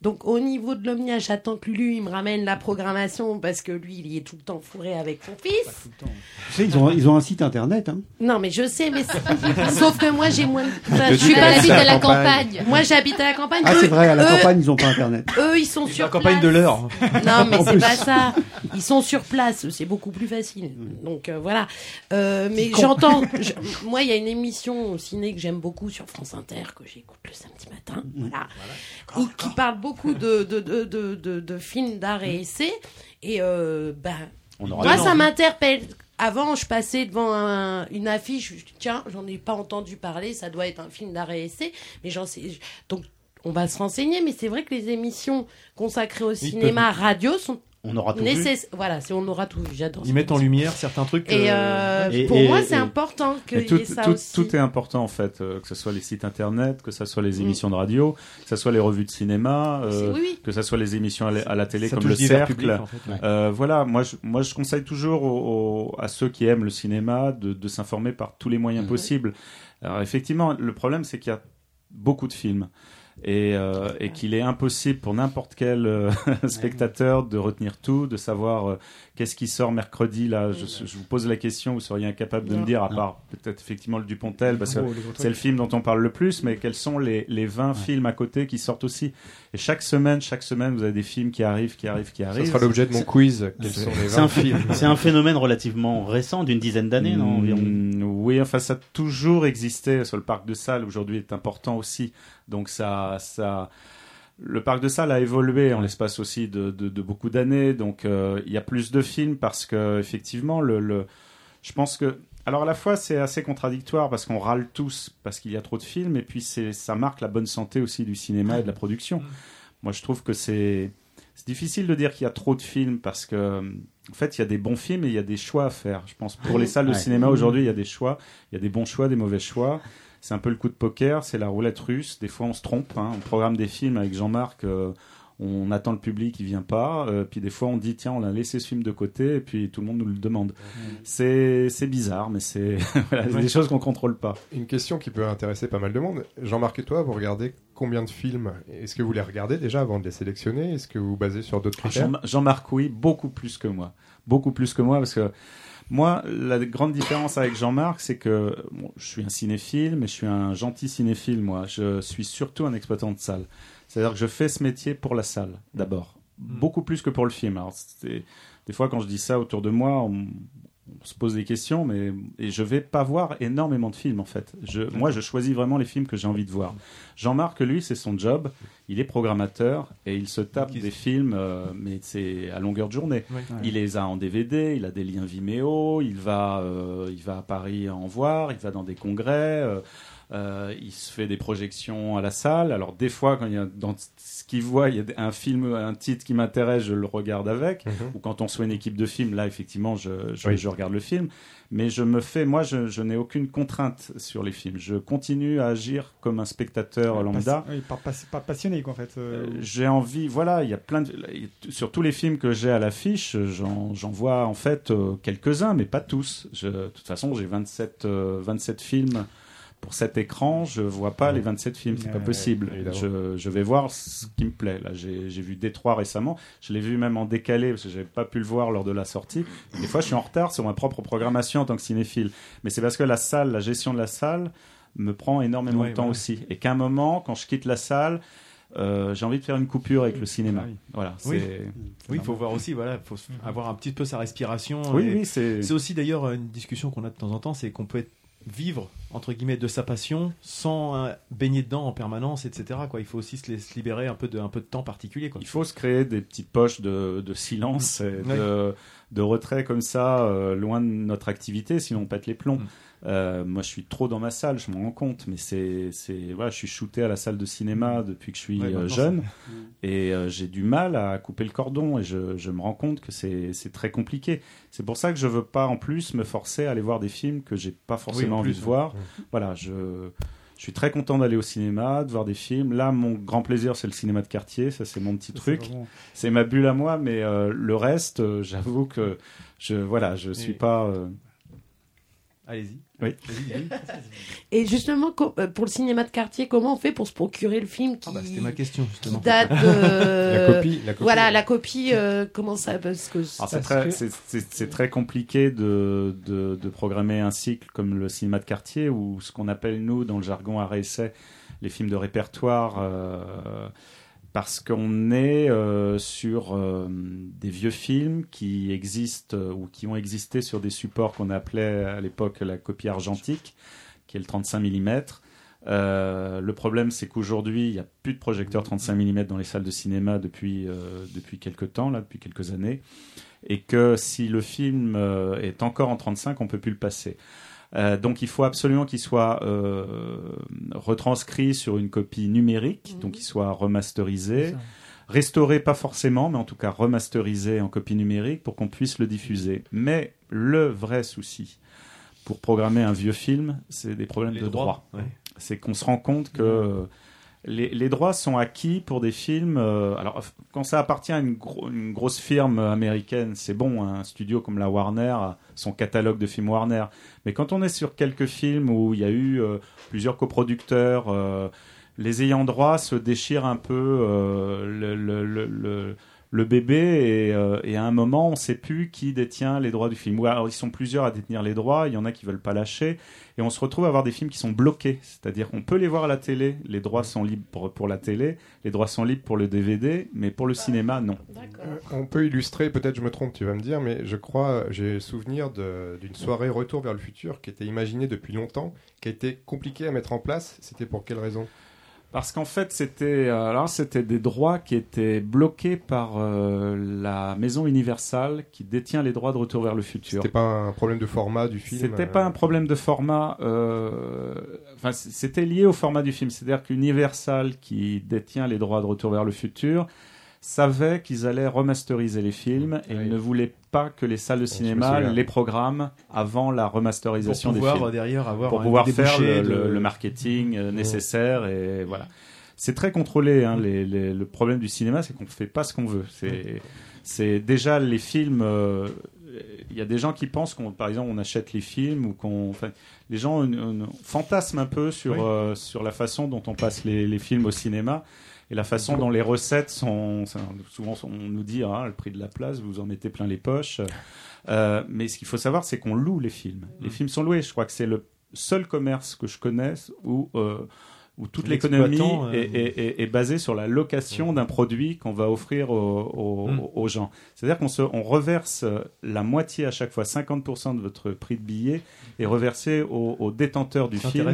Donc au niveau de l'Omnia, j'attends que lui il me ramène la programmation parce que lui il y est tout le temps fourré avec son fils. Tu sais, ils ont, ils ont un site internet. Hein. Non mais je sais, mais c'est- [laughs] sauf que moi j'ai moins de... Enfin, Je suis pas habite à la campagne. campagne. Moi j'habite à la campagne. Ah, c'est vrai, à la eux- campagne, ils n'ont pas internet. Eux, ils sont sur la campagne place. de l'heure. Non, mais c'est plus. pas ça. Ils sont sur place, c'est beaucoup plus facile. Donc euh, voilà. Euh, mais j'entends. [laughs] je- moi, il y a une émission au ciné que j'aime beaucoup sur France Inter que j'écoute le samedi matin. Voilà. Où- qui parle beaucoup de de de de, de, de films d'art et essai. Et euh, ben, On aura moi, ça m'interpelle. Avant, je passais devant un- une affiche, je tiens, j'en ai pas entendu parler, ça doit être un film d'art et essai, mais j'en sais. Donc, on va se renseigner, mais c'est vrai que les émissions consacrées au cinéma, radio sont On aura tout vu. Voilà, c'est on aura tout vu. J'adore. Ils mettent en lumière certains trucs. Et, euh, euh, Et- pour et- moi, c'est important y tout, ait ça tout- aussi. tout est important en fait, euh, que ce soit les sites internet, que ce soit les Mm. émissions de radio, que ce soit les revues de cinéma, euh, C'est- oui, oui. que ce soit les émissions à la, à la télé Ça comme le Cercle. publics, en fait, ouais. Euh, voilà, moi je, moi je conseille toujours aux- aux- à ceux qui aiment le cinéma de, de s'informer par tous les moyens Mm. possibles. Alors effectivement, le problème c'est qu'il y a beaucoup de films. Et, euh, et qu'il est impossible pour n'importe quel euh, [laughs] spectateur de retenir tout, de savoir euh, qu'est-ce qui sort mercredi. Là, je, je vous pose la question, vous seriez incapable de Non. me dire, à Non. part peut-être effectivement le Dupontel, parce que Oh, c'est le film dont on parle le plus, mais quels sont les, les 20 films à côté qui sortent aussi? Et chaque semaine, chaque semaine, vous avez des films qui arrivent, qui arrivent, qui arrivent. sera l'objet de mon quiz. C'est un, 20 phi- films c'est un phénomène relativement récent, d'une dizaine d'années, non environ? Mm, Oui, enfin, ça a toujours existé sur le parc de Salles. Aujourd'hui, est important aussi. Donc, ça, ça, le parc de Salles a évolué en l'espace aussi de, de, de beaucoup d'années. Donc, euh, il y a plus de films parce que, effectivement, le, le, je pense que, alors à la fois, c'est assez contradictoire parce qu'on râle tous parce qu'il y a trop de films et puis ça marque la bonne santé aussi du cinéma et de la production. Moi, je trouve que c'est, difficile de dire qu'il y a trop de films parce que, en fait, il y a des bons films et il y a des choix à faire. Je pense pour les salles de cinéma aujourd'hui, il y a des choix, il y a des bons choix, des mauvais choix. C'est un peu le coup de poker, c'est la roulette russe. Des fois, on se trompe. hein. On programme des films avec Jean-Marc. euh, on attend le public, il vient pas. euh, puis des fois, on dit tiens, on a laissé ce film de côté, et puis tout le monde nous le demande. C'est c'est bizarre, mais c'est [laughs] voilà, des choses qu'on contrôle pas. Une question qui peut intéresser pas mal de monde. Jean-Marc et toi, vous regardez combien de films? Est-ce que vous les regardez déjà avant de les sélectionner? Est-ce que vous vous basez sur d'autres critères? Jean- Jean-Marc, oui, beaucoup plus que moi. Beaucoup plus que moi, parce que moi, la grande différence avec Jean-Marc, c'est que bon, je suis un cinéphile, mais je suis un gentil cinéphile, moi. Je suis surtout un exploitant de salle. C'est-à-dire que je fais ce métier pour la salle, d'abord. Beaucoup plus que pour le film. Alors, des fois, quand je dis ça autour de moi, on, on se pose des questions, mais et je vais pas voir énormément de films en fait. Je, moi, je choisis vraiment les films que j'ai envie de voir. Jean-Marc, lui, c'est son job. Il est programmateur et il se tape des films, euh, mais c'est à longueur de journée. Ouais. Il les a en DVD, il a des liens Vimeo, il va, euh, il va à Paris en voir, il va dans des congrès. euh, euh, il se fait des projections à la salle. Alors des fois, quand il y a dans ce qu'il voit, il y a un film, un titre qui m'intéresse, je le regarde avec. Mhm. Ou quand on soit une équipe de films, là effectivement, je, je, Oui. je regarde le film. Mais je me fais, moi, je, je n'ai aucune contrainte sur les films. Je continue à agir comme un spectateur lambda. Oui, pas, pas- pas passionné, quoi, en fait. euh, J'ai envie, voilà, il y a plein de. Sur tous les films que j'ai à l'affiche, j'en j'en vois en fait euh, quelques-uns, mais pas tous. De toute façon, j'ai 27, euh, 27 films pour cet écran, je vois pas les 27 films, c'est pas possible. Je, je vais voir ce qui me plaît. Là, j'ai j'ai vu Détroit récemment, je l'ai vu même en décalé parce que j'avais pas pu le voir lors de la sortie. Des fois, je suis en retard sur ma propre programmation en tant que cinéphile, mais c'est parce que la salle, la gestion de la salle me prend énormément Ouais, de temps aussi, et qu'à un moment, quand je quitte la salle, euh, j'ai envie de faire une coupure avec le cinéma. Voilà, Oui, c'est- oui, il faut voir aussi, voilà, faut s- avoir un petit peu sa respiration. Oui, Et oui, c'est- C'est aussi d'ailleurs une discussion qu'on a de temps en temps, c'est qu'on peut être- vivre entre guillemets de sa passion sans euh, baigner dedans en permanence, etc. Quoi, il faut aussi se, libérer un peu de un peu de temps particulier. Quoi. Il faut se créer des petites poches de, de silence, et de, de retrait comme ça, euh, loin de notre activité, sinon on pète les plombs. Euh, moi, je suis trop dans ma salle, je m'en rends compte, mais c'est, c'est, voilà, je suis shooté à la salle de cinéma depuis que je suis Ouais, euh, jeune, ça- et euh, j'ai du mal à couper le cordon, et je, je me rends compte que c'est, c'est très compliqué. C'est pour ça que je veux pas en plus me forcer à aller voir des films que j'ai pas forcément en envie de ouais. voir. Ouais. Voilà, je, je suis très content d'aller au cinéma, de voir des films. Là, mon grand plaisir, c'est le cinéma de quartier. Ça, c'est mon petit truc. C'est ma bulle à moi, mais euh, le reste, euh, j'avoue que je, voilà, je suis Et- pas. euh, Allez-y. Oui. [laughs] Et justement, euh, pour le cinéma de quartier, comment on fait pour se procurer le film qui, bah, c'était ma question, justement. qui date [laughs] de... La copie, la copie. Voilà, la copie, euh, comment ça... Parce que... C'est très, que- compliqué de, de, de programmer un cycle comme le cinéma de quartier ou ce qu'on appelle nous dans le jargon arrêt essai les films de répertoire euh, parce qu'on est euh, sur euh, des vieux films qui existent euh, ou qui ont existé sur des supports qu'on appelait à l'époque la copie argentique qui est le 35 mm. Le problème, c'est qu'aujourd'hui, il n'y a plus de projecteurs 35 mm dans les salles de cinéma depuis, depuis quelques temps, là, depuis quelques années, et que si le film est encore en 35, on peut plus le passer. Euh, donc il faut absolument qu'il soit euh, retranscrit sur une copie numérique, donc qu'il soit remasterisé, restauré pas forcément, mais en tout cas remasterisé en copie numérique pour qu'on puisse le diffuser. Mais le vrai souci pour programmer un vieux film, c'est des problèmes Les de droits, droit. ouais. C'est qu'on se rend compte que les, droits sont acquis pour des films. euh, alors, quand ça appartient à une, gro- une grosse firme américaine, c'est bon. hein, un studio comme la Warner, son catalogue de films Warner. Mais quand on est sur quelques films où il y a eu euh, plusieurs coproducteurs, euh, les ayants droit se déchirent un peu le- bébé et, euh, et à un moment on ne sait plus qui détient les droits du film. Ou alors ils sont plusieurs à détenir les droits, il y en a qui veulent pas lâcher et on se retrouve à avoir des films qui sont bloqués. C'est-à-dire qu'on peut les voir à la télé, les droits sont libres pour, la télé, les droits sont libres pour le DVD, mais pour le cinéma non. Euh, On peut illustrer, peut-être je me trompe, tu vas me dire, mais je crois, j'ai souvenir de- d'une soirée Retour vers le futur qui était imaginée depuis longtemps, qui a été compliquée à mettre en place. C'était pour quelle raison? Parce qu'en fait, c'était euh, alors c'était des droits qui étaient bloqués par euh, la maison Universal qui détient les droits de Retour vers le futur. C'était pas un problème de format du film C'était euh, pas un problème de format. euh, Enfin, c'était lié au format du film. C'est-à-dire qu'Universal, qui détient les droits de Retour vers le futur, savait qu'ils allaient remasteriser les films et ils ne voulaient pas que les salles de cinéma les programment avant la remasterisation Pour pouvoir, des films. euh, derrière, avoir pour pouvoir faire le, de- le- le marketing euh, nécessaire et voilà. C'est très contrôlé. Hein, les- les- le problème du cinéma, c'est qu'on ne fait pas ce qu'on veut. C'est, déjà les films. euh, Il y a des gens qui pensent qu'on, par exemple, on achète les films ou qu'on, enfin, les gens fantasment un peu sur Oui. euh, sur la façon dont on passe les, les films au cinéma et la façon dont les recettes sont. Souvent, on nous dit ah, le prix de la place, vous en mettez plein les poches. Euh, mais ce qu'il faut savoir, c'est qu'on loue les films. Les films sont loués. Je crois que c'est le seul commerce que je connaisse où euh, où toute l'économie euh, est, est- est- est basée sur la location d'un produit qu'on va offrir aux, aux- Mm. aux gens. C'est-à-dire qu'on se, on reverse la moitié à chaque fois, 50% de votre prix de billet est reversé au, au détenteur du film,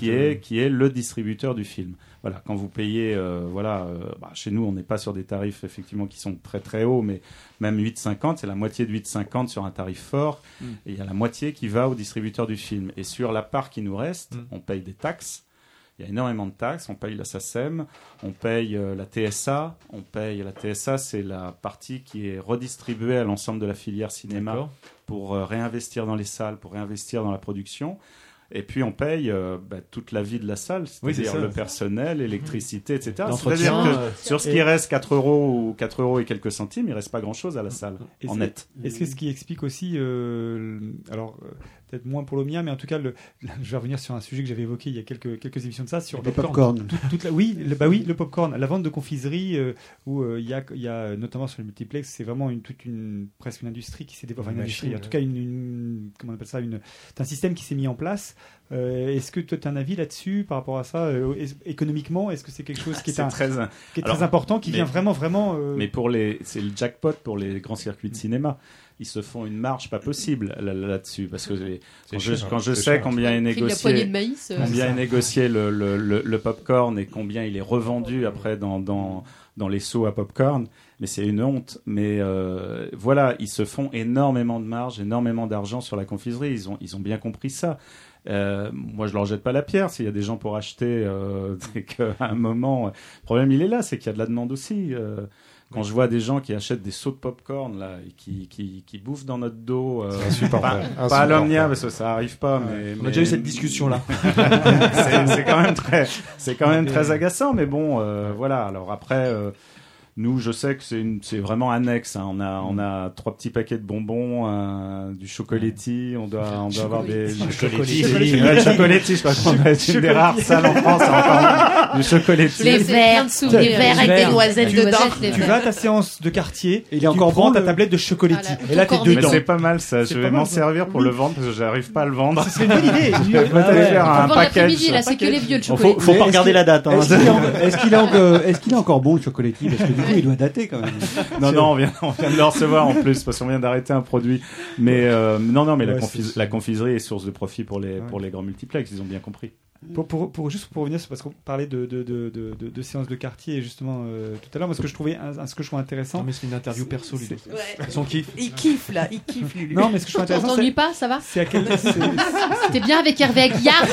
qui euh, est qui est le distributeur du film. Voilà, quand vous payez, euh, voilà, euh, bah, chez nous on n'est pas sur des tarifs effectivement qui sont très très hauts, mais même 8,50, c'est la moitié de 8,50 sur un tarif fort, Mm. et il y a la moitié qui va au distributeur du film. Et sur la part qui nous reste, Mm. on paye des taxes. Il y a énormément de taxes. On paye la SACEM, on paye euh, la TSA. On paye la TSA, c'est la partie qui est redistribuée à l'ensemble de la filière cinéma pour euh, réinvestir dans les salles, pour réinvestir dans la production. Et puis on paye euh, bah, toute la vie de la salle, c'est-à-dire le personnel, l'électricité, etc. C'est-à-dire que euh, sur ce et- qui reste 4 euros ou 4 euros et quelques centimes, il reste pas grand-chose à la salle, Et en c'est- net. Est-ce que ce qui explique aussi, euh, alors euh, peut-être moins pour le mien, mais en tout cas, le, je vais revenir sur un sujet que j'avais évoqué il y a quelques, quelques émissions de ça, sur Le popcorn. Tout- toute la- oui, le, bah oui, le popcorn, la vente de confiserie euh, où euh, il y, a, il y a notamment sur le multiplex, c'est vraiment une, toute une presque une industrie qui s'est développée, enfin, Une industrie, en tout cas une, une- comment on appelle ça, une, un système qui s'est mis en place. Euh, est-ce que tu as un avis là-dessus par rapport à ça euh, est- économiquement Est-ce que c'est quelque chose qui est, un- très, qui est alors, très important, qui mais- vient vraiment vraiment euh, Mais pour les, c'est le jackpot pour les grands circuits de cinéma. Ils se font une marge pas possible là- là- là-dessus parce que quand je, quand sais cher. combien est négocié, de maïs, euh, combien est négocié le, le, le, le popcorn et combien il est revendu après dans, dans, dans les seaux à popcorn, mais c'est une honte. Mais euh, voilà, ils se font énormément de marge, énormément d'argent sur la confiserie. Ils ont, ils ont bien compris ça. Euh, moi, je leur jette pas la pierre. S'il y a des gens pour acheter, euh, [laughs] c'est qu'à un moment, le problème il est là, c'est qu'il y a de la demande aussi. Euh, quand je vois des gens qui achètent des seaux de popcorn là et qui, qui, qui bouffent dans notre dos, euh, C'est insupportable. pas, pas à l'Omnia parce que ça arrive pas, mais On a déjà eu cette discussion-là. [laughs] c'est c'est quand même très, c'est quand même très agaçant, mais bon, euh, voilà. Alors après, euh, Nous, je sais que c'est une- c'est vraiment annexe. hein. On a, on a trois petits paquets de bonbons, euh, du chocoletti. On doit, on doit avoir des. Ouais, le chocoletti. Je crois qu'on a une des rares salles en France. à encore du chocoletti. Les verres, les verres avec des noisettes dedans. Tu vas à ta séance de quartier, Il est encore bon, ta le- tablette de chocoletti. Voilà, et là, t'es dedans. c'est pas mal ça. C'est Je vais m'en servir pour le vendre parce que j'arrive pas à le vendre. Ce serait une bonne idée. [laughs] Je vais Ah faire un package. là, c'est que les vieux, Faut, chocolat. faut Mais pas regarder la date. hein. Est-ce qu'il est, est, encore- est-ce qu'il est encore bon le du coup, il doit dater quand même. [laughs] Non, non, on vient, on vient de le recevoir en plus parce qu'on vient d'arrêter un produit. Mais euh, non, non, mais la, confis- confiserie est source de profit pour les, Ouais. pour les grands multiplex, ils ont bien compris. Pour, pour, pour- juste pour revenir, parce qu'on parlait de, de, de, de, de- de séances de quartier justement euh, tout à l'heure, moi ce que je trouvais, un- ce que je trouve intéressant. Non, mais c'est une interview perso, Ludo. Ouais. Son kiff. Il kiffe là, il kiffe Lulu. Non, mais ce que je trouve On intéressant, t'ennuie c'est pas, ça va c'est à quel. T'es bien avec Hervé Aguillard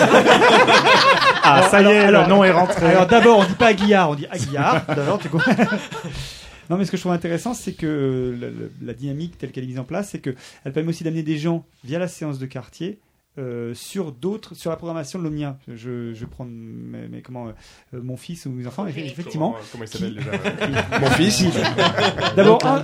Ah, ça y est, alors- le nom est rentré. Alors d'abord, on dit pas Aguillard, on dit Aguillard. [laughs] D'abord, tu comprends [laughs] Non, mais ce que je trouve intéressant, c'est que la, la- la dynamique telle qu'elle est mise en place, c'est que elle permet aussi d'amener des gens via la séance de quartier. Euh, sur d'autres, sur la programmation de l'Omnia. Je, je prends mes, mes- comment, euh, mon fils ou mes enfants, effectivement. Comment il qui- s'appelle déjà [laughs] Mon fils D'abord, un,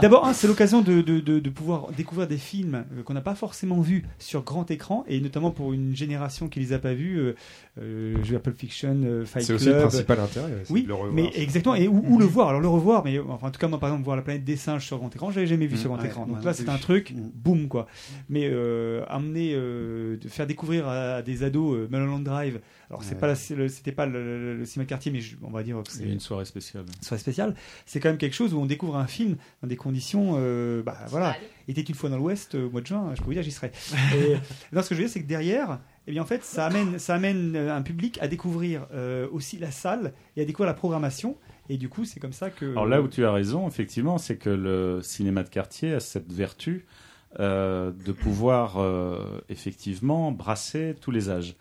d'abord- c'est l'occasion de, de, de, de pouvoir découvrir des films euh, qu'on n'a pas forcément vus sur grand écran, et notamment pour une génération qui les a pas vus. Euh, euh, je Pulp Fiction, euh, Fight C'est Club. aussi le principal intérêt. c'est Oui, de le revoir. mais exactement. Et où, où le voir Alors le revoir, mais enfin, en tout cas moi par exemple voir la planète des singes sur grand écran, j'avais jamais vu Mmh, sur grand ouais, écran. Donc là c'est un truc, Mmh. boum quoi. Mais euh, euh, de faire découvrir à, des ados euh, Mulholland Drive. Alors c'est Ouais. pas la- c'est le- c'était pas le, le, le cinéma de quartier, mais je- on va dire que c'est une soirée spéciale. soirée spéciale. C'est quand même quelque chose où on découvre un film dans des conditions, euh, bah voilà. Était une fois dans l'Ouest euh, au mois de juin, je peux vous dire j'y serai. [laughs] Et, non, ce que je veux dire c'est que derrière. Eh bien, en fait, ça amène, ça amène euh, un public à découvrir euh, aussi la salle et à découvrir la programmation. Et du coup, c'est comme ça que. Alors là où tu as raison, effectivement, c'est que le cinéma de quartier a cette vertu euh, de pouvoir euh, effectivement brasser tous les âges.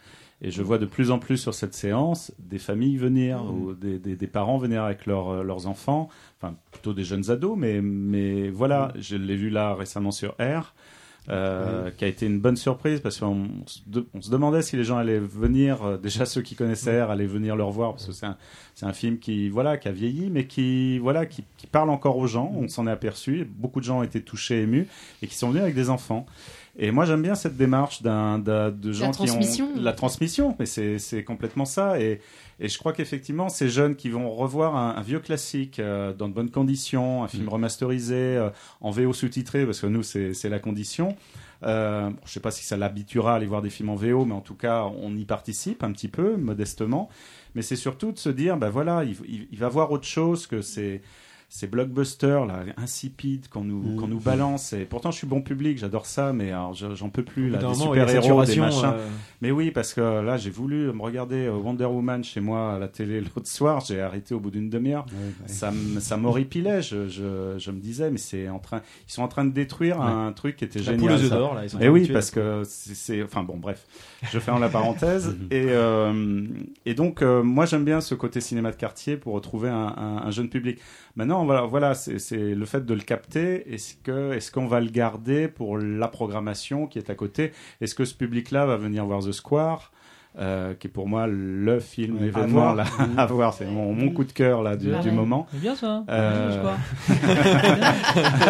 Et je vois de plus en plus sur cette séance des familles venir, ou des, des- des parents venir avec leurs, euh, leurs enfants, enfin plutôt des jeunes ados, mais, mais voilà, je l'ai vu là récemment sur R. euh, qui a été une bonne surprise parce qu'on on se, demandait si les gens allaient venir, euh, déjà ceux qui connaissaient allaient venir le revoir parce que c'est un, un film qui voilà qui a vieilli mais qui voilà qui, qui parle encore aux gens. On s'en est aperçu. Beaucoup de gens ont été touchés, émus et qui sont venus avec des enfants. Et moi j'aime bien cette démarche d'un, d'un- de gens qui transmission. ont la transmission. Mais c'est, c'est complètement ça. Et, et je crois qu'effectivement ces jeunes qui vont revoir un, un vieux classique euh, dans de bonnes conditions, un film remasterisé euh, en VO sous-titré parce que nous c'est, c'est la condition. Euh, bon, je sais pas si ça l'habituera à aller voir des films en VO, mais en tout cas, on y participe un petit peu, modestement. Mais c'est surtout de se dire, ben voilà, il, il- il va voir autre chose que ces, ces blockbusters là, insipides qu'on nous, Mmh. qu'on nous balance. Et pourtant, je suis bon public, j'adore ça, mais j'en peux plus là, d'un des machins. euh. Mais oui, parce que là, j'ai voulu me regarder euh, Wonder Woman chez moi à la télé [laughs] l'autre soir. J'ai arrêté au bout d'une demi-heure. Ça, m'horripilait. Je, je, je me disais, mais c'est en train, ils sont en train de détruire Ouais. un truc qui était La génial. poule aux là, ils sont en Et de oui, parce que c'est, c'est- enfin bon, bref, je ferme la parenthèse. [laughs] et, euh, et donc, euh, moi, j'aime bien ce côté cinéma de quartier pour retrouver un, un- un jeune public. Maintenant, voilà, voilà, c'est, le fait de le capter. Est-ce qu'on va le garder pour la programmation qui est à côté? Est-ce que ce public-là va venir voir The Square? Euh, qui est pour moi le film Ouais, à événement voir. là, [laughs] à voir, c'est mon, mon coup de cœur là du, Ouais. du moment. C'est bien ça. Euh. [laughs]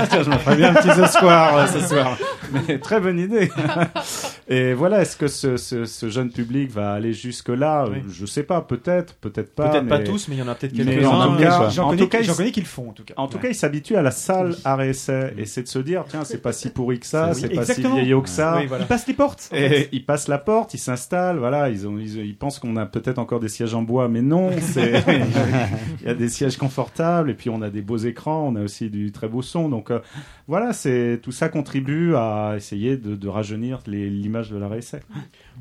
Tiens, je me ferais bien un petit The Square euh, ce soir. Mais très bonne idée. [laughs] Et voilà, est-ce que ce, ce, ce jeune public va aller jusque là Oui. Je sais pas, peut-être, peut-être pas. Peut-être pas tous, mais il y en a peut-être quelques-uns. en tout Mais cas, j'en en connais- tout cas, j'en connais qui le font, en tout cas. En tout Ouais. cas, ils s'habituent à la salle art et essai, et c'est de se dire, tiens, c'est pas si pourri que ça, Oui, c'est pas exactement. si vieillot que ça. Oui, voilà. Ils passent les portes. en Et fait. ils passent la porte, ils s'installent, voilà, ils, ont, ils, ils pensent qu'on a peut-être encore des sièges en bois, mais non, c'est, [laughs] il y a des sièges confortables, et puis on a des beaux écrans, on a aussi du très beau son, donc euh, voilà, c'est tout ça contribue à essayer de, de rajeunir les- l'image de la essai.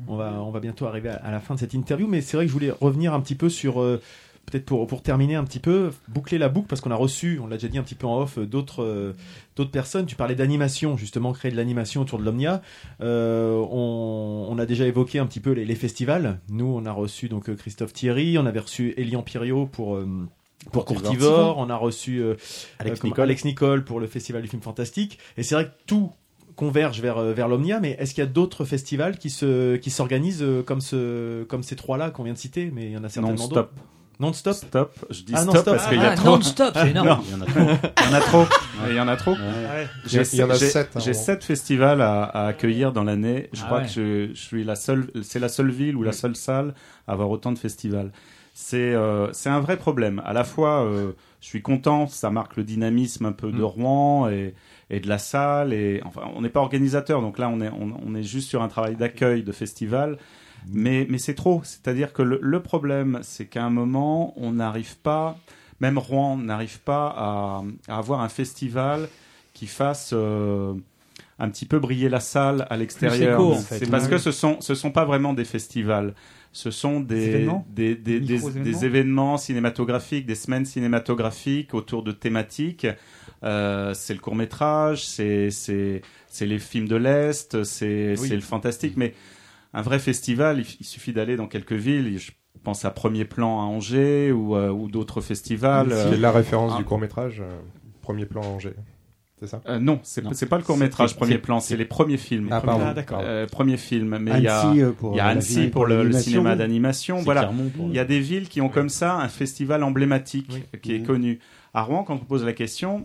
On va, on va bientôt arriver à, à la fin de cette interview, mais c'est vrai que je voulais revenir un petit peu sur, euh, peut-être pour, pour terminer un petit peu, boucler la boucle, parce qu'on a reçu, on l'a déjà dit un petit peu en off, d'autres euh, d'autres personnes. Tu parlais d'animation, justement, créer de l'animation autour de l'Omnia. Euh, on, on a déjà évoqué un petit peu les, les festivals. Nous, on a reçu donc euh, Christophe Thierry, on avait reçu Elian Pirio pour... euh, pour Courtivore. On a reçu euh, Alex comment- Nicole. Alex Nicole pour le Festival du film fantastique. Et c'est vrai que tout converge vers, vers l'Omnia, mais est-ce qu'il y a d'autres festivals qui se qui s'organisent comme ce comme ces trois-là qu'on vient de citer? Mais il y en a certainement d'autres. Non-stop Stop. Je dis Ah, stop non-stop. parce qu'il y a Ah, trop. non-stop, c'est énorme. Non, il y en a trop. Il y en a trop. Il y en a trop. Ouais. Il y a- il y en a J'ai- sept, hein, J'ai bon. sept festivals à, à accueillir dans l'année. Je Ah crois ouais. que je, je suis la seule. C'est la seule ville ou la seule salle à avoir autant de festivals. C'est euh, c'est un vrai problème. À la fois, euh, je suis content, ça marque le dynamisme un peu de Mm. Rouen et, et de la salle. Et enfin, on n'est pas organisateur, donc là, on est on, on est juste sur un travail d'accueil de festival. Mais, mais c'est trop. C'est-à-dire que le, le problème, c'est qu'à un moment, on n'arrive pas, même Rouen n'arrive pas à, à avoir un festival qui fasse euh, un petit peu briller la salle à l'extérieur. écho, en fait. C'est parce que ce sont, ce sont pas vraiment des festivals. Ce sont Des événements des, des, des, Micro-événements des événements cinématographiques, des semaines cinématographiques autour de thématiques. Euh, c'est le court métrage, c'est c'est c'est les films de l'est, c'est Oui. c'est le fantastique. Mais un vrai festival, il, il suffit d'aller dans quelques villes. Je pense à Premier Plan à Angers ou, euh, ou d'autres festivals. C'est euh, la référence ah. du court métrage, premier plan Angers. C'est ça? Euh, non, c'est pas le court métrage premier plan, c'est les premiers films. Ah, pardon. Ah, d'accord. Euh, premier film, mais il y a, Annecy, euh, pour il y a euh, la Annecy ville- pour le, cinéma d'animation. Voilà, il y a des villes qui ont comme ça un festival emblématique Oui. qui est Mhm. connu. À Rouen, quand on pose la question,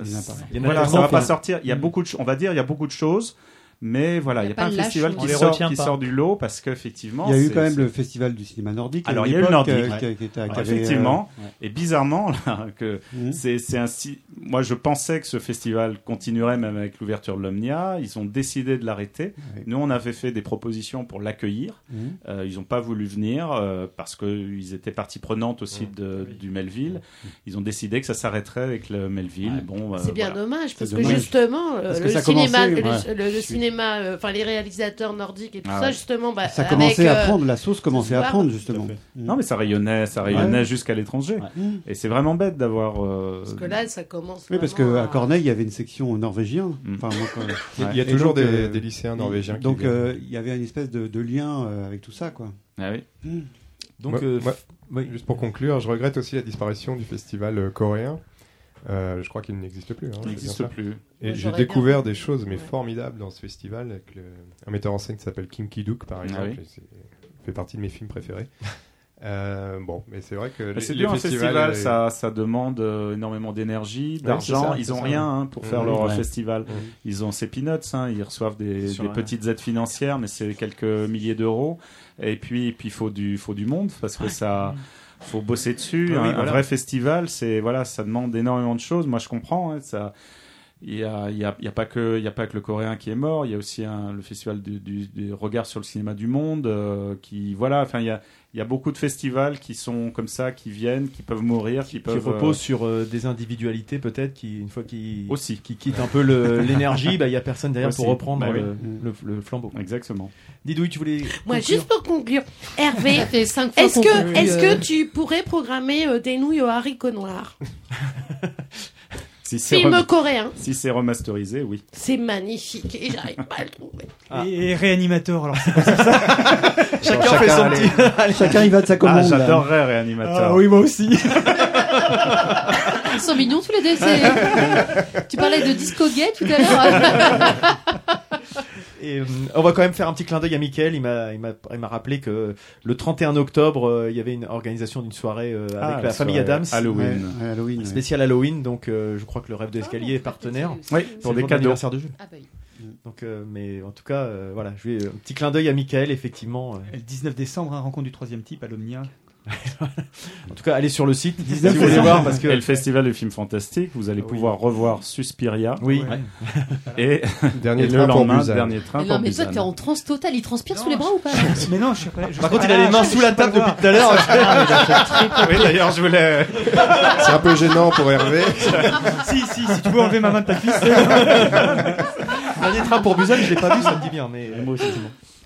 Il y en a pas. Il y en a voilà, tellement ça va pas sortir. Il y a beaucoup de, ch- on va dire, il y a beaucoup de choses, mais voilà, il n'y a, pas pas un festival qui les sort, retient qui pas. sort du lot parce qu'effectivement, Il y a eu quand même le festival du cinéma nordique. Alors, il y a eu le nordique, euh, ouais. qui a- qui était- qui Ouais, avait, euh, effectivement. ouais. Et bizarrement, [laughs] là, que Mhm. c'est c'est ainsi. Moi, je pensais que ce festival continuerait même avec l'ouverture de l'Omnia. Ils ont décidé de l'arrêter. Ouais. Nous, on avait fait des propositions pour l'accueillir. Mhm. Euh, ils n'ont pas voulu venir euh, parce qu'ils étaient partie prenante aussi de, du Melville. Ils ont décidé que ça s'arrêterait avec le Melville. Bon, euh, C'est bien voilà. dommage parce que justement euh, Parce que le cinéma, le, le- cinéma, euh, enfin les réalisateurs nordiques et tout Ah ça ouais. justement, bah, Ça avec, commençait à euh, prendre, la sauce commençait à prendre justement. Mhm. Non, mais ça rayonnait, ça rayonnait Ouais. jusqu'à l'étranger. Ouais. Et c'est vraiment bête d'avoir. euh, Parce que là, ça commence. Oui, parce qu'à à- Corneille, il y avait une section norvégien. Mm. Enfin, moi, quand- Il y a- il y a Et toujours donc, des, euh, des lycéens norvégiens. Donc, euh, il y avait une espèce de, de lien euh, avec tout ça, quoi. Ah oui. Mm. Donc, Moi- euh, moi, f- oui. Juste pour conclure, je regrette aussi la disparition du festival coréen. Euh, je crois qu'il n'existe plus. hein, Il n'existe bien plus. Et j'ai découvert bien- des choses mais Ouais. formidables dans ce festival avec le- un metteur en scène qui s'appelle Kim Ki-duk par exemple. Ah oui. et c'est- fait partie de mes films préférés. [laughs] Euh, bon, mais c'est vrai que les, C'est dur un festivals, festival, ça, ça demande euh, énormément d'énergie, d'argent. Ils ont ça. rien hein, pour faire Mhm. leur Ouais. festival. Mhm. Ils ont ces peanuts, hein, ils reçoivent des, petites aides financières, mais c'est quelques milliers d'euros. Et puis, puis il faut du, faut du monde parce que ça, faut bosser dessus. Oui, un, vrai festival, c'est voilà, ça demande énormément de choses. Moi, je comprends. hein, ça, il y a, y a, y a pas que, il y a pas que le coréen qui est mort. Il y a aussi un, le festival du, du, du regard sur le cinéma du monde, euh, qui voilà. Enfin, il y a, il y a beaucoup de festivals qui sont comme ça, qui viennent, qui peuvent mourir, qui, qui peuvent repose euh, sur euh, des individualités peut-être qui une fois qu'ils Aussi. qui quittent un peu [laughs] l'énergie bah il y a personne derrière pour reprendre Bah oui. le, le- le flambeau Exactement. Didouille tu voulais Moi, conclure juste pour conclure, Hervé, est-ce que, est-ce euh, que tu pourrais programmer euh, des nouilles aux haricots noirs [laughs] Si c'est Film rem- coréen. si c'est remasterisé, oui. C'est magnifique et j'arrive pas à le trouver. [laughs] Ah. Et, et réanimateur, alors c'est quoi ça [laughs] chacun fait son petit [laughs] Chacun y va de sa Ah, commande. j'adorerais réanimateur. Ah oui, moi aussi. Ils sont mignons tous les deux. c'est- [laughs] tu parlais de disco gay tout à l'heure. [laughs] Et, euh, on va quand même faire un petit clin d'œil à Mickaël. Il m'a, il m'a, il m'a rappelé que le 31 octobre, euh, il y avait une organisation d'une soirée euh, avec Ah, la la famille Adams. Halloween. Ouais, ouais, Halloween. ouais. Spécial Halloween, donc euh, je crois que le rêve d'escalier est partenaire Oui, C'est pour des cadeaux. l'anniversaire de jeu. Ah bah oui. Donc, euh, mais en tout cas, euh, voilà, je vais un petit clin d'œil à Mickaël, effectivement. euh. Et le 19 décembre, un rencontre du troisième type à l'Omnia. En tout cas, allez sur le site [laughs] si 19 vous voulez voir parce que Et le festival de films fantastiques, vous allez Oui. pouvoir revoir Suspiria. oui, [laughs] Et, [laughs] Dernier et le train pour lendemain, Busan. dernier train Mais pour non, mais toi, t'es en transe totale. Il transpire sous les bras ou pas Mais non, je sais pas. je Par contre, il a les Ah, mains je- sous la table le depuis tout à l'heure. Oui, d'ailleurs, je voulais. C'est un peu gênant pour Hervé. si, si, si tu veux enlever ma main de ta cuisse. Dernier train pour Busan, je l'ai pas vu, ça me dit bien, mais Moi aussi.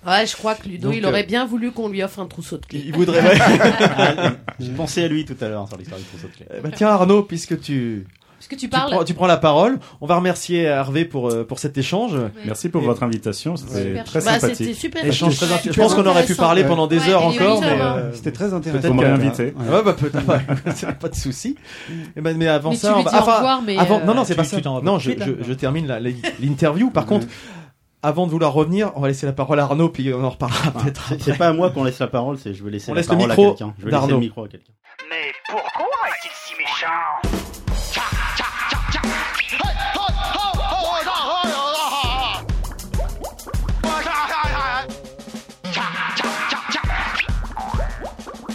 Ouais, je crois que Ludo, Donc, il aurait euh, bien voulu qu'on lui offre un trousseau de clés. il voudrait. ouais. [laughs] J'ai pensé à lui tout à l'heure sur l'histoire du trousseau de clés. Eh ben, tiens Arnaud, puisque tu que tu tu parles prends, tu prends la parole, on va remercier Hervé pour euh, pour cet échange. Merci pour Et- votre invitation, c'était Super. très Bah, c'était sympathique. super. Échange chouette. très intéressant. Je pense qu'on aurait pu parler Ouais. pendant des Ouais, heures encore, mais euh, C'était très intéressant. Peut-être Ouais. réinviter. Ouais. Ouais, bah peut-être, [laughs] pas de souci. Eh ben, mais avant Mais ça, tu on va. dis au enfin, revoir, mais, avant, euh, non, non, c'est pas ça. Non, je, je, je termine l'interview. Par contre, avant de vouloir revenir, on va laisser la parole à Arnaud, puis on en reparlera peut-être. C'est- pas à moi qu'on laisse la parole, c'est je vais laisser On la laisse le parole micro à quelqu'un. Je vais laisser le micro à quelqu'un. Mais pourquoi est-il si méchant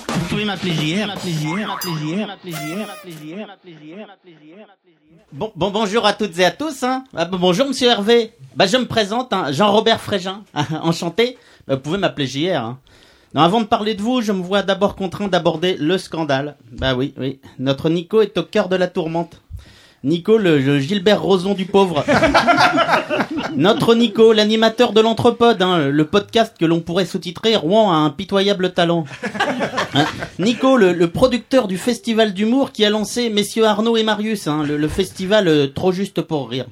Vous pouvez m'appeler JR, m'appeler JR, m'appeler JR, m'appeler JR, m'appeler JR, m'appeler JR, m'appeler JR. Bon, bon, bonjour à toutes et à tous. Hein. Ah, bon, bonjour, monsieur Hervé. Bah, je me présente, hein, Jean-Robert Frégin. [laughs] Enchanté. Bah, vous pouvez m'appeler JR. Hein. Non, avant de parler de vous, je me vois d'abord contraint d'aborder le scandale. Bah oui, oui. Notre Nico est au cœur de la tourmente. Nico, le, le Gilbert Rozon du pauvre. [laughs] Notre Nico, l'animateur de l'Entrepode, hein, le podcast que l'on pourrait sous-titrer Rouen a un pitoyable talent. [laughs] Hein, Nico, le, le producteur du festival d'humour qui a lancé Messieurs Arnaud et Marius, hein, le, le festival euh, Trop juste pour rire.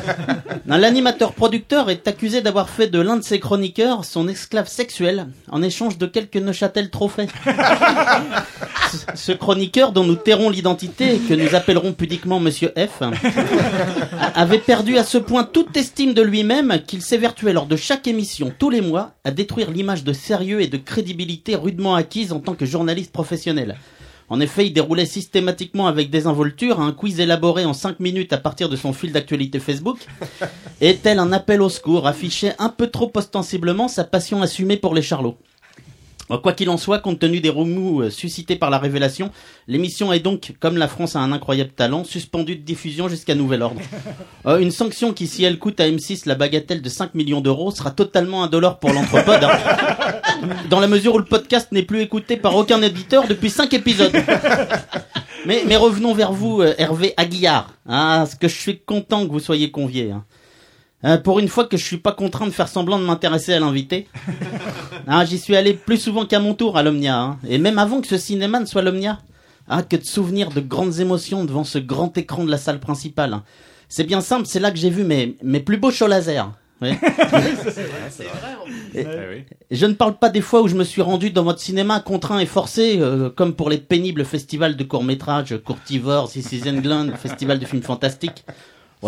[laughs] L'animateur producteur est accusé d'avoir fait de l'un de ses chroniqueurs son esclave sexuel en échange de quelques Neuchâtel trophées. Ce, ce chroniqueur dont nous tairons l'identité et que nous appellerons pudiquement Monsieur F a- avait perdu à ce point toute estime de lui-même qu'il s'évertuait lors de chaque émission tous les mois à détruire l'image de sérieux et de crédibilité rudement acquise en tant que journaliste professionnel. En effet, il déroulait systématiquement avec désinvolture un quiz élaboré en 5 minutes à partir de son fil d'actualité Facebook, et tel un appel au secours, affichait un peu trop ostensiblement sa passion assumée pour les charlots. Quoi qu'il en soit, compte tenu des remous euh, suscités par la révélation, l'émission est donc, comme la France a un incroyable talent, suspendue de diffusion jusqu'à nouvel ordre. [laughs] Euh, une sanction qui, si elle coûte à M6 la bagatelle de 5 millions d'euros, sera totalement indolore pour l'entrepode, hein. [laughs] dans la mesure où le podcast n'est plus écouté par aucun éditeur depuis 5 épisodes. Mais, mais revenons vers vous, euh, Hervé Aguillard. Ah, ce que je suis content que vous soyez convié. hein. Euh, pour une fois que je suis pas contraint de faire semblant de m'intéresser à l'invité. [laughs] Ah, j'y suis allé plus souvent qu'à mon tour à l'Omnia, hein. et même avant que ce cinéma ne soit l'Omnia. Ah, que de souvenirs de grandes émotions devant ce grand écran de la salle principale. hein. C'est bien simple, c'est là que j'ai vu mes, mes plus beaux shows laser. [laughs] Et- et je ne parle pas des fois où je me suis rendu dans votre cinéma contraint et forcé, euh, comme pour les pénibles festivals de courts-métrages, Courtivore, This is England, Festival de films fantastiques.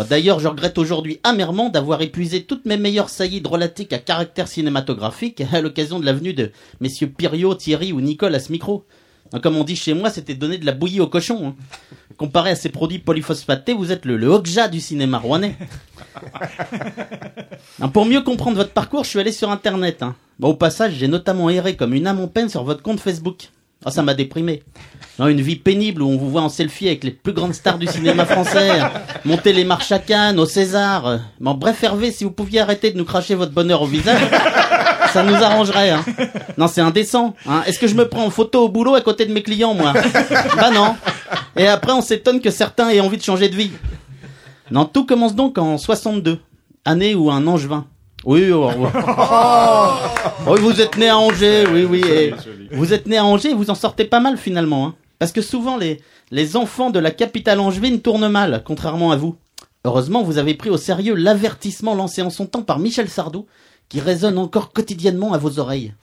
D'ailleurs, je regrette aujourd'hui amèrement d'avoir épuisé toutes mes meilleures saillies drôlatiques à caractère cinématographique à l'occasion de la venue de messieurs Pirio, Thierry ou Nicole à ce micro. Hein, Comme on dit chez moi, c'était donner de la bouillie au cochon. hein. Comparé à ces produits polyphosphatés, vous êtes le, le Okja du cinéma rouennais. [laughs] Hein, pour mieux comprendre votre parcours, je suis allé sur Internet. au passage, j'ai notamment erré comme une âme en peine sur votre compte Facebook. Ah, ça m'a déprimé. Non, une vie pénible où on vous voit en selfie avec les plus grandes stars du cinéma français, [laughs] monter les marches à Cannes, au César. Bon, bref, Hervé, si vous pouviez arrêter de nous cracher votre bonheur au visage, ça nous arrangerait. Hein. Non, c'est indécent. Hein. Est-ce que je me prends en photo au boulot à côté de mes clients, moi? Bah non. Et après, on s'étonne que certains aient envie de changer de vie. Non, tout commence donc en 62, année où un ange vint. Oui, oh, oh. oui, vous êtes né à Angers, oui, oui. et vous êtes né à Angers et vous en sortez pas mal finalement. Hein. Parce que souvent, les, les enfants de la capitale angevine tournent mal, contrairement à vous. Heureusement, vous avez pris au sérieux l'avertissement lancé en son temps par Michel Sardou, qui résonne encore quotidiennement à vos oreilles.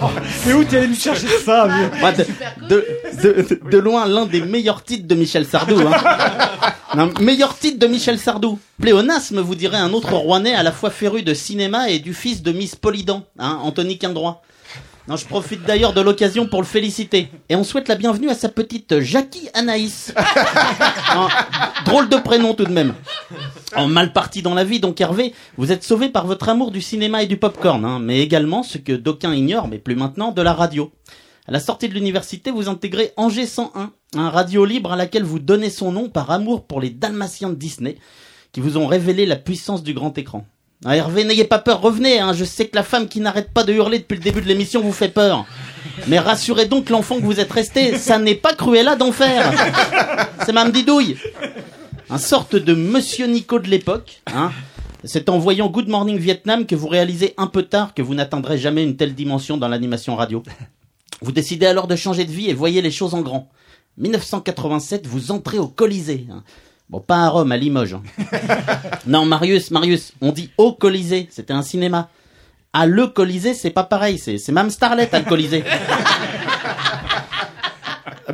[laughs] Mais où t'es allé nous chercher ça vieux Ouais, de, de, de- de loin, l'un des meilleurs titres de Michel Sardou. Hein. [laughs] Non, meilleur titre de Michel Sardou. Pléonasme, vous direz un autre Rouennais à la fois féru de cinéma et du fils de Miss Polydent, hein, Anthony Quindroit. Non, je profite d'ailleurs de l'occasion pour le féliciter. Et on souhaite la bienvenue à sa petite Jackie Anaïs. [laughs] Drôle de prénom tout de même. En mal parti dans la vie, donc Hervé, vous êtes sauvé par votre amour du cinéma et du popcorn, hein, mais également, ce que d'aucuns ignorent, mais plus maintenant, de la radio. À la sortie de l'université, vous intégrez Angers 101, un radio libre à laquelle vous donnez son nom par amour pour les Dalmatiens de Disney, qui vous ont révélé la puissance du grand écran. Hervé, n'ayez pas peur, revenez, hein, je sais que la femme qui n'arrête pas de hurler depuis le début de l'émission vous fait peur. Mais rassurez donc l'enfant que vous êtes resté, ça n'est pas Cruella d'enfer. C'est Mme Didouille. Un sorte de Monsieur Nico de l'époque, hein. C'est en voyant Good Morning Vietnam que vous réalisez un peu tard que vous n'atteindrez jamais une telle dimension dans l'animation radio. Vous décidez alors de changer de vie et voyez les choses en grand. 1987, vous entrez au Colisée. Bon, pas à Rome, à Limoges. hein. [laughs] non, Marius, Marius, on dit au Colisée, c'était un cinéma. À le Colisée, c'est pas pareil, c'est c'est même Starlet à le Colisée. [laughs]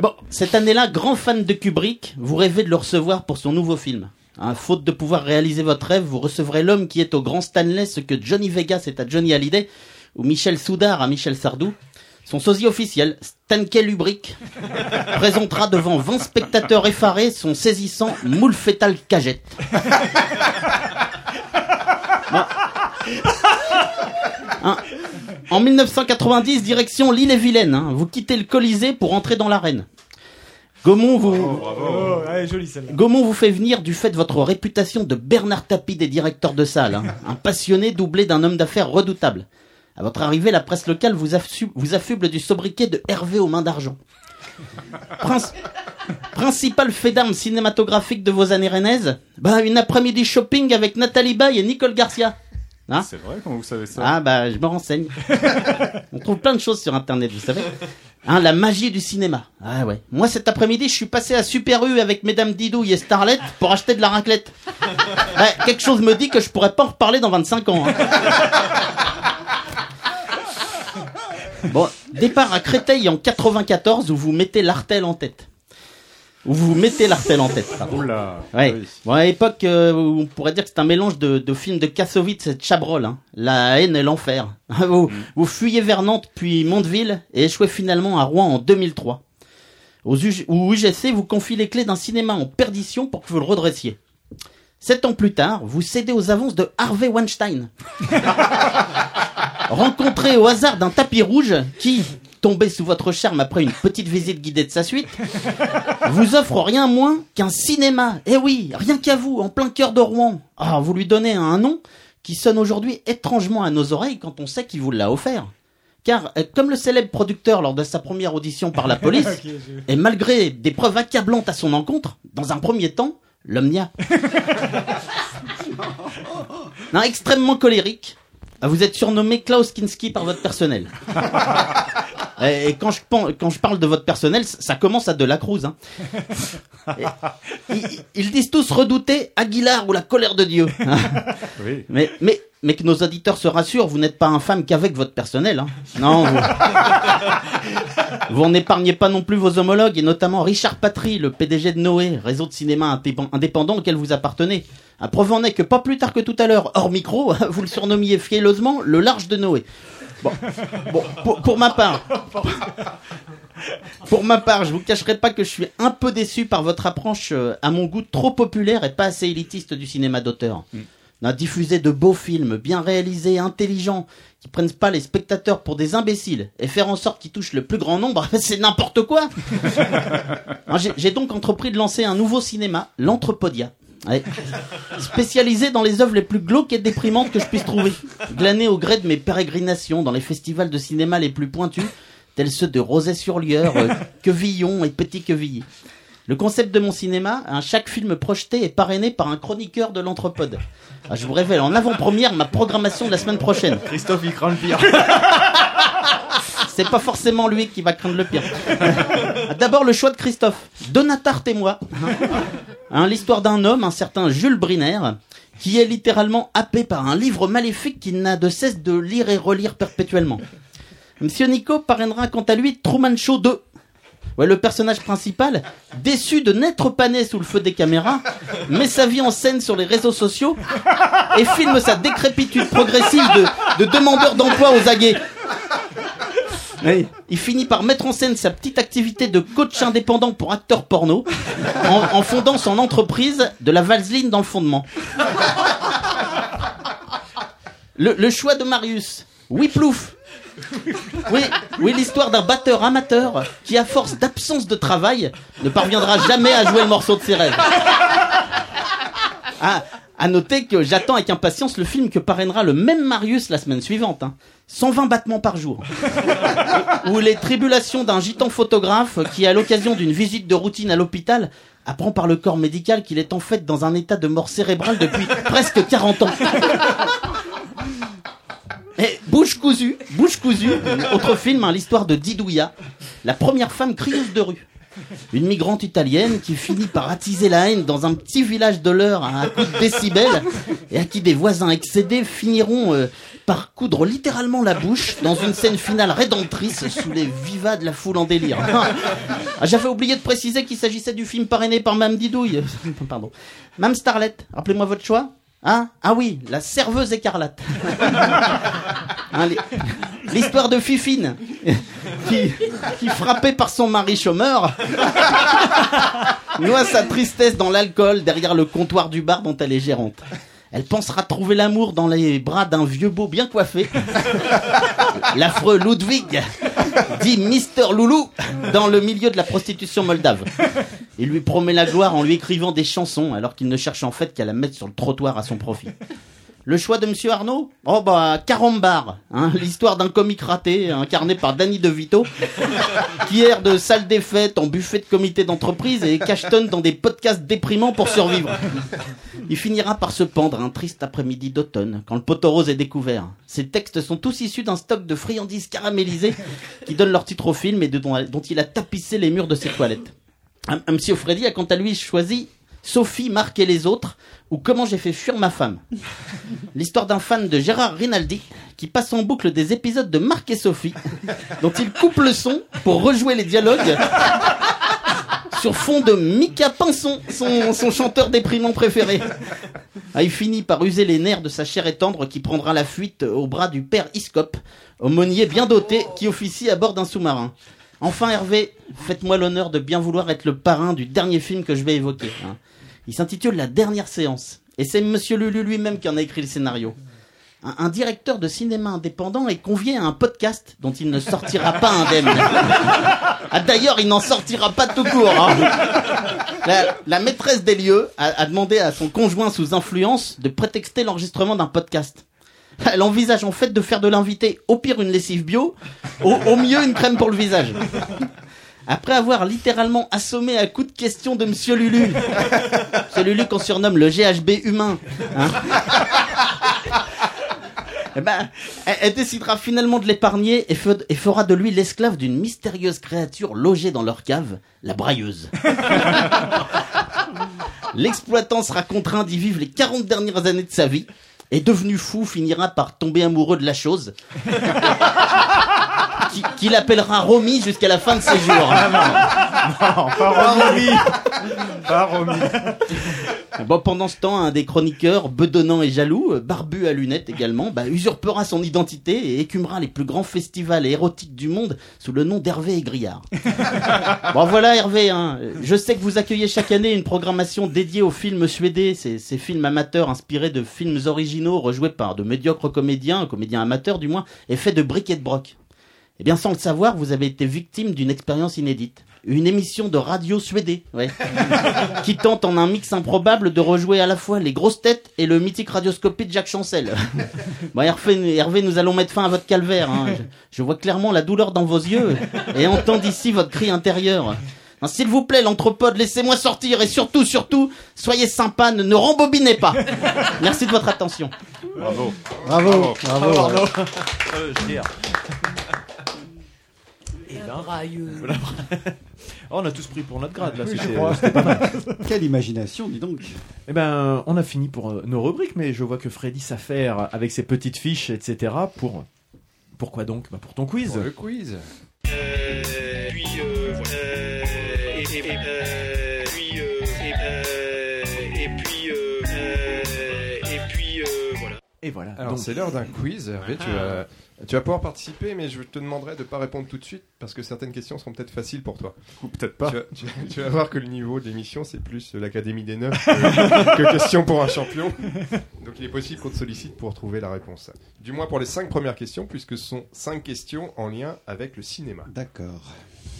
Bon, cette année-là, grand fan de Kubrick, vous rêvez de le recevoir pour son nouveau film. Hein, faute de pouvoir réaliser votre rêve, vous recevrez l'homme qui est au grand Stanley ce que Johnny Vegas est à Johnny Hallyday ou Michel Soudard à Michel Sardou. Son sosie officiel, Stanké Lubric, [laughs] présentera devant 20 spectateurs effarés son saisissant moule fétal cagette. Bon. Hein, En 1990, direction l'île-et-Vilaine. hein. Vous quittez le Colisée pour entrer dans l'arène. Gaumont vous... Oh, jolie celle-là. Gaumont vous fait venir du fait de votre réputation de Bernard Tapie des directeurs de salle, hein. un passionné doublé d'un homme d'affaires redoutable. À votre arrivée, la presse locale vous, affu- vous affuble du sobriquet de Hervé aux mains d'argent. Prince- Principal fait d'armes cinématographique de vos années rennaises Bah, une après-midi shopping avec Nathalie Baye et Nicole Garcia. Hein C'est vrai, comment vous savez ça ah bah je me renseigne. [laughs] On trouve plein de choses sur internet, vous savez. Hein, la magie du cinéma. Ah ouais. Moi cet après-midi, je suis passé à Super U avec Mesdames Didouille et Starlet pour acheter de la raclette. [laughs] Bah, quelque chose me dit que je pourrais pas en reparler dans 25 ans. hein. [laughs] Bon, départ à Créteil en 94 où vous mettez l'artel en tête. Où vous mettez l'artel en tête. pardon. Oula. Ouais. Oui. Bon, à l'époque, euh, on pourrait dire que c'est un mélange de, de films de Kassovitz et de Chabrol. Hein. La haine et l'enfer. [laughs] vous, vous fuyez vers Nantes puis Mondeville et échouez finalement à Rouen en 2003. Aux UG où UGC vous confie les clés d'un cinéma en perdition pour que vous le redressiez. Sept ans plus tard, vous cédez aux avances de Harvey Weinstein. [laughs] Rencontré au hasard d'un tapis rouge qui, tombé sous votre charme après une petite visite guidée de sa suite, vous offre rien moins qu'un cinéma. Eh oui, rien qu'à vous, en plein cœur de Rouen. Ah, vous lui donnez un nom qui sonne aujourd'hui étrangement à nos oreilles quand on sait qu'il vous l'a offert. Car, euh, comme le célèbre producteur lors de sa première audition par la [laughs] police, je- et malgré des preuves accablantes à son encontre, dans un premier temps, l'Omnia. [laughs] non, extrêmement colérique, vous êtes surnommé Klaus Kinski par votre personnel. [laughs] Et quand je, quand je parle de votre personnel, ça commence à de la Cruz. Hein. [laughs] Ils, ils disent tous redouter Aguilar ou la colère de Dieu. Oui. Mais, mais, mais que nos auditeurs se rassurent, vous n'êtes pas infâme qu'avec votre personnel. Hein. Non, vous, [laughs] vous n'épargnez pas non plus vos homologues, et notamment Richard Patry, le PDG de Noé, réseau de cinéma indépen- indépendant auquel vous appartenez. Un preuve en est que pas plus tard que tout à l'heure, hors micro, [laughs] vous le surnommiez fielleusement le large de Noé. Bon, bon pour, pour ma part, pour ma part, je vous cacherai pas que je suis un peu déçu par votre approche, euh, à mon goût, trop populaire et pas assez élitiste du cinéma d'auteur. On a diffusé de beaux films, bien réalisés, intelligents, qui prennent pas les spectateurs pour des imbéciles et faire en sorte qu'ils touchent le plus grand nombre, [laughs] c'est n'importe quoi. [laughs] J'ai donc entrepris de lancer un nouveau cinéma, l'Entrepodia. Ouais. Spécialisé dans les œuvres les plus glauques et déprimantes que je puisse trouver. Glané au gré de mes pérégrinations dans les festivals de cinéma les plus pointus, tels ceux de Rosay-sur-Lieure, euh, Quevillon et Petit-Quevilly. Le concept de mon cinéma, hein, chaque film projeté est parrainé par un chroniqueur de l'Anthropode. Ah, je vous révèle en avant-première ma programmation de la semaine prochaine. Christophe, il craint le pire. [laughs] C'est pas forcément lui qui va craindre le pire. [laughs] D'abord le choix de Christophe. Donatarte et moi. Hein, L'histoire d'un homme, un certain Jules Briner, qui est littéralement happé par un livre maléfique qu'il n'a de cesse de lire et relire perpétuellement. Monsieur Nico parrainera quant à lui Truman Show 2. Ouais, le personnage principal, déçu de n'être pas né sous le feu des caméras, met sa vie en scène sur les réseaux sociaux et filme sa décrépitude progressive de, de demandeur d'emploi aux aguets. Il finit par mettre en scène sa petite activité de coach indépendant pour acteurs porno en, fondant son entreprise de la vaseline dans le fondement. Le, le choix de Marius. Oui, plouf. Oui, oui l'histoire d'un batteur amateur qui, à force d'absence de travail, ne parviendra jamais à jouer le morceau de ses rêves. Ah, à noter que j'attends avec impatience le film que parrainera le même Marius la semaine suivante. hein. 120 battements par jour. Ou les tribulations d'un gitan photographe qui, à l'occasion d'une visite de routine à l'hôpital, apprend par le corps médical qu'il est en fait dans un état de mort cérébrale depuis [laughs] presque 40 ans. Et Bouche cousue, Bouche cousue, autre film, hein, l'histoire de Didouilla, la première femme crieuse de rue. Une migrante italienne qui finit par attiser la haine dans un petit village de l'heure à un coup de décibels et à qui des voisins excédés finiront euh, par coudre littéralement la bouche dans une scène finale rédemptrice sous les vivas de la foule en délire. [laughs] Ah, J'avais oublié de préciser qu'il s'agissait du film parrainé par Mme Didouille. [laughs] Pardon. Mme Starlet, rappelez-moi votre choix. Hein? Ah oui, la serveuse écarlate. [laughs] Hein, L'histoire de Fifine, qui frappée par son mari chômeur, noie sa tristesse dans l'alcool derrière le comptoir du bar dont elle est gérante. Elle pensera trouver l'amour dans les bras d'un vieux beau bien coiffé, l'affreux Ludwig, dit Mister Loulou, dans le milieu de la prostitution moldave. Il lui promet la gloire en lui écrivant des chansons alors qu'il ne cherche en fait qu'à la mettre sur le trottoir à son profit. Le choix de Monsieur Arnaud Oh bah Carambar, hein, [laughs] l'histoire d'un comique raté incarné par Danny DeVito [laughs] qui erre de salle des fêtes en buffet de comité d'entreprise et cachetonne dans des podcasts déprimants pour survivre. Il finira par se pendre un triste après-midi d'automne quand le poteau rose est découvert. Ces textes sont tous issus d'un stock de friandises caramélisées qui donnent leur titre au film et dont, dont il a tapissé les murs de ses toilettes. Monsieur Freddy a quant à lui choisi Sophie, Marc et les autres ou Comment j'ai fait fuir ma femme. [laughs] L'histoire d'un fan de Gérard Rinaldi qui passe en boucle des épisodes de Marc et Sophie dont il coupe le son pour rejouer les dialogues [laughs] sur fond de Mika Pinson, son, son chanteur déprimant préféré. Ah, il finit par user les nerfs de sa chair et tendre qui prendra la fuite au bras du père Iscop, aumônier bien doté qui officie à bord d'un sous-marin. Enfin Hervé, faites-moi l'honneur de bien vouloir être le parrain du dernier film que je vais évoquer. hein. Il s'intitule La dernière séance. Et c'est Monsieur Lulu lui-même qui en a écrit le scénario. Un, directeur de cinéma indépendant est convié à un podcast dont il ne sortira pas indemne. Ah, D'ailleurs, il n'en sortira pas tout court. hein. La, maîtresse des lieux a, demandé à son conjoint sous influence de prétexter l'enregistrement d'un podcast. Elle envisage en fait de faire de l'invité au pire une lessive bio, au mieux une crème pour le visage. Après avoir littéralement assommé à coups de questions de Monsieur Lulu, Monsieur Lulu qu'on surnomme le GHB humain, hein. Eh ben, elle, décidera finalement de l'épargner et, et fera de lui l'esclave d'une mystérieuse créature logée dans leur cave, la brailleuse. L'exploitant sera contraint d'y vivre les 40 dernières années de sa vie et devenu fou finira par tomber amoureux de la chose qui- qu'il appellera Romy jusqu'à la fin de ses jours. Non, pas Romy. Pas Romy. Bon, pendant ce temps, un des chroniqueurs, bedonnant et jaloux, barbu à lunettes également, bah, usurpera son identité et écumera les plus grands festivals érotiques du monde sous le nom d'Hervé Aigriard. [laughs] bon, voilà Hervé, hein. je sais que vous accueillez chaque année une programmation dédiée aux films suédés, ces, ces films amateurs inspirés de films originaux rejoués par de médiocres comédiens, comédiens amateurs du moins, et faits de briques et de broc. Eh bien, sans le savoir, vous avez été victime d'une expérience inédite. Une émission de radio suédée, ouais. [laughs] qui tente en un mix improbable de rejouer à la fois les grosses têtes et le mythique radioscopie de Jacques Chancel. [laughs] bon, Hervé, Hervé, nous allons mettre fin à votre calvaire. hein. Je, je vois clairement la douleur dans vos yeux et entends d'ici votre cri intérieur. S'il vous plaît, l'anthropode, laissez-moi sortir et surtout, surtout, soyez sympa, ne, ne rembobinez pas. [laughs] Merci de votre attention. Bravo. Bravo. Bravo. Bravo. Euh, je tire. Eh ben, brailleuse. [laughs] Oh, on a tous pris pour notre grade là, Oui, je c'était crois. c'était pas mal. [laughs] Quelle imagination, dis donc. Eh ben, on a fini pour euh, nos rubriques, mais je vois que Freddy s'affaire avec ses petites fiches, etc. Pour pourquoi donc? Bah, Pour ton quiz. Pour le quiz. puis euh. Euh, Et voilà. Alors c'est l'heure d'un quiz. Hervé, tu, vas, tu vas pouvoir participer, mais je te demanderai de ne pas répondre tout de suite parce que certaines questions seront peut-être faciles pour toi. Ou peut-être pas. Tu vas, tu- tu vas voir que le niveau de l'émission, c'est plus l'Académie des Neufs que, que question pour un champion. Donc il est possible qu'on te sollicite pour trouver la réponse. Du moins pour les cinq premières questions, puisque ce sont cinq questions en lien avec le cinéma. D'accord.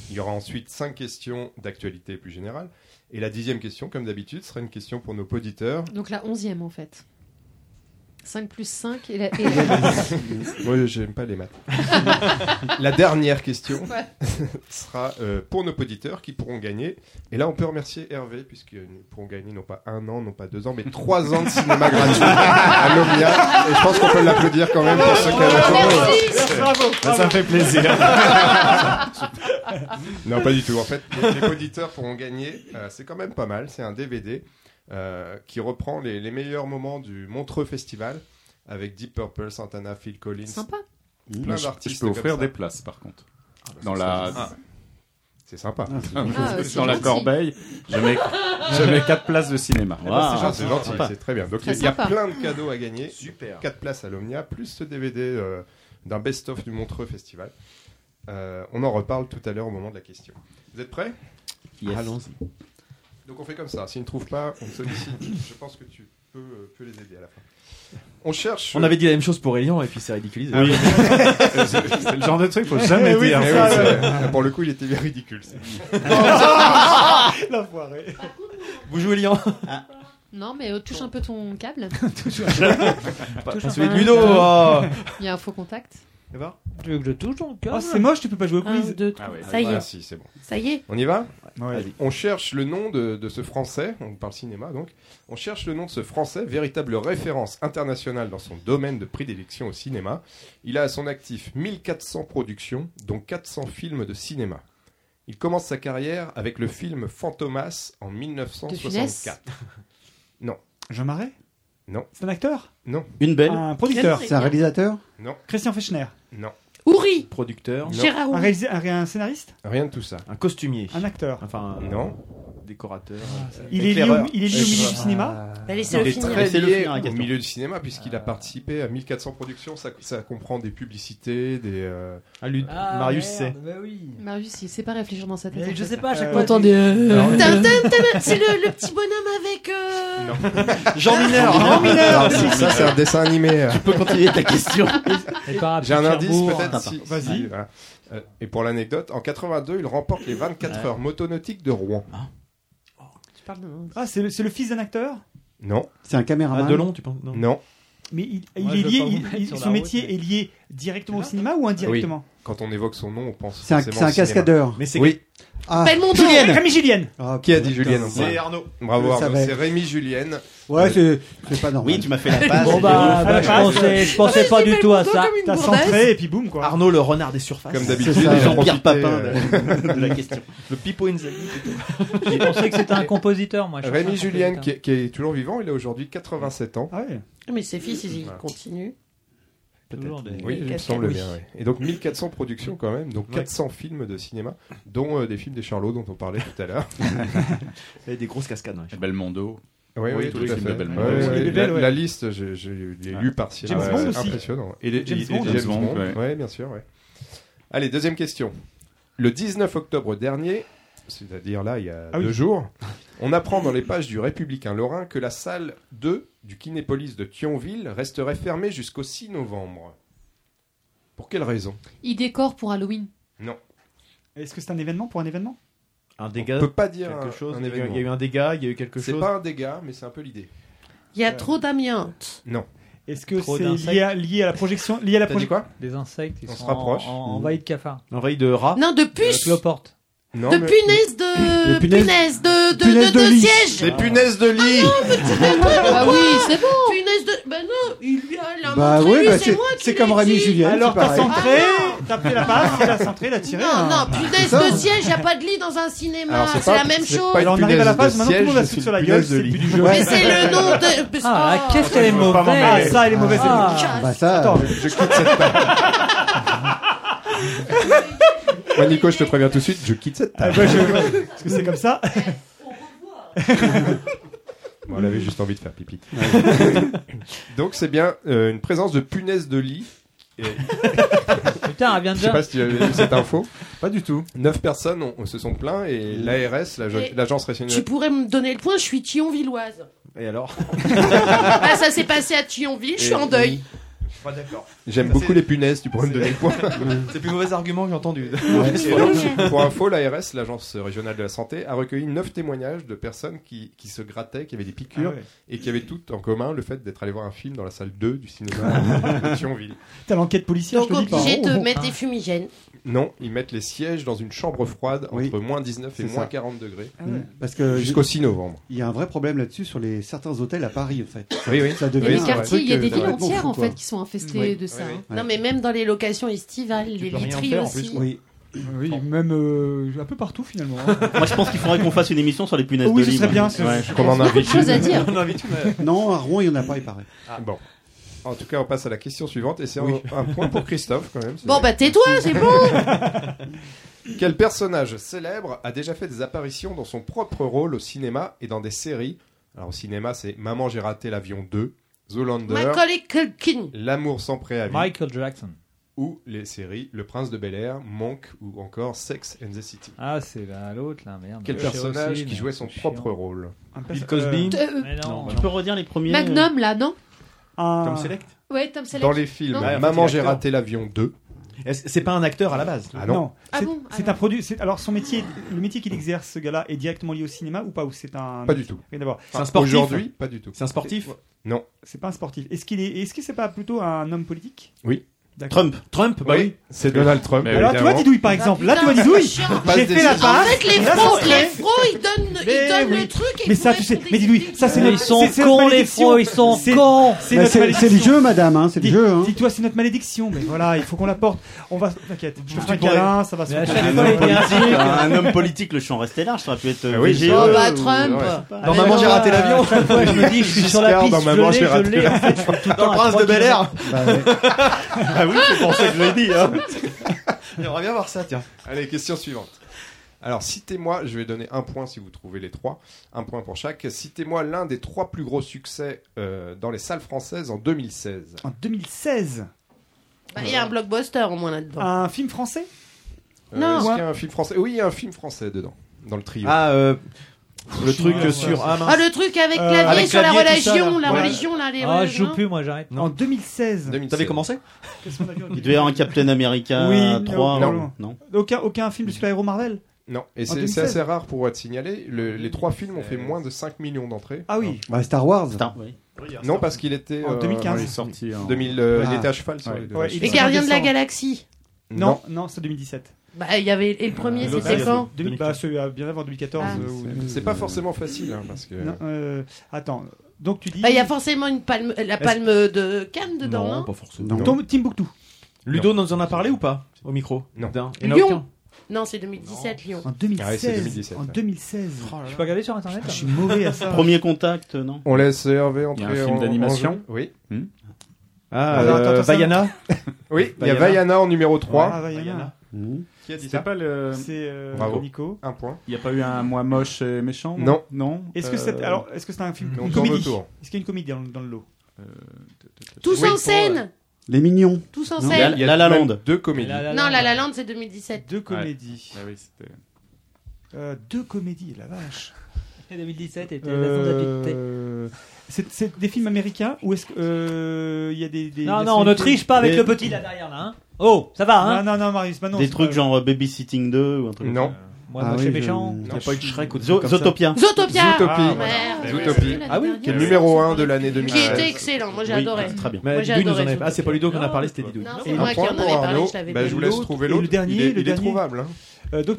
Il y aura ensuite cinq questions d'actualité plus générale. Et la dixième question, comme d'habitude, sera une question pour nos auditeurs. Donc la onzième en fait. 5 plus 5 et la. et [laughs] la- Moi, j'aime pas les maths. [laughs] la dernière question Ouais. [laughs] sera euh, pour nos auditeurs qui pourront gagner. Et là, on peut remercier Hervé, puisqu'ils pourront gagner non pas un an, non pas deux ans, mais trois ans de cinéma gratuit à l'Omnia. Et je pense qu'on peut l'applaudir quand même pour ce cadeau. Bravo, Bah, ça me fait plaisir. non, pas du tout. En fait, les, auditeurs pourront gagner. euh, c'est quand même pas mal. C'est un DVD qui reprend les, les meilleurs moments du Montreux Festival avec Deep Purple, Santana, Phil Collins. Sympa. Plein d'artistes. Je peux offrir des places, par contre. bah, Dans c'est la. ça. [laughs] C'est sympa. Ah, [laughs] Dans la gentil. corbeille, je mets, je mets 4 places de cinéma. Eh ben, c'est gentil, c'est gentil, Sympa. c'est très bien. Donc il y a plein de cadeaux à gagner. Super. 4 places à l'Omnia, plus ce DVD euh, d'un best-of du Montreux Festival. Euh, on en reparle tout à l'heure au moment de la question. Vous êtes prêts? Allons-y. Donc on fait comme ça. S'ils ne trouvent pas, on sollicite. Je pense que tu peux, euh, peux les aider à la fin. On cherche. On avait dit la même chose pour Elian et puis c'est ridiculisé. Oui. [laughs] C'est le genre de truc, faut jamais Eh oui, dire. oui, ça. c'est vrai. Pour le coup, il était bien ridicule. c'est- [laughs] L'enfoiré. Bonjour Elian. Non, mais euh, touche un peu ton câble. Pas- [laughs] Touche pas un celui de peu. Ludo. oh. Il y a un faux contact. Tu veux que je touche ton cœur Oh, c'est moche, tu peux pas jouer au Un, quiz. deux, Ah ouais. Ça y est. Ah, si, c'est bon. Ça y est. On y va Ouais. On cherche le nom de, de ce Français, on parle cinéma donc, on cherche le nom de ce Français, véritable référence internationale dans son domaine de prédilection au cinéma. Il a à son actif 1400 productions, dont 400 films de cinéma. Il commence sa carrière avec le film Fantomas en 1964. [laughs] Non, Jean Marais? Non, C'est un acteur? Non, Une belle. Un producteur C'est un réalisateur? Non, Christian Fechner non, Ouri. Producteur. Non. Gérard un, Ouri. un ré- un scénariste? Rien de tout ça. Un costumier. Un acteur Enfin, un Non. Décorateur. Il est, lié au, Éclaireur. il est lié au milieu du cinéma? Bah, Il est finir. très lié finir au milieu du cinéma puisqu'il a participé à 1400 productions. Ça, ça comprend des publicités, des. euh, Ah, Lud- Ah, Marius merde, C. bah oui. Marius, il sait pas réfléchir dans sa tête. Je sais pas, à chaque Euh, fois. Tin, tin, C'est le, le petit bonhomme avec. euh, [laughs] Jean Mineur. Jean Mineur Alors, ça, c'est un dessin animé. Tu peux continuer ta question. [laughs] J'ai un indice peut-être. Si- Vas-y. si, voilà. Euh, et pour l'anecdote, en 82, il remporte les 24 heures motonautiques de Rouen. De. Ah, c'est le, c'est le fils d'un acteur? Non, C'est un Ah, caméraman. Delon, tu penses? Non. non. Mais il, est lié, il- son métier route, est lié directement au cinéma ou indirectement? Quand on évoque son nom, on pense C'est un, cascadeur. Mais c'est Oui, Ah. Julienne Rémi Julienne Ah, qui a dit. Julienne en c'est Arnaud. Bravo, Arnaud. c'est Rémi Julienne. Ouais, c'est c'est pas normal. Oui, tu m'as fait la passe. Bon bah, bah, je pensais, je pensais pas du tout à ça. T'as centré et puis boum quoi. Arnaud le renard des surfaces. Comme d'habitude, Jean-Pierre Papin euh, de, de la question. Le Pipo Inzaghi. Je pensais que c'était un compositeur, moi. Rémi Julienne, compositeur. qui est, qui est toujours vivant, il a aujourd'hui 87 ans. Ah ouais. Mais ses fils, ils Voilà. continuent. Toujours des- Oui, il me semble Oui. bien. oui. Et donc 1400 productions quand même, donc 400 films de cinéma, dont euh, des films des Charlots dont on parlait tout à l'heure. [laughs] Et des grosses cascades. Belmondo. Oui, Oui, oui, tous tout les films de Belmondo. La, Belles, ouais. la liste, je, je l'ai lu par-ci. James Ouais, Bond c'est aussi. Impressionnant. Et, les, James et- et Bond. James James Bond, Bond, ouais. ouais, bien sûr. ouais. Allez, deuxième question. Le 19 octobre dernier, c'est-à-dire là, il y a Ah oui. deux jours, on apprend dans les pages du Républicain Lorrain que la salle 2 du Kinépolis de Thionville resterait fermée jusqu'au 6 novembre. Pour quelle raison? Il décore pour Halloween. Non. Est-ce que c'est un événement pour un événement? Un On dégât. peut pas dire quelque un, chose. un il, y a eu, événement. il y a eu un dégât, il y a eu quelque C'est chose. pas un dégât, mais c'est un peu l'idée. Il y a trop d'amiante. Non. Est-ce que Trop c'est lié à, lié à la projection lié à la projection quoi? Des insectes, ils On sont se rapproche. en, en, envahis de cafards. Envahi de rats. Non, de Euh, puces. Cloporte. Non, De mais- punaises de. De punaises- Punaises de. de. punaises de, de de lit. siège. Des punaises de lit Ah oui, c'est bon. Punaises de. Ben non, il lui a la Bah montré, oui, bah c'est c'est moi c'est comme Rémi. Julien. Alors t'as centré, t'as pris la passe, il a centré, il a tiré. Non, hein. non, punaise ça. de siège, il n'y a pas de lit dans un cinéma. Alors, c'est la même chose. pas Alors on arrive à la de maintenant tout le monde la c'est sur la gueule, c'est lit. plus du jeu. Mais c'est le nom de. [laughs] Ah, qu'est-ce qu'elle est Ah, mauvaise ça, elle est mauvaise. Ah. Ah, bah ça. Attends, Je quitte cette [laughs] table. Moi, Nico, je te préviens tout de suite, je quitte cette ah, table. bah, je- Parce que c'est comme ça. Bon, on avait juste envie de faire pipi. Donc, c'est bien euh, une présence de punaises de lit. Et, [laughs] Putain, elle vient je de sais pas si tu avais vu cette info. Pas du tout. Neuf personnes ont- se sont plaints et l'ARS, l'Agence Et l'agence Tu régionale. pourrais me donner le point, je suis Thionvilloise. Et alors Ah, ça s'est passé à Thionville, je suis en deuil. J'aime beaucoup les punaises, tu pourrais me donner le point. [laughs] C'est le plus mauvais argument que j'ai entendu. [laughs] Pour info, l'ARS, l'Agence régionale de la santé, a recueilli 9 témoignages de personnes qui, qui se grattaient, qui avaient des piqûres ah et qui avaient toutes en commun le fait d'être allé voir un film dans la salle 2 du cinéma [laughs] de Thionville. T'as l'enquête policière, Donc, je te obligé de oh, oh. mettre des fumigènes. Non, ils mettent les sièges dans une chambre froide entre moins 19 et moins ça. 40 degrés. Ah Parce que jusqu'au 6 novembre. Il y a un vrai problème là-dessus sur les certains hôtels à Paris en fait. Oui, oui. Ça devient il y a euh, des villes entières en fait qui sont infestées de ça. Hein. Non, mais même dans les locations estivales, hein, les literies aussi. Oui, même euh, un peu partout finalement. Hein. [laughs] Moi je pense qu'il faudrait qu'on fasse une émission sur les punaises oh oui, de lit. Oui, bien. Ouais. Qu'on en invite à dire. [laughs] non, à Rouen il n'y en a pas, il paraît. Ah, bon. En tout cas, on passe à la question suivante et c'est un, un, point pour Christophe quand même. Bon, bah tais-toi, c'est bon [laughs] Quel personnage célèbre a déjà fait des apparitions dans son propre rôle au cinéma et dans des séries? Alors au cinéma, c'est Maman, j'ai raté l'avion 2. Zoolander, L'amour sans préavis, Michael Jackson, ou les séries Le Prince de Bel Air, Monk ou encore Sex and the City. Ah, c'est l'autre, là, merde. Quel personnage qui jouait son propre rôle Bill Cosby euh, euh Tu peux redire les premiers. Magnum, euh, là, non. Tom Select ah. Ouais, Tom Select. Dans les films, hein. ah, Maman, j'ai raté l'avion 2. C'est pas un acteur à la base? Ah non. Ah c'est ah un produit. Alors son métier, le métier qu'il exerce, ce gars-là, est directement lié au cinéma ou pas Ou c'est un Pas du tout. C'est un sportif. Pas du tout. C'est un sportif? Non. C'est pas un sportif. Est-ce qu'il est Est-ce que c'est pas plutôt un homme politique? Oui. Trump. Trump, bah oui. oui. C'est Donald Trump. Mais Alors, tu vois Didouille, par bah, exemple. Là, tu vois Didouille. J'ai fait la passe. En fait, les fros, les ils donnent, ils donnent le truc. Mais ça, tu sais. Mais Didouille, ça, c'est Ils sont cons, les fros, ils sont cons. C'est le jeu, madame. Hein, c'est le jeu. Hein. Dis-toi, c'est notre malédiction. Mais voilà, il faut qu'on la porte. On va, t'inquiète. Je te ferai un câlin, ça va se faire. Un homme politique, le champ restait large. Ça aurait pu être ah VGE. Oh, bah, Trump. Normalement, j'ai raté l'avion. [laughs] Je me dis, je suis sur la piste. Normalement, j'ai raté l'avion. Le prince de Bel Air oui, c'est pour ça que je l'ai dit. Hein. [laughs] J'aimerais bien voir ça, tiens. Allez, question suivante. Alors, citez-moi, je vais donner un point si vous trouvez les trois, un point pour chaque. Citez-moi l'un des trois plus gros succès euh, dans les salles françaises en 2016. En 2016 bah, Il y a un blockbuster au moins là-dedans. Un film français? Euh, Non. Est-ce qu'il y a un film français? Oui, il y a un film français dedans, dans le trio. Ah, euh, le truc sur. Ah. Ah, le truc avec clavier sur la religion, la religion, là, les. Ah, je joue plus, moi, j'arrête. En 2016. T'avais commencé Il devait y avoir un Captain America Oui, non, 3. non. Aucun, aucun film de super-héros Marvel Non, et c'est assez rare pour être signalé. Les trois films ont fait moins de 5 millions d'entrées. Ah oui. Bah, Star Wars. Non, parce qu'il était. En euh, 2015. il est sorti 2000, euh, il était à cheval sur les Gardiens de la Galaxie. Non, non, c'est 2017. Bah, il y avait et le premier, euh, c'était quand 2000, bah, celui à bien avant 2014. Ah. Euh, c'est pas forcément facile, hein, parce que. Non, euh, attends. Donc tu dis. Bah, il bah, y a forcément une palme, euh, la palme de Cannes dedans. Non, hein. pas forcément. Timbuktu. Ludo non. nous en a parlé ou pas au micro Non. Lyon. Non, c'est 2017, Lyon. En 2016. Ah ouais, 2017, en 2016. Oh là là. Je peux regarder sur internet. Je suis mauvais à ça. Premier contact, non On laisse Hervé entrer. Il y a un film d'animation. Oui. Hmm ah, ah euh, Vaiana Oui, il y a Vaiana en numéro 3. Ouais, ah, Vaiana. Mmh. Qui a dit ça pas le... C'est euh, Nico. Un point. Il n'y a pas eu un mois moche et méchant Non. Non. Est-ce que c'est euh, alors est-ce que c'est un film comédie Est-ce qu'il y a une comédie dans, dans le lot euh, Tous en scène. Les Mignons. Tous en scène. Il y a La La Land. Deux comédies. Non, La La Land c'est 2017. Deux comédies. Ah oui, c'était. Euh, deux comédies, la vache. [laughs] 2017 était euh... C'est des films américains ou est-ce qu'il euh, y a des, des Non, non, on ne triche pas avec le petit là derrière là. Hein Oh, ça va, hein Non, non, non, Marius, maintenant. Des trucs genre euh, Babysitting 2 ou un truc Non. Moi, ah, oui, méchant. Je... Il n'y a pas eu de Shrek ou de Zo Zootopia. Zootopia. Zootopia. Ah, Zootopia. Ah oui, ah qui est le numéro 1 de l'année 2000. Qui était excellent, moi j'ai oui, adoré. Très bien. Mais moi, adoré en. Ah, c'est pas Ludo qu'on a parlé, c'était Didou. C'est moi qui en avais parlé, je l'avais bah, Je vous laisse trouver l'autre. Le dernier, il est trouvable.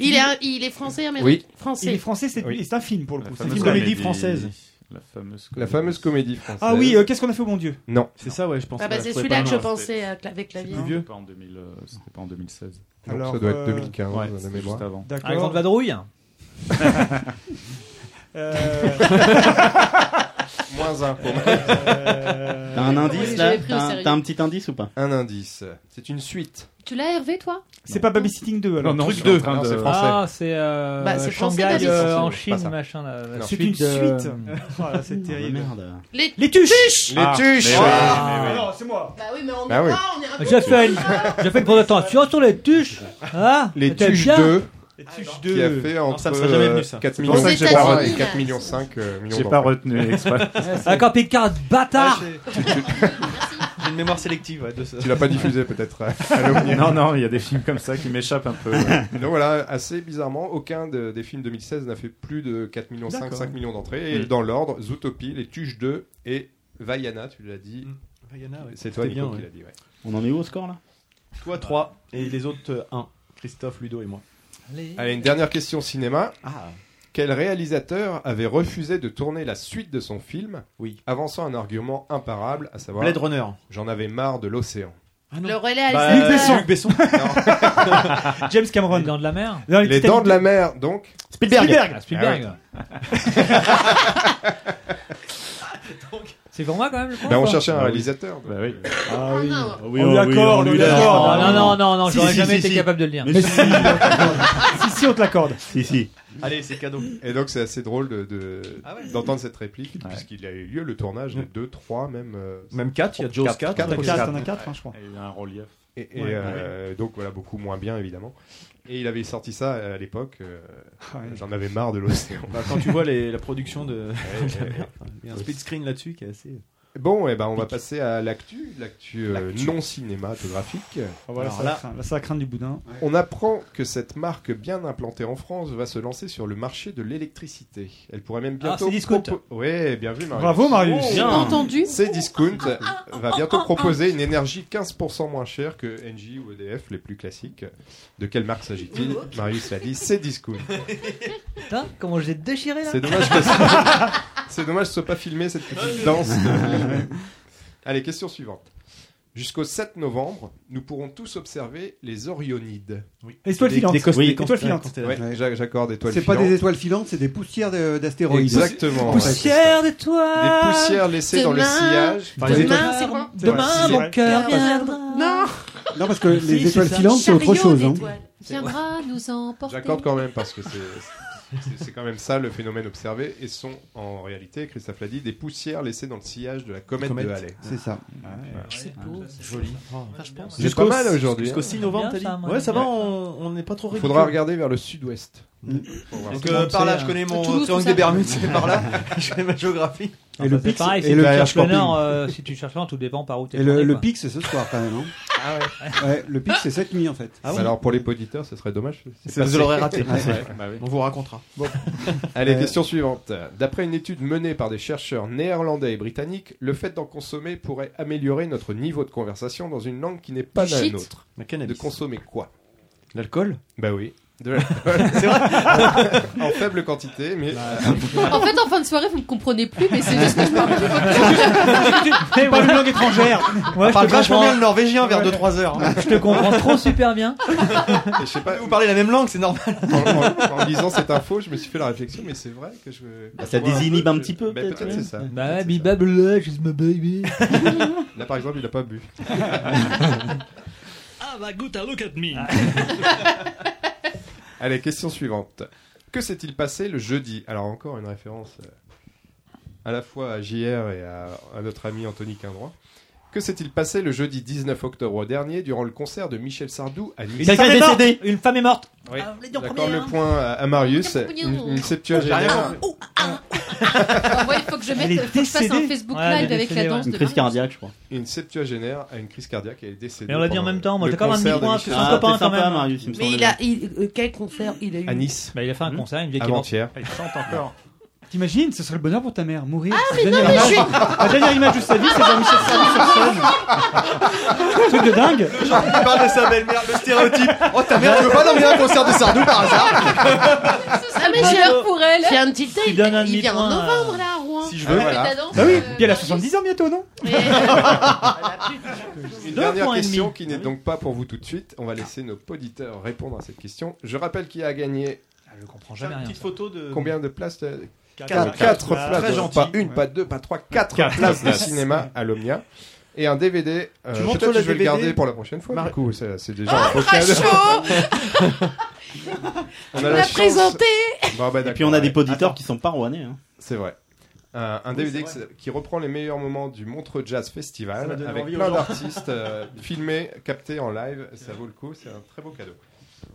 Il est français, mais oui. français. Il est français, c'est un film pour le coup. C'est une comédie française. La fameuse comédie, la fameuse comédie française. Ah oui, euh, qu'est-ce qu'on a fait au bon Dieu? Non. C'est ça, ouais, je pensais. Ah bah c'est celui-là que je pensais euh, avec la vie. C'était. Pas en euh, pas en 2016. Alors, Donc, ça doit être euh, 2015, ouais, la mémoire. Juste avant. D'accord. Un grand vadrouille euh... [laughs] [laughs] [laughs] Moins un pour euh, moi. [laughs] T'as un indice là T'as un- petit indice ou pas Un indice. C'est une suite. Tu l'as Hervé toi C'est pas Babysitting 2 alors. Truc 2. C'est français. Ah, c'est euh, Bah, c'est Shanghai euh, en Chine, machin. Là. C'est une suite. C'est terrible. merde. Les... Les tuches Les ah, tuches mais Ah, non, ah, c'est moi. Bah oui mais on bah est oui. on est un peu J'ai fait une, j'ai fait Tu présentation sur les tuches. Hein les tuches 2. Les Tuches Qui 2. a fait entre ça serait jamais venu, ça. 4 C'est millions pour ça que j'ai pas et retenu, 4 là. millions 5 euh, millions J'ai pas retenu exprès. [laughs] Un camping-car de bâtard j'ai- [laughs] J'ai mémoire sélective. ouais, de ce- Tu l'as pas diffusé peut-être à [laughs] l'Omnia. Non, non, il y a des films comme ça qui m'échappent un peu. ouais. Donc voilà, assez bizarrement, aucun de- des films 2016 n'a fait plus de 4 millions 5, D'accord. 5 millions d'entrées. Et Mm. dans l'ordre, Zootopie, Les Tuches 2 et Vaiana, tu l'as dit. Vaiana, ouais. C'est toi, bien, qui l'a dit. ouais. On en est où au score là? Toi 3 et les autres 1. Christophe, Ludo et moi. Allez, une dernière question cinéma. Ah. Quel réalisateur avait refusé de tourner la suite de son film, Oui. avançant un argument imparable, à savoir Blade Runner. J'en avais marre de l'océan. Le Bah, réalisateur. Luc Besson. [laughs] [laughs] James Cameron. Les dents de la mer. Non, Les dents de la mer, donc. Spielberg. Ah, Spielberg. [laughs] C'est pour moi quand même le point. Ben, on quoi. cherchait un Bah oui. réalisateur. Bah oui. Ah oui. non. Oui, On oh, est oui, d'accord, on on lui d'accord. laisse. Non, non, non, non, Si, j'aurais si, jamais si, été si. capable de le dire. Mais si, [laughs] si, si, on te l'accorde. si, si. Allez, c'est cadeau. Et donc c'est assez drôle de, de- Ah ouais. d'entendre cette réplique, puisqu'il a eu lieu le tournage de 2, 3, même... euh, Même 4, il y a Jaws 4. Quatre, T'en as Quatre, quatre, quatre. t'en as quatre, hein, je crois. Il y a un relief. Et, et, Ouais, euh, donc voilà, beaucoup moins bien évidemment. Et il avait sorti ça à l'époque. euh, Ah ouais. J'en avais marre de l'océan. Bah, quand tu vois les- la production de. ouais, ouais. [laughs] Il y a un speed screen là-dessus qui est assez. Bon, et ben on va passer à l'actu, l'actu euh, non cinématographique. Ah, voilà, Alors ça, là- va craindre- là, ça va craindre du boudin. On apprend que cette marque bien implantée en France va se lancer sur le marché de l'électricité. Elle pourrait même bientôt. c'est Discount. Ouais, bien vu Marius. Bravo, Marius. Bien. entendu. C'est Discount va bientôt proposer une énergie 15% moins chère que Engie ou EDF, les plus classiques. De quelle marque s'agit-il? Marius l'a dit, c'est Discount. Putain, comment j'ai déchiré là? C'est dommage que c'est dommage que ce soit pas filmé cette petite danse. de- [laughs] Allez, question suivante. Jusqu'au 7 novembre, nous pourrons tous observer les Orionides. Étoile Des- filante. des Oui, des étoile constellations. filante. Constellations. Ouais, j'a- j'accorde étoiles C'est pas filantes. des étoiles filantes, c'est des poussières de- d'astéroïdes. Exactement. Poussière d'étoiles. Des poussières laissées dans le Demain. sillage. Les étoiles- Demain, c'est bon. Demain, C'est mon cœur viendra. Non. Non, parce que Si, les c'est étoiles ça. filantes, c'est autre chose. Hein. Viendra nous emporter. J'accorde quand même parce que c'est [laughs] c'est- quand même ça le phénomène observé et sont en réalité, Christophe l'a dit, des poussières laissées dans le sillage de la comète, Comète. de Halley. C'est ça. C'est beau. Joli. C'est pas mal aujourd'hui. Jusqu'au hein. 6 novembre, t'as dit Ouais, ça va, ouais. on n'est pas trop Il faudra regarder vers le sud-ouest. Mm. Donc ça. euh, par là, je connais mon Toulouse, triangle des. Bermudes, c'est par là. [laughs] Je connais ma géographie. Et Et le c'est Pix- pareil, et si le tu cherches le camping. nord, euh, si tu cherches le nord, tout dépend par où t'es Et le, le pic, c'est ce soir quand même. Hein. Ah ouais. [laughs] Ouais, le pic, c'est cette nuit en fait. Ah Bah alors pour les auditeurs, ce serait dommage. c'est. Vous l'aurez raté. [laughs] Ouais. Ouais, bah oui. On vous racontera. Allez, Euh, question suivante. D'après une étude menée par des chercheurs néerlandais et britanniques, le fait d'en consommer pourrait améliorer notre niveau de conversation dans une langue qui n'est pas la nôtre. De consommer quoi? L'alcool? Bah oui. De. [laughs] C'est vrai [laughs] en faible quantité, mais [laughs] En fait, en fin de soirée, vous me comprenez plus, mais c'est juste que je parle plus parles une langue étrangère. Ouais, parle je te vachement bien le norvégien vers 2-3 heures. Je te comprends trop super bien. je sais pas. Vous parlez la même langue, c'est normal. En, en- en lisant cette info, je me suis fait la réflexion, mais c'est vrai que je. Bah, ça désinhibe un petit peu, Bah, peut-être, peut-être ouais. c'est ça. Bah ça. babla, my baby. Là, par exemple, il a pas bu. Have a good look at me. Allez, question suivante. Que s'est-il passé le jeudi? Alors encore une référence euh, à la fois à JR et à, notre ami Anthony Quindroit. Que s'est-il passé le jeudi 19 octobre dernier durant le concert de Michel Sardou à Nice Une femme est morte. Une femme est morte. Oui. Ah, premier, le hein. point à, à Marius. Une, une septuagénaire. Ah, [laughs] ouais, il faut que je mette, Elle est faut que je fasse un. Facebook Ouais, elle Live avec la danse ouais. de Une crise cardiaque, je crois. Une septuagénaire a une crise cardiaque et elle est décédée. Mais on l'a dit en même temps, moi, t'as quand même un hein, c'est Michel sympa, Sardou. quand même. Mais il a, il- euh, quel concert il a eu À Nice. Bah, il a fait un concert, une vieille qui est morte. Il chante encore. T'imagines, ce serait le bonheur pour ta mère, mourir. Ah, mais La non, dernière mais je image- suis- La dernière image de sa vie, c'est Jean-Michel Sardou sur scène. [laughs] Truc de dingue. Il parle de sa belle-mère, le stéréotype. Oh ta mère, tu veux pas l'emmener à un concert de Sardou par hasard Ah, mais j'ai Bonheur pour elle. J'ai un petit un Il vient en demi-point, novembre, là, à Rouen. Si je Ah, veux, mais voilà. ta danse, Bah oui, euh, puis elle a 70 ans bientôt, non [laughs] Une dernière question qui n'est donc pas pour vous tout de suite. On va laisser nos auditeurs répondre à cette question. Je rappelle qui a gagné Je comprends jamais Une rien. petite photo de. combien de places euh, Quatre. Quatre, Quatre. quatre Ah, places, très donc gentil. pas une, pas deux, pas trois, quatre, Quatre places de cinéma à l'Omnia. Et un DVD. euh, Peut-être que je vais le garder pour la prochaine fois. Mar- Du coup, c'est déjà Ah, un beau [laughs] cadeau. [laughs] On a l'a présenté. Bon, bah, Et puis on a des ouais. auditeurs qui sont pas rouennais. Hein. C'est vrai. Un, DVD qui- qui reprend les meilleurs moments du Montreux Jazz Festival avec plein d'artistes euh, filmés, captés en live. Ça vaut le coup, c'est un très beau cadeau.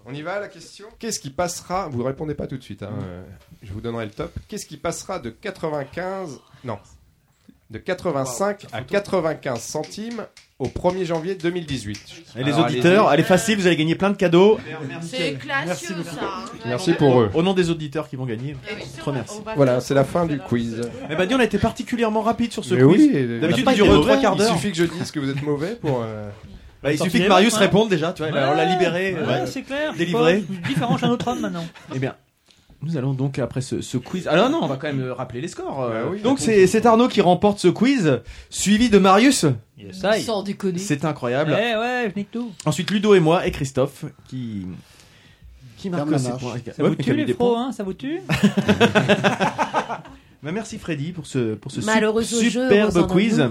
On y va à la question Qu'est-ce qui passera Vous répondez pas tout de suite, hein, euh, je vous donnerai le top. Qu'est-ce qui passera de 95 Non. de 85 à 95 centimes au 1er janvier 2018. Et les Alors, auditeurs, est facile, vous allez gagner plein de cadeaux. C'est classieux, ça. hein. Merci pour eux. Au nom des auditeurs qui vont gagner. Trop merci. Voilà, c'est la fin du quiz. Eh ben, dis, on a été particulièrement rapide sur ce Mais quiz. oui, D'habitude, il dure il est 3 mauvais. quarts d'heure. Il suffit que je dise que vous êtes mauvais pour. euh, Bah, il suffit que Marius hein. réponde déjà, tu vois, Ouais, on l'a libéré. Ouais, euh, c'est clair. Délivré. Je suis pas différent, un autre homme maintenant. Eh bien, nous allons donc après ce, ce quiz. Alors non, on va quand même euh, rappeler les scores. euh. Bah oui. donc c'est Arnaud qui remporte ce quiz, suivi de Marius. Ça y est. Sans déconner. C'est incroyable. Eh ouais, je nique tout. Ensuite Ludo et moi et Christophe qui qui marquent ses points. Ça Ouais, vous tue les pros, hein Ça vous tue [laughs] Bah, merci Freddy pour ce pour ce jeu, superbe en quiz.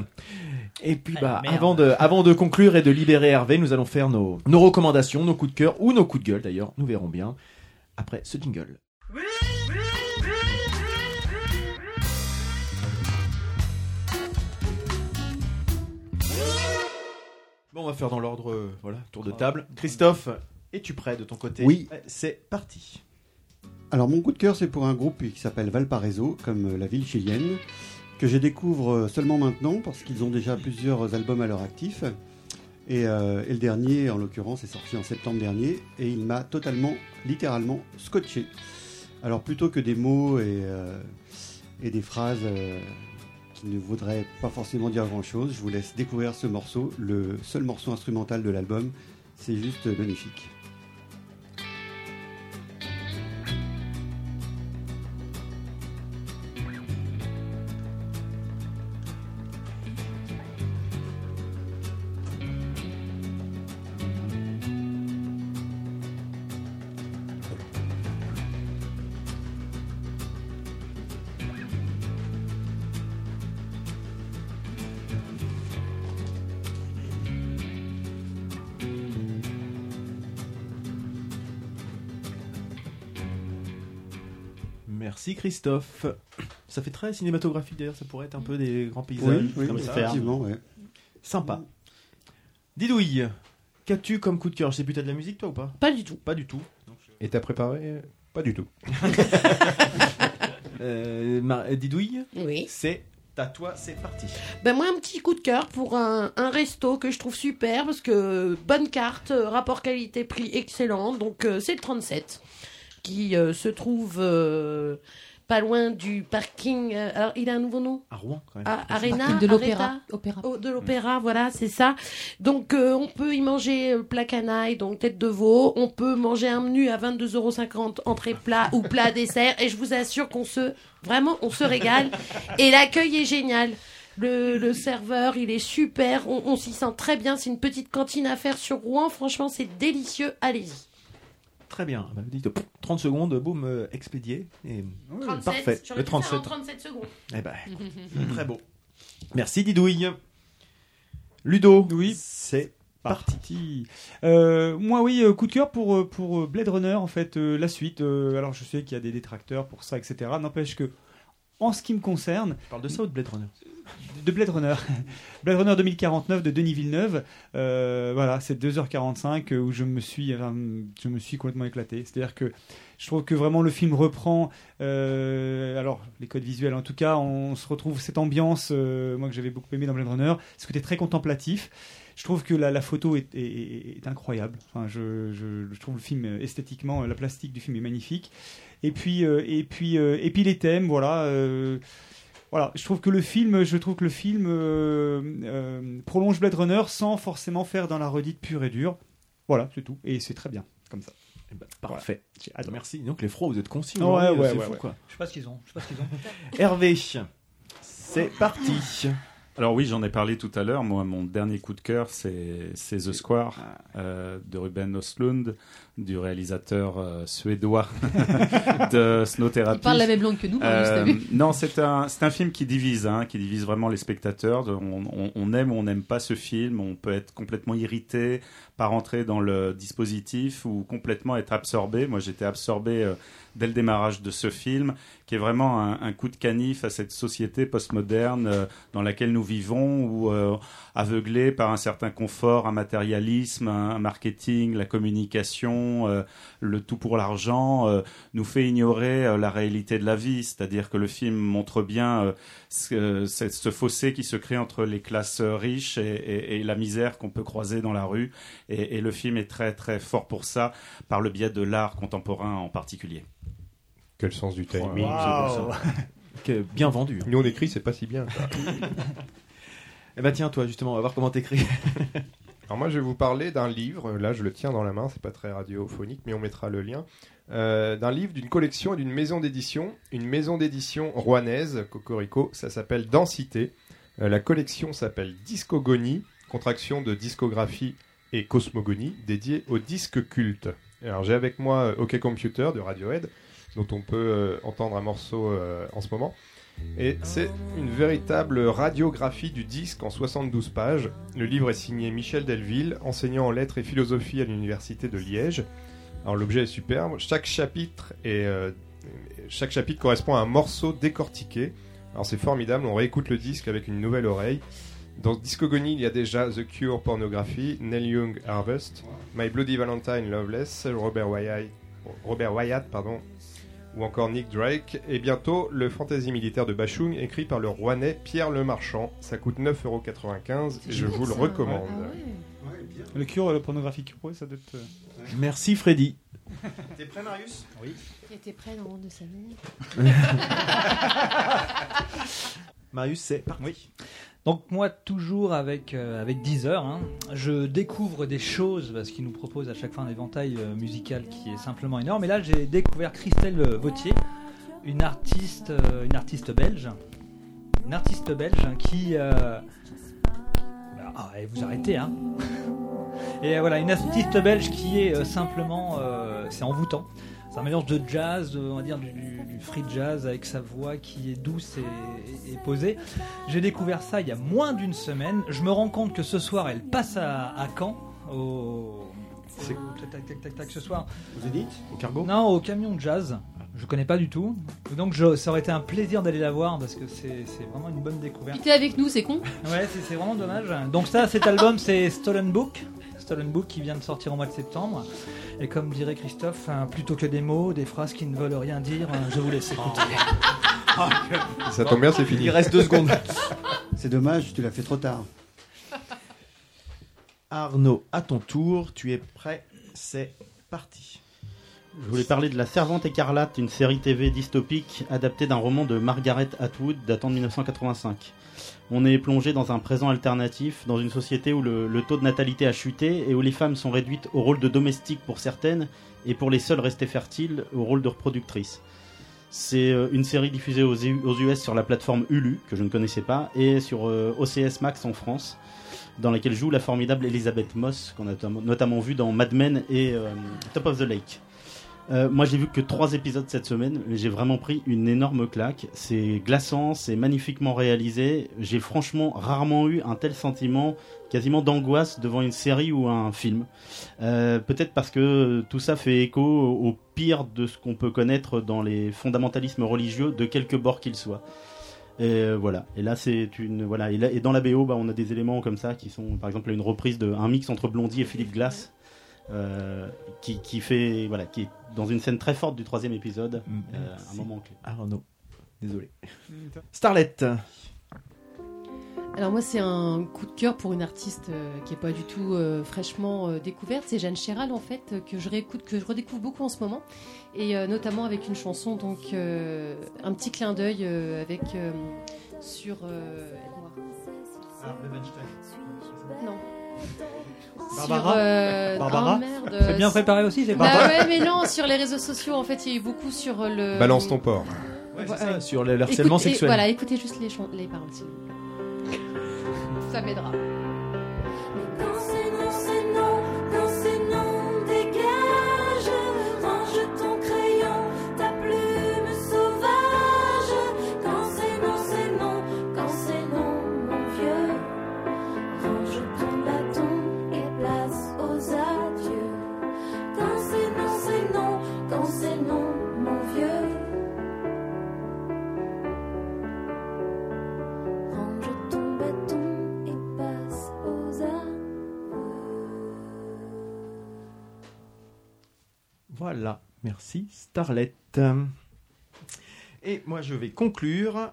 Et puis Ah, bah avant de avant de conclure et de libérer Hervé, nous allons faire nos nos recommandations, nos coups de cœur ou nos coups de gueule d'ailleurs, nous verrons bien après ce jingle. Bon, on va faire dans l'ordre, euh, voilà, tour de table. Christophe, es-tu prêt de ton côté Oui. Ouais, C'est parti. Alors mon coup de cœur c'est pour un groupe qui s'appelle Valparaiso, comme euh, la ville chilienne, que je découvre euh, seulement maintenant parce qu'ils ont déjà plusieurs albums à leur actif. Et, euh, et le dernier, en l'occurrence, est sorti en septembre dernier et il m'a totalement, littéralement, scotché. Alors plutôt que des mots et, euh, des phrases qui ne voudraient pas forcément dire grand-chose, je vous laisse découvrir ce morceau, le seul morceau instrumental de l'album. C'est juste magnifique. Christophe. Ça fait très cinématographique d'ailleurs, ça pourrait être un peu des grands paysages Oui, oui, comme ça. effectivement, ouais. Sympa. Didouille, qu'as-tu comme coup de cœur? Je sais plus, t'as de la musique toi ou pas? Pas du tout. Pas du tout. Et t'as préparé? Pas du tout. [laughs] Euh, Didouille Oui. C'est à toi, c'est parti. Ben moi, un petit coup de cœur pour un, un resto que je trouve super parce que bonne carte, euh, rapport qualité-prix excellent. Donc, euh, c'est le 37 qui euh, se trouve euh, pas loin du parking. euh, alors, il a un nouveau nom À Rouen quand même. Ah, Arena de l'Opéra. Oh, de l'opéra, voilà, c'est ça. Donc, euh, on peut y manger euh, plat canaille, donc tête de veau. On peut manger un menu à 22,50€ entrée plat ou plat [laughs] dessert. Et je vous assure qu'on se, vraiment, on se régale. Et l'accueil est génial. Le, le serveur, il est super. On, on s'y sent très bien. C'est une petite cantine à faire sur Rouen. Franchement, c'est délicieux. Allez-y. Très bien. Bah, vous dites, pff, 30 secondes, boum, euh, expédié. Et... 37, Parfait. Le pu faire 37. en 37 secondes. Eh ben, [laughs] très beau. Merci Didouille. Ludo, Oui. c'est parti. Euh, moi, oui, euh, coup de cœur pour, pour Blade Runner, en fait, euh, la suite. euh, alors, je sais qu'il y a des détracteurs pour ça, etc. N'empêche que, en ce qui me concerne, Tu parles de ça ou de Blade Runner de Blade Runner. [laughs] Blade Runner 2049 de Denis Villeneuve. Euh, voilà, c'est 2h45 où je me suis, je me suis complètement éclaté. C'est-à-dire que je trouve que vraiment le film reprend, euh, alors les codes visuels en tout cas, on se retrouve cette ambiance, euh, moi que j'avais beaucoup aimé dans Blade Runner, ce côté très contemplatif. Je trouve que la, la photo est, est- est incroyable. Enfin, je, je- je trouve le film esthétiquement, la plastique du film est magnifique. Et puis, euh, et puis, euh, et puis les thèmes, voilà. euh, voilà, je trouve que le film, je trouve que le film euh, euh, prolonge Blade Runner sans forcément faire dans la redite pure et dure. Voilà, c'est tout. Et c'est très bien, comme ça. Eh ben, Parfait. Merci. Donc les frots, vous êtes concis. Ouais, aujourd'hui, ouais, c'est ouais, fou, ouais. quoi. Je sais pas ce qu'ils ont. Je sais pas ce qu'ils ont. [laughs] Hervé, c'est parti. Alors oui, j'en ai parlé tout à l'heure. Moi, mon dernier coup de cœur, c'est c'est The Square euh, de Ruben Östlund, du réalisateur euh, suédois [laughs] de Snow Therapy. Il parle la même langue que nous, t'as Euh, vu non, c'est un, c'est un film qui divise, hein, qui divise vraiment les spectateurs. On, on- on aime ou on n'aime pas ce film. On peut être complètement irrité, pas rentrer dans le dispositif ou complètement être absorbé. Moi, j'étais absorbé euh, dès le démarrage de ce film, qui est vraiment un, un coup de canif à cette société postmoderne euh, dans laquelle nous nous vivons, où euh, aveuglés par un certain confort, un matérialisme, un, un marketing, la communication, euh, le tout pour l'argent, euh, nous fait ignorer euh, la réalité de la vie. C'est-à-dire que le film montre bien euh, ce, fossé qui se crée entre les classes riches et, et- et la misère qu'on peut croiser dans la rue. Et, et le film est très très fort pour ça, par le biais de l'art contemporain en particulier. Quel sens du timing. Wow. [laughs] bien vendu. Nous on écrit, c'est pas si bien. ça. [laughs] Eh ben tiens, toi justement, on va voir comment t'écris. [laughs] Alors moi je vais vous parler d'un livre, là je le tiens dans la main, c'est pas très radiophonique mais on mettra le lien, euh, d'un livre d'une collection et d'une maison d'édition, une maison d'édition rouennaise, Cocorico, ça s'appelle Densité, Euh, la collection s'appelle Discogonie, contraction de discographie et cosmogonie, dédiée au disque culte. Alors j'ai avec moi euh, OK Computer de Radiohead, dont on peut entendre un morceau en ce moment. Et c'est une véritable radiographie du disque en 72 pages. Le livre est signé Michel Delville, enseignant en lettres et philosophie à l'université de Liège. Alors l'objet est superbe. Chaque chapitre est, euh, chaque chapitre correspond à un morceau décortiqué. Alors c'est formidable. On réécoute le disque avec une nouvelle oreille. Dans Discogonie, il y a déjà The Cure Pornography, Neil Young Harvest, My Bloody Valentine Loveless, Robert Wyatt, Robert Wyatt pardon, ou encore Nick Drake, et bientôt le Fantasy militaire de Bachung, écrit par le Rouennais Pierre Lemarchand. Ça coûte 9,95€ et je vous le recommande. Le cure, le pornographique cure, ça doit être. euh, Merci Freddy. T'es prêt, Marius? Oui. T'étais prêt dans de sa vie Marius, c'est parti. Oui. Donc moi, toujours avec, euh, avec Deezer, hein, je découvre des choses parce qu'il nous propose à chaque fois un éventail euh, musical qui est simplement énorme. Et là, j'ai découvert Christelle Vautier, une artiste, euh, une artiste belge, une artiste belge hein, qui... bah, ah, vous arrêtez, hein [laughs] Et voilà, une artiste belge qui est simplement... c'est envoûtant. C'est un mélange de jazz, de- on va dire du, du- free jazz avec sa voix qui est douce et, et- et posée. J'ai découvert ça il y a moins d'une semaine. Je me rends compte que ce soir, elle passe à, à Caen. Au... C'est- au- tac, tac, tac, tac, tac, ce soir. Vous dites Au cargo Non, au camion de jazz. Je connais pas du tout. Donc je- ça aurait été un plaisir d'aller la voir parce que c'est c'est vraiment une bonne découverte. Puis t'es avec nous, c'est con. Ouais, c'est c'est vraiment dommage. Donc ça, cet album, c'est Stolen Book. Stolen Book qui vient de sortir au mois de septembre. Et comme dirait Christophe, hein, plutôt que des mots, des phrases qui ne veulent rien dire, hein, je vous laisse écouter. [laughs] Ça tombe bien, c'est fini. Il reste deux secondes. [laughs] C'est dommage, tu l'as fait trop tard. Arnaud, à ton tour, tu es prêt C'est parti. Je voulais parler de La Servante écarlate, une série TV dystopique adaptée d'un roman de Margaret Atwood datant de 1985. On est plongé dans un présent alternatif, dans une société où le, taux de natalité a chuté et où les femmes sont réduites au rôle de domestiques pour certaines et pour les seules restées fertiles au rôle de reproductrices. C'est euh, une série diffusée aux, US sur la plateforme Hulu, que je ne connaissais pas, et sur euh, OCS Max en France, dans laquelle joue la formidable Elisabeth Moss, qu'on a notam- notamment vue dans Mad Men et euh, Top of the Lake. Euh, moi, j'ai vu que trois épisodes cette semaine, mais j'ai vraiment pris une énorme claque. C'est glaçant, c'est magnifiquement réalisé. J'ai franchement rarement eu un tel sentiment, quasiment d'angoisse devant une série ou un film. Euh, Peut-être parce que tout ça fait écho au pire de ce qu'on peut connaître dans les fondamentalismes religieux, de quelque bord qu'ils soient. Et euh, voilà. Et là, c'est une voilà. Et, là- et dans la BO, bah, on a des éléments comme ça qui sont, par exemple, une reprise de un mix entre Blondie et Philippe Glass, euh, qui, qui fait voilà, qui est dans une scène très forte du troisième épisode, euh, un moment clé. Arnaud, désolé. Starlet. Alors moi c'est un coup de cœur pour une artiste euh, qui est pas du tout euh, fraîchement euh, découverte, c'est Jeanne Chéral en fait euh, que je réécoute, que je redécouvre beaucoup en ce moment et euh, notamment avec une chanson donc euh, un petit clin d'œil euh, avec euh, sur euh, aide-moi. Non. Barbara Sur, euh, Barbara oh, merde, C'est bien préparé aussi, c'est Bah Barbara ouais, mais non, sur les réseaux sociaux, en fait, il y a eu beaucoup sur le. Balance ton porc. Ouais, Ouais, c'est ça, ouais. sur le harcèlement Écoutez- sexuel. Voilà, écoutez juste les, les paroles, s'il vous plaît. Ça m'aidera. Voilà, merci Starlet. Et moi je vais conclure.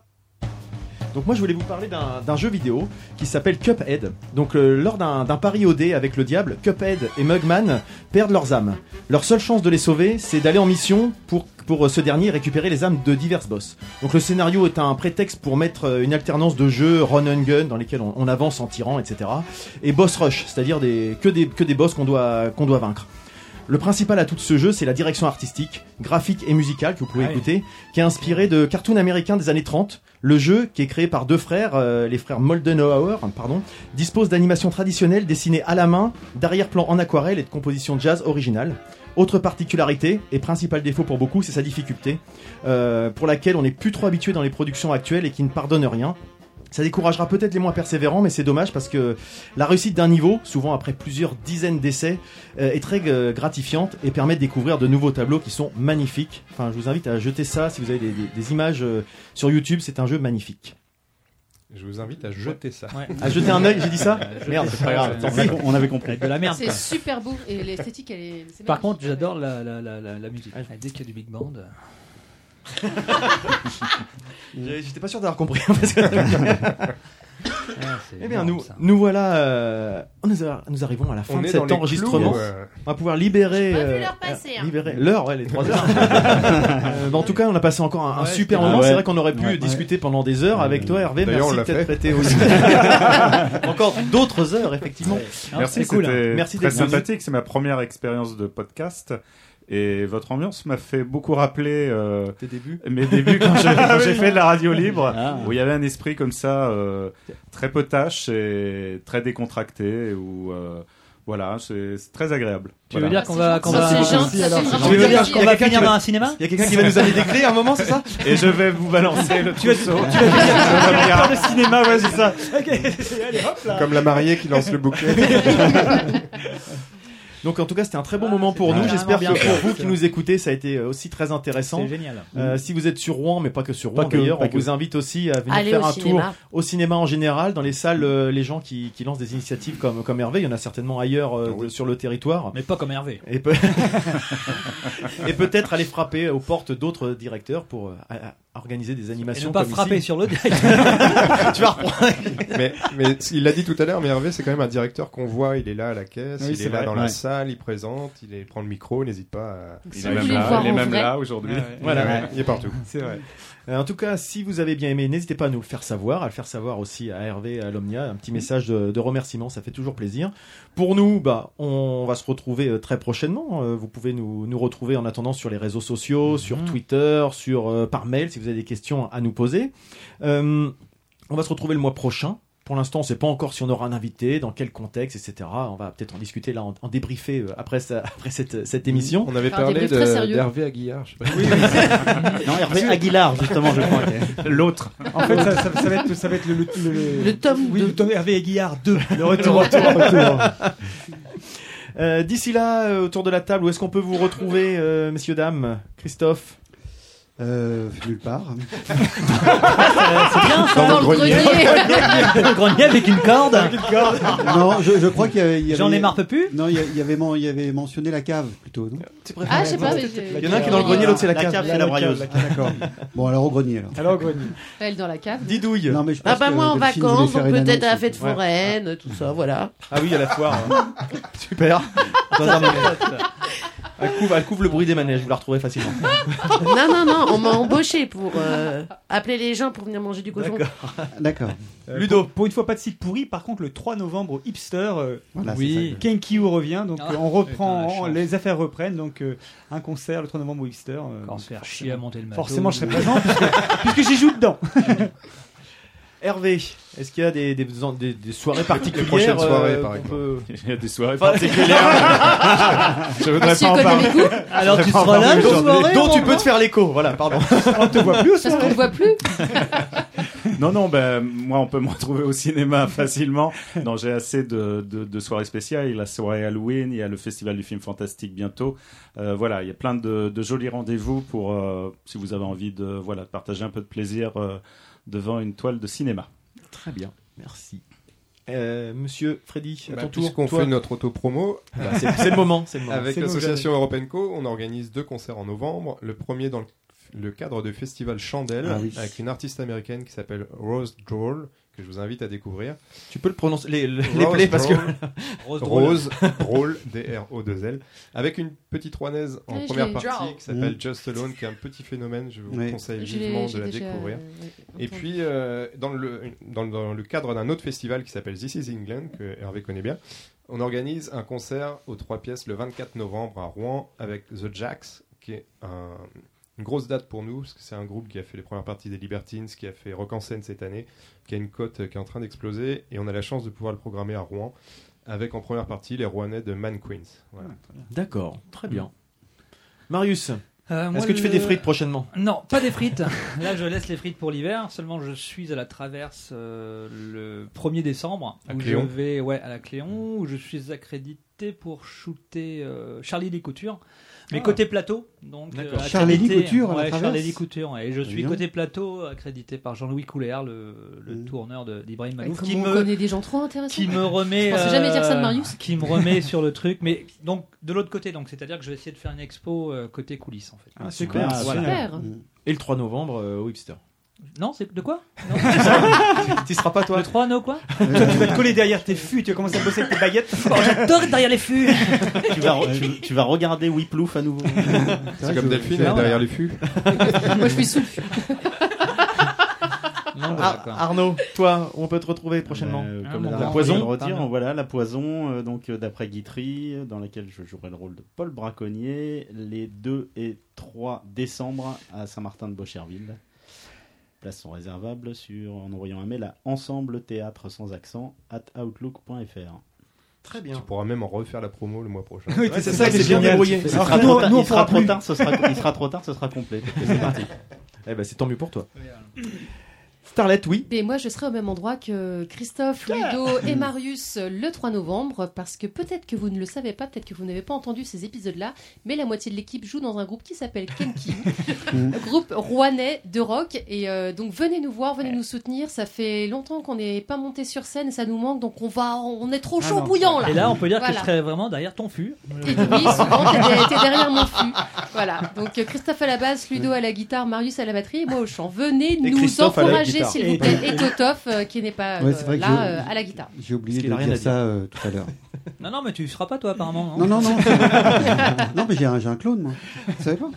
Donc moi je voulais vous parler d'un jeu vidéo qui s'appelle Cuphead. Donc euh, lors d'un pari au dé avec le diable, Cuphead et Mugman perdent leurs âmes. Leur seule chance de les sauver, c'est d'aller en mission pour, euh, ce dernier récupérer les âmes de divers boss. Donc le scénario est un prétexte pour mettre euh, une alternance de jeux run and gun dans lesquels on, avance en tirant, etc. Et boss rush, c'est-à-dire que, des, boss qu'on doit vaincre. Le principal atout de ce jeu, c'est la direction artistique, graphique et musicale que vous pouvez Ah oui. écouter, qui est inspiré de cartoons américains des années 30. Le jeu, qui est créé par deux frères, euh, les frères Moldenhauer, pardon, dispose d'animations traditionnelles dessinées à la main, d'arrière-plan en aquarelle et de compositions jazz originales. Autre particularité et principal défaut pour beaucoup, c'est sa difficulté, euh, pour laquelle on n'est plus trop habitué dans les productions actuelles et qui ne pardonne rien. Ça découragera peut-être les moins persévérants, mais c'est dommage parce que la réussite d'un niveau, souvent après plusieurs dizaines d'essais, euh, est très euh, gratifiante et permet de découvrir de nouveaux tableaux qui sont magnifiques. Enfin, je vous invite à jeter ça si vous avez des, des- des images euh, sur YouTube. C'est un jeu magnifique. Je vous invite à jeter ça. À jeter un œil, j'ai dit ça Merde, ça. c'est pas grave. On tant a- pis. on avait compris. De la merde. C'est super beau et l'esthétique elle est. c'est Par contre, j'adore la, la, la, la, la musique. Dès qu'il y a du big band. [laughs] J'étais pas sûr d'avoir compris. parce que- [laughs] c'est eh bien, énorme, nous, ça. nous voilà. euh, nous, a- nous arrivons à la fin On de cet enregistrement. clous, euh. On va pouvoir libérer. Euh, l'heure hein. libérer l'heure, ouais, les 3 heures. [laughs] Euh, bah, en tout cas, on a passé encore un, Ouais, super c'était- moment. ouais. C'est vrai qu'on aurait pu Ouais. discuter pendant des heures avec toi, Hervé. Merci de t'être prêté aussi. encore d'autres heures, effectivement. Merci, C'est cool. hein. c'était Merci très sympathique. C'est ma première expérience de podcast. Et votre ambiance m'a fait beaucoup rappeler euh, Tes débuts mes débuts quand j'ai [laughs] Ah quand oui. j'ai fait de la radio libre, Ah. où il y avait un esprit comme ça, euh, très potache et très décontracté, où euh, voilà, c'est c'est très agréable. Tu veux Voilà. dire qu'on va, qu'on Ça, va, c'est gentil, ça, c'est vraiment tu veux dire gentil. qu'on va quelqu'un finir dans va- un cinéma Il y a quelqu'un qui va nous clés à un moment, c'est ça [laughs] Et je vais vous balancer le Tu vas, tu vas faire le cinéma, ouais, c'est ça. Ok, allez, hop là. Comme la mariée qui lance le bouquet. [laughs] Donc en tout cas c'était un très bon moment pour nous. J'espère bien que pour vous qui nous écoutez ça a été euh, aussi très intéressant. C'est génial. Euh, si vous êtes sur Rouen, mais pas que sur Rouen d'ailleurs, on que. vous invite aussi à venir Allez faire un cinéma. tour au cinéma en général, dans les salles, euh, les gens qui, qui lancent des initiatives comme, comme Hervé, il y en a certainement ailleurs euh, de- sur le territoire. Mais pas comme Hervé. Et, peut- [laughs] et peut-être aller frapper aux portes d'autres directeurs pour euh, organiser des Et animations. ne pas comme frapper ici. sur le [laughs] direct. tu vas reprendre. mais, mais il l'a dit tout à l'heure, mais Hervé, c'est quand même un directeur qu'on voit. Il est là à la caisse, Oui, il c'est est là vrai, dans ouais. la salle, il présente, il est- prend le micro, n'hésite pas à. Il est même là, il est même vrai. là aujourd'hui. Ouais. Voilà. Ouais, il est partout. [laughs] C'est vrai. Euh, En tout cas, si vous avez bien aimé, n'hésitez pas à nous le faire savoir, à le faire savoir aussi à Hervé et à l'Omnia. Un petit message de, de remerciement, ça fait toujours plaisir. Pour nous, bah, on va se retrouver euh, très prochainement. Euh, Vous pouvez nous, nous retrouver en attendant sur les réseaux sociaux, sur Twitter, sur euh, par mail si vous avez des questions à nous poser. Euh, on va se retrouver le mois prochain. Pour l'instant, on ne sait pas encore si on aura un invité, dans quel contexte, etc. On va peut-être en discuter là, en, en débriefer euh, après, ça- [laughs] après cette, cette émission. On avait parlé de- d'Hervé Aguillard. je sais pas. [laughs] Non, Hervé Aguilar, justement, je crois. [laughs] L'autre. En fait, ça, ça- ça va être, ça va être le, le, le, Le tome oui, deux. le tome Hervé Aguillard 2. Le retour, retour, retour. Euh, D'ici là, euh, autour de la table, où est-ce qu'on peut vous retrouver, euh, messieurs, dames Christophe? Euh, nulle part. [laughs] C'est bien ça. Dans le grenier. Le grenier avec une corde. non, je, je crois qu'il y avait. J'en ai marre peu plus. Non, il y, a- il y avait, men- il y avait mentionné la cave plutôt, non Ah, je sais pas, mais j'ai- Il y en a un qui est dans le grenier, l'autre c'est la La cave. c'est la broyeuse. D'accord. [laughs] Bon, alors au grenier alors. Alors, grenier. Elle dans la cave. Didouille. Non, mais je Ah pense bah que moi en Delphine voulait vacances, faire donc une peut-être à la annonce. fête Ouais. foraine, tout ça, voilà. Ah oui, à la foire. [laughs] Super. Dans un manège. Elle couvre, elle couvre le bruit des manèges, vous la retrouvez facilement. Non, non, non, on m'a embauché pour euh, appeler les gens pour venir manger du cochon. D'accord. Euh, Ludo. Pour, pour une fois, pas de site pourri. Par contre, le 3 novembre au Hipster, euh, Voilà, Oui. Kenkyu revient. Donc, Ah, euh, on reprend, les affaires reprennent. Donc, euh, un concert le 3 novembre au Hipster. euh, Quand on se faire chier à monter le matos. forcément, je serai présent puisque, puisque j'y joue dedans. [laughs] Hervé, est-ce qu'il y a des, des, des- des soirées particulières prochaines soirées, euh, par qu'on exemple. peut- Il y a des soirées particulières. [laughs] je voudrais Monsieur pas en parler. Alors tu seras là, soirée, dont tu peux te faire l'écho. Voilà, pardon. On te voit plus au Parce qu'on ne voit plus. [laughs] Non, non, ben, moi, on peut me retrouver au cinéma facilement. Non, j'ai assez de, de, de soirées spéciales. Il y a la soirée Halloween, il y a le festival du film fantastique bientôt. Euh, voilà, il y a plein de, de jolis rendez-vous pour, euh, si vous avez envie de, voilà, de partager un peu de plaisir euh, devant une toile de cinéma. Très bien, merci. Euh, Monsieur Freddy, à Bah, ton tour. Puisqu'on toi- fait notre auto-promo, Bah, c'est- c'est le moment, c'est le moment. Avec l'association Jérémy. Europe Co, on organise deux concerts en novembre. Le premier dans le, le cadre du festival Chandelle, Ah oui. avec une artiste américaine qui s'appelle Rose Droll, que je vous invite à découvrir. Tu peux le prononcer, les, les, Rose plaies parce que. [laughs] Rose. Rose Droll, D-R-O-2-L, avec une petite rouennaise en première partie qui s'appelle Mm. Just Alone, qui est un petit phénomène. Je vous conseille Je vivement de la découvrir. euh, Et puis, euh, dans, le, dans, dans le cadre d'un autre festival qui s'appelle This is England, que Hervé connaît bien, on organise un concert aux trois pièces le 24 novembre à Rouen avec The Jacks, qui est un- une grosse date pour nous, parce que c'est un groupe qui a fait les premières parties des Libertines, qui a fait Rock en scène cette année, qui a une cote euh, qui est en train d'exploser, et on a la chance de pouvoir le programmer à Rouen, avec en première partie les Rouennais de Man Queens. Voilà. D'accord, très bien. Marius, Euh, est-ce que tu fais le- des frites prochainement? Non, pas des frites. [laughs] Là, je laisse les frites pour l'hiver. Seulement, je suis à la Traverse euh, le 1er décembre. À où Cléon. je vais, ouais, à la Cléon, où je suis accrédité pour shooter euh, Charlie Lee Couture. Mais Ah. côté plateau, donc euh, Couture à la ouais, Lee Couture. ouais. Et je suis côté plateau accrédité par Jean-Louis Couler, le, le Mm. tourneur de- d'Ibrahim Malouf, qui on me connaît des gens trop intéressants. qui me remet Je pensais jamais dire ça de Marius. qui me remet [laughs] sur le truc mais donc de l'autre côté donc c'est-à-dire que je vais essayer de faire une expo euh, côté coulisses en fait Ah, c'est super, cool. voilà. Super. Mm. Et le 3 novembre euh, au Hipster. Non c'est de quoi [laughs] Tu seras pas toi le 3 no quoi [laughs] tu vas te coller derrière tes fûts, tu vas commencer à bosser avec tes baguettes. oh, j'adore être derrière les fûts [laughs] tu, vas re- tu, tu vas regarder Whiplouf à nouveau. C'est comme Delphine, je- elle est non, derrière les fûts. Moi, je suis sous. non Ah. Arnaud, toi, on peut te retrouver prochainement. Euh, Ah, comme la, bah, la poison. le voilà la poison, euh, donc euh, d'après Guitry, euh, dans laquelle je jouerai le rôle de Paul Braconnier, les 2 et 3 décembre à Saint-Martin de Beaucherville. Places sont réservables sur, en envoyant un mail à ensemble théâtre sans accent at outlook.fr. Très Tu bien. pourras même en refaire la promo le mois prochain. [laughs] Oui, Ouais, c'est ça ça, qui c'est est bien débrouillé. Tu fais- Il Alors sera que trop nous, tard- nous, on il sera pourra trop plus. tard, ce sera, il sera trop tard, ce sera complet. [laughs] C'est parti. Eh ben, c'est tant mieux pour toi. Starlet, oui. Et moi, je serai au même endroit que Christophe, Ludo [coughs] et Marius le 3 novembre, parce que peut-être que vous ne le savez pas, peut-être que vous n'avez pas entendu ces épisodes-là, mais la moitié de l'équipe joue dans un groupe qui s'appelle Kenki, [laughs] groupe rouennais de rock. Et euh, donc, venez nous voir, venez nous soutenir. Ça fait longtemps qu'on n'est pas monté sur scène, ça nous manque, donc on va, on est trop Ah chaud non. bouillant là. et là on peut dire que je serais vraiment derrière ton fût Et oui, souvent, t'es t'es derrière mon fût. Voilà. Donc, euh, Christophe à la basse, Ludo à la guitare, Marius à la batterie et moi au chant. Venez Et nous encourager, guitare. s'il vous plaît. Et Totoff, euh, qui n'est pas Ouais, euh, là, euh, à la guitare. J'ai oublié de dire ça euh, tout à l'heure. [laughs] non non mais tu seras pas toi apparemment Non, non, non. [laughs] non, mais j'ai un, j'ai un clone, moi. Vous savez pas?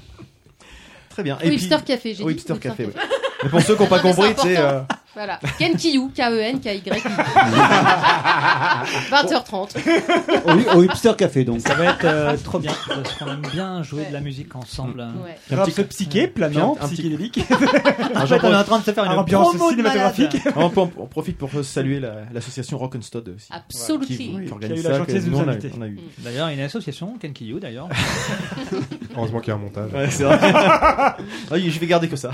Très bien. Au Hipster Café, j'ai dit. Hipster Hipster Café, Café. ouais. Mais pour ceux qui n'ont pas [laughs] mais c'est Voilà. Ken Kiyu, K-E-N, K-Y. 20h30. au, au Hipster Café, donc. ça va être euh, trop bien parce qu'on aime bien jouer de la musique ensemble Ouais. Un Un petit- peu psyché, planant, un psychédélique. [laughs] en fait on est en train de se faire une Ambiance cinématographique. on, on- on profite pour saluer la- l'association Rock and Stud aussi. Absolument. Qui, qui Oui, organise qui a eu la ça, eu. d'ailleurs il y a une association Kenkiyu d'ailleurs [laughs] Heureusement qu'il y a un montage. Ouais, c'est vrai. [laughs] Ah oui, je vais garder que ça.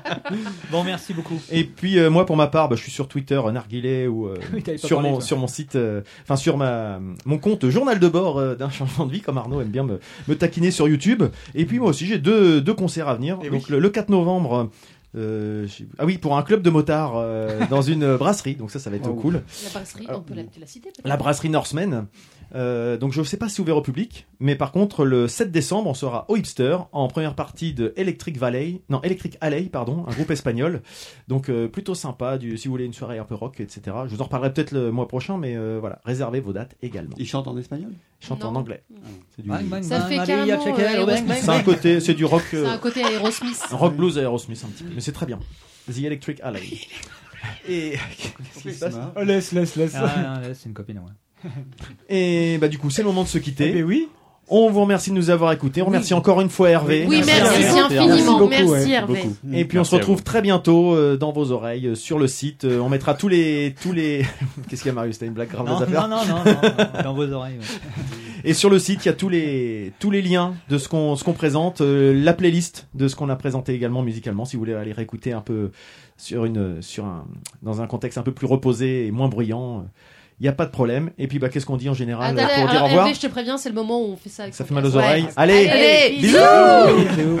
[laughs] bon merci beaucoup Et puis euh, moi pour ma part, bah, je suis sur Twitter euh, Narguilé ou euh, [laughs] Oui, t'avais pas sur parlé, mon toi. sur mon site, euh, enfin sur ma mon compte journal de bord euh, d'un changement de vie comme Arnaud aime bien me, me taquiner sur YouTube. Et puis moi aussi j'ai deux deux concerts à venir. Et Donc oui. le, le 4 novembre. euh, ah oui, pour un club de motards euh, dans une brasserie, donc ça, ça va être Oh. cool. La brasserie, on peut la, tu la citer peut-être? La brasserie Norseman. Euh, donc je ne sais pas si c'est ouvert au public, mais par contre le 7 décembre on sera au Hipster en première partie de Electric Valley, non Electric Alley pardon, un groupe espagnol. Donc euh, plutôt sympa, du, si vous voulez une soirée un peu rock, etc. Je vous en reparlerai peut-être le mois prochain, mais euh, voilà, réservez vos dates également. Ils chantent en espagnol? Ils chantent en Non. anglais. C'est du- Ça fait C'est un côté, c'est du rock, C'est euh, un côté Aerosmith. rock blues Aerosmith un petit peu, mais c'est très bien. The Electric Alley. [laughs] Et [laughs] qu'est-ce qui se passe? Oh, laisse, laisse, laisse. Ah, non, là, c'est une copine ouais. [laughs] Et bah du coup c'est le moment de se quitter. Eh ben oui. On vous remercie de nous avoir écoutés. On remercie encore une fois Hervé. Oui, merci, infiniment. beaucoup, Merci, ouais, Hervé. beaucoup. Et puis on Merci se retrouve très bientôt euh, dans vos oreilles euh, sur le site. Euh, on mettra tous les tous les [laughs] qu'est-ce qu'il y a Marius? T'as une blague grave non, à faire non, non, non, non, dans vos oreilles. ouais. [laughs] Et sur le site il y a tous les tous les liens de ce qu'on ce qu'on présente, la playlist de ce qu'on a présenté également musicalement. Si vous voulez aller réécouter un peu sur une sur un dans un contexte un peu plus reposé et moins bruyant, il y a pas de problème. Et puis bah qu'est-ce qu'on dit en général Attends, pour dire au revoir je te préviens, c'est le moment où on fait ça avec Ça fait mal aux casque. Ouais. oreilles. Allez, Allez, bisous. bisous.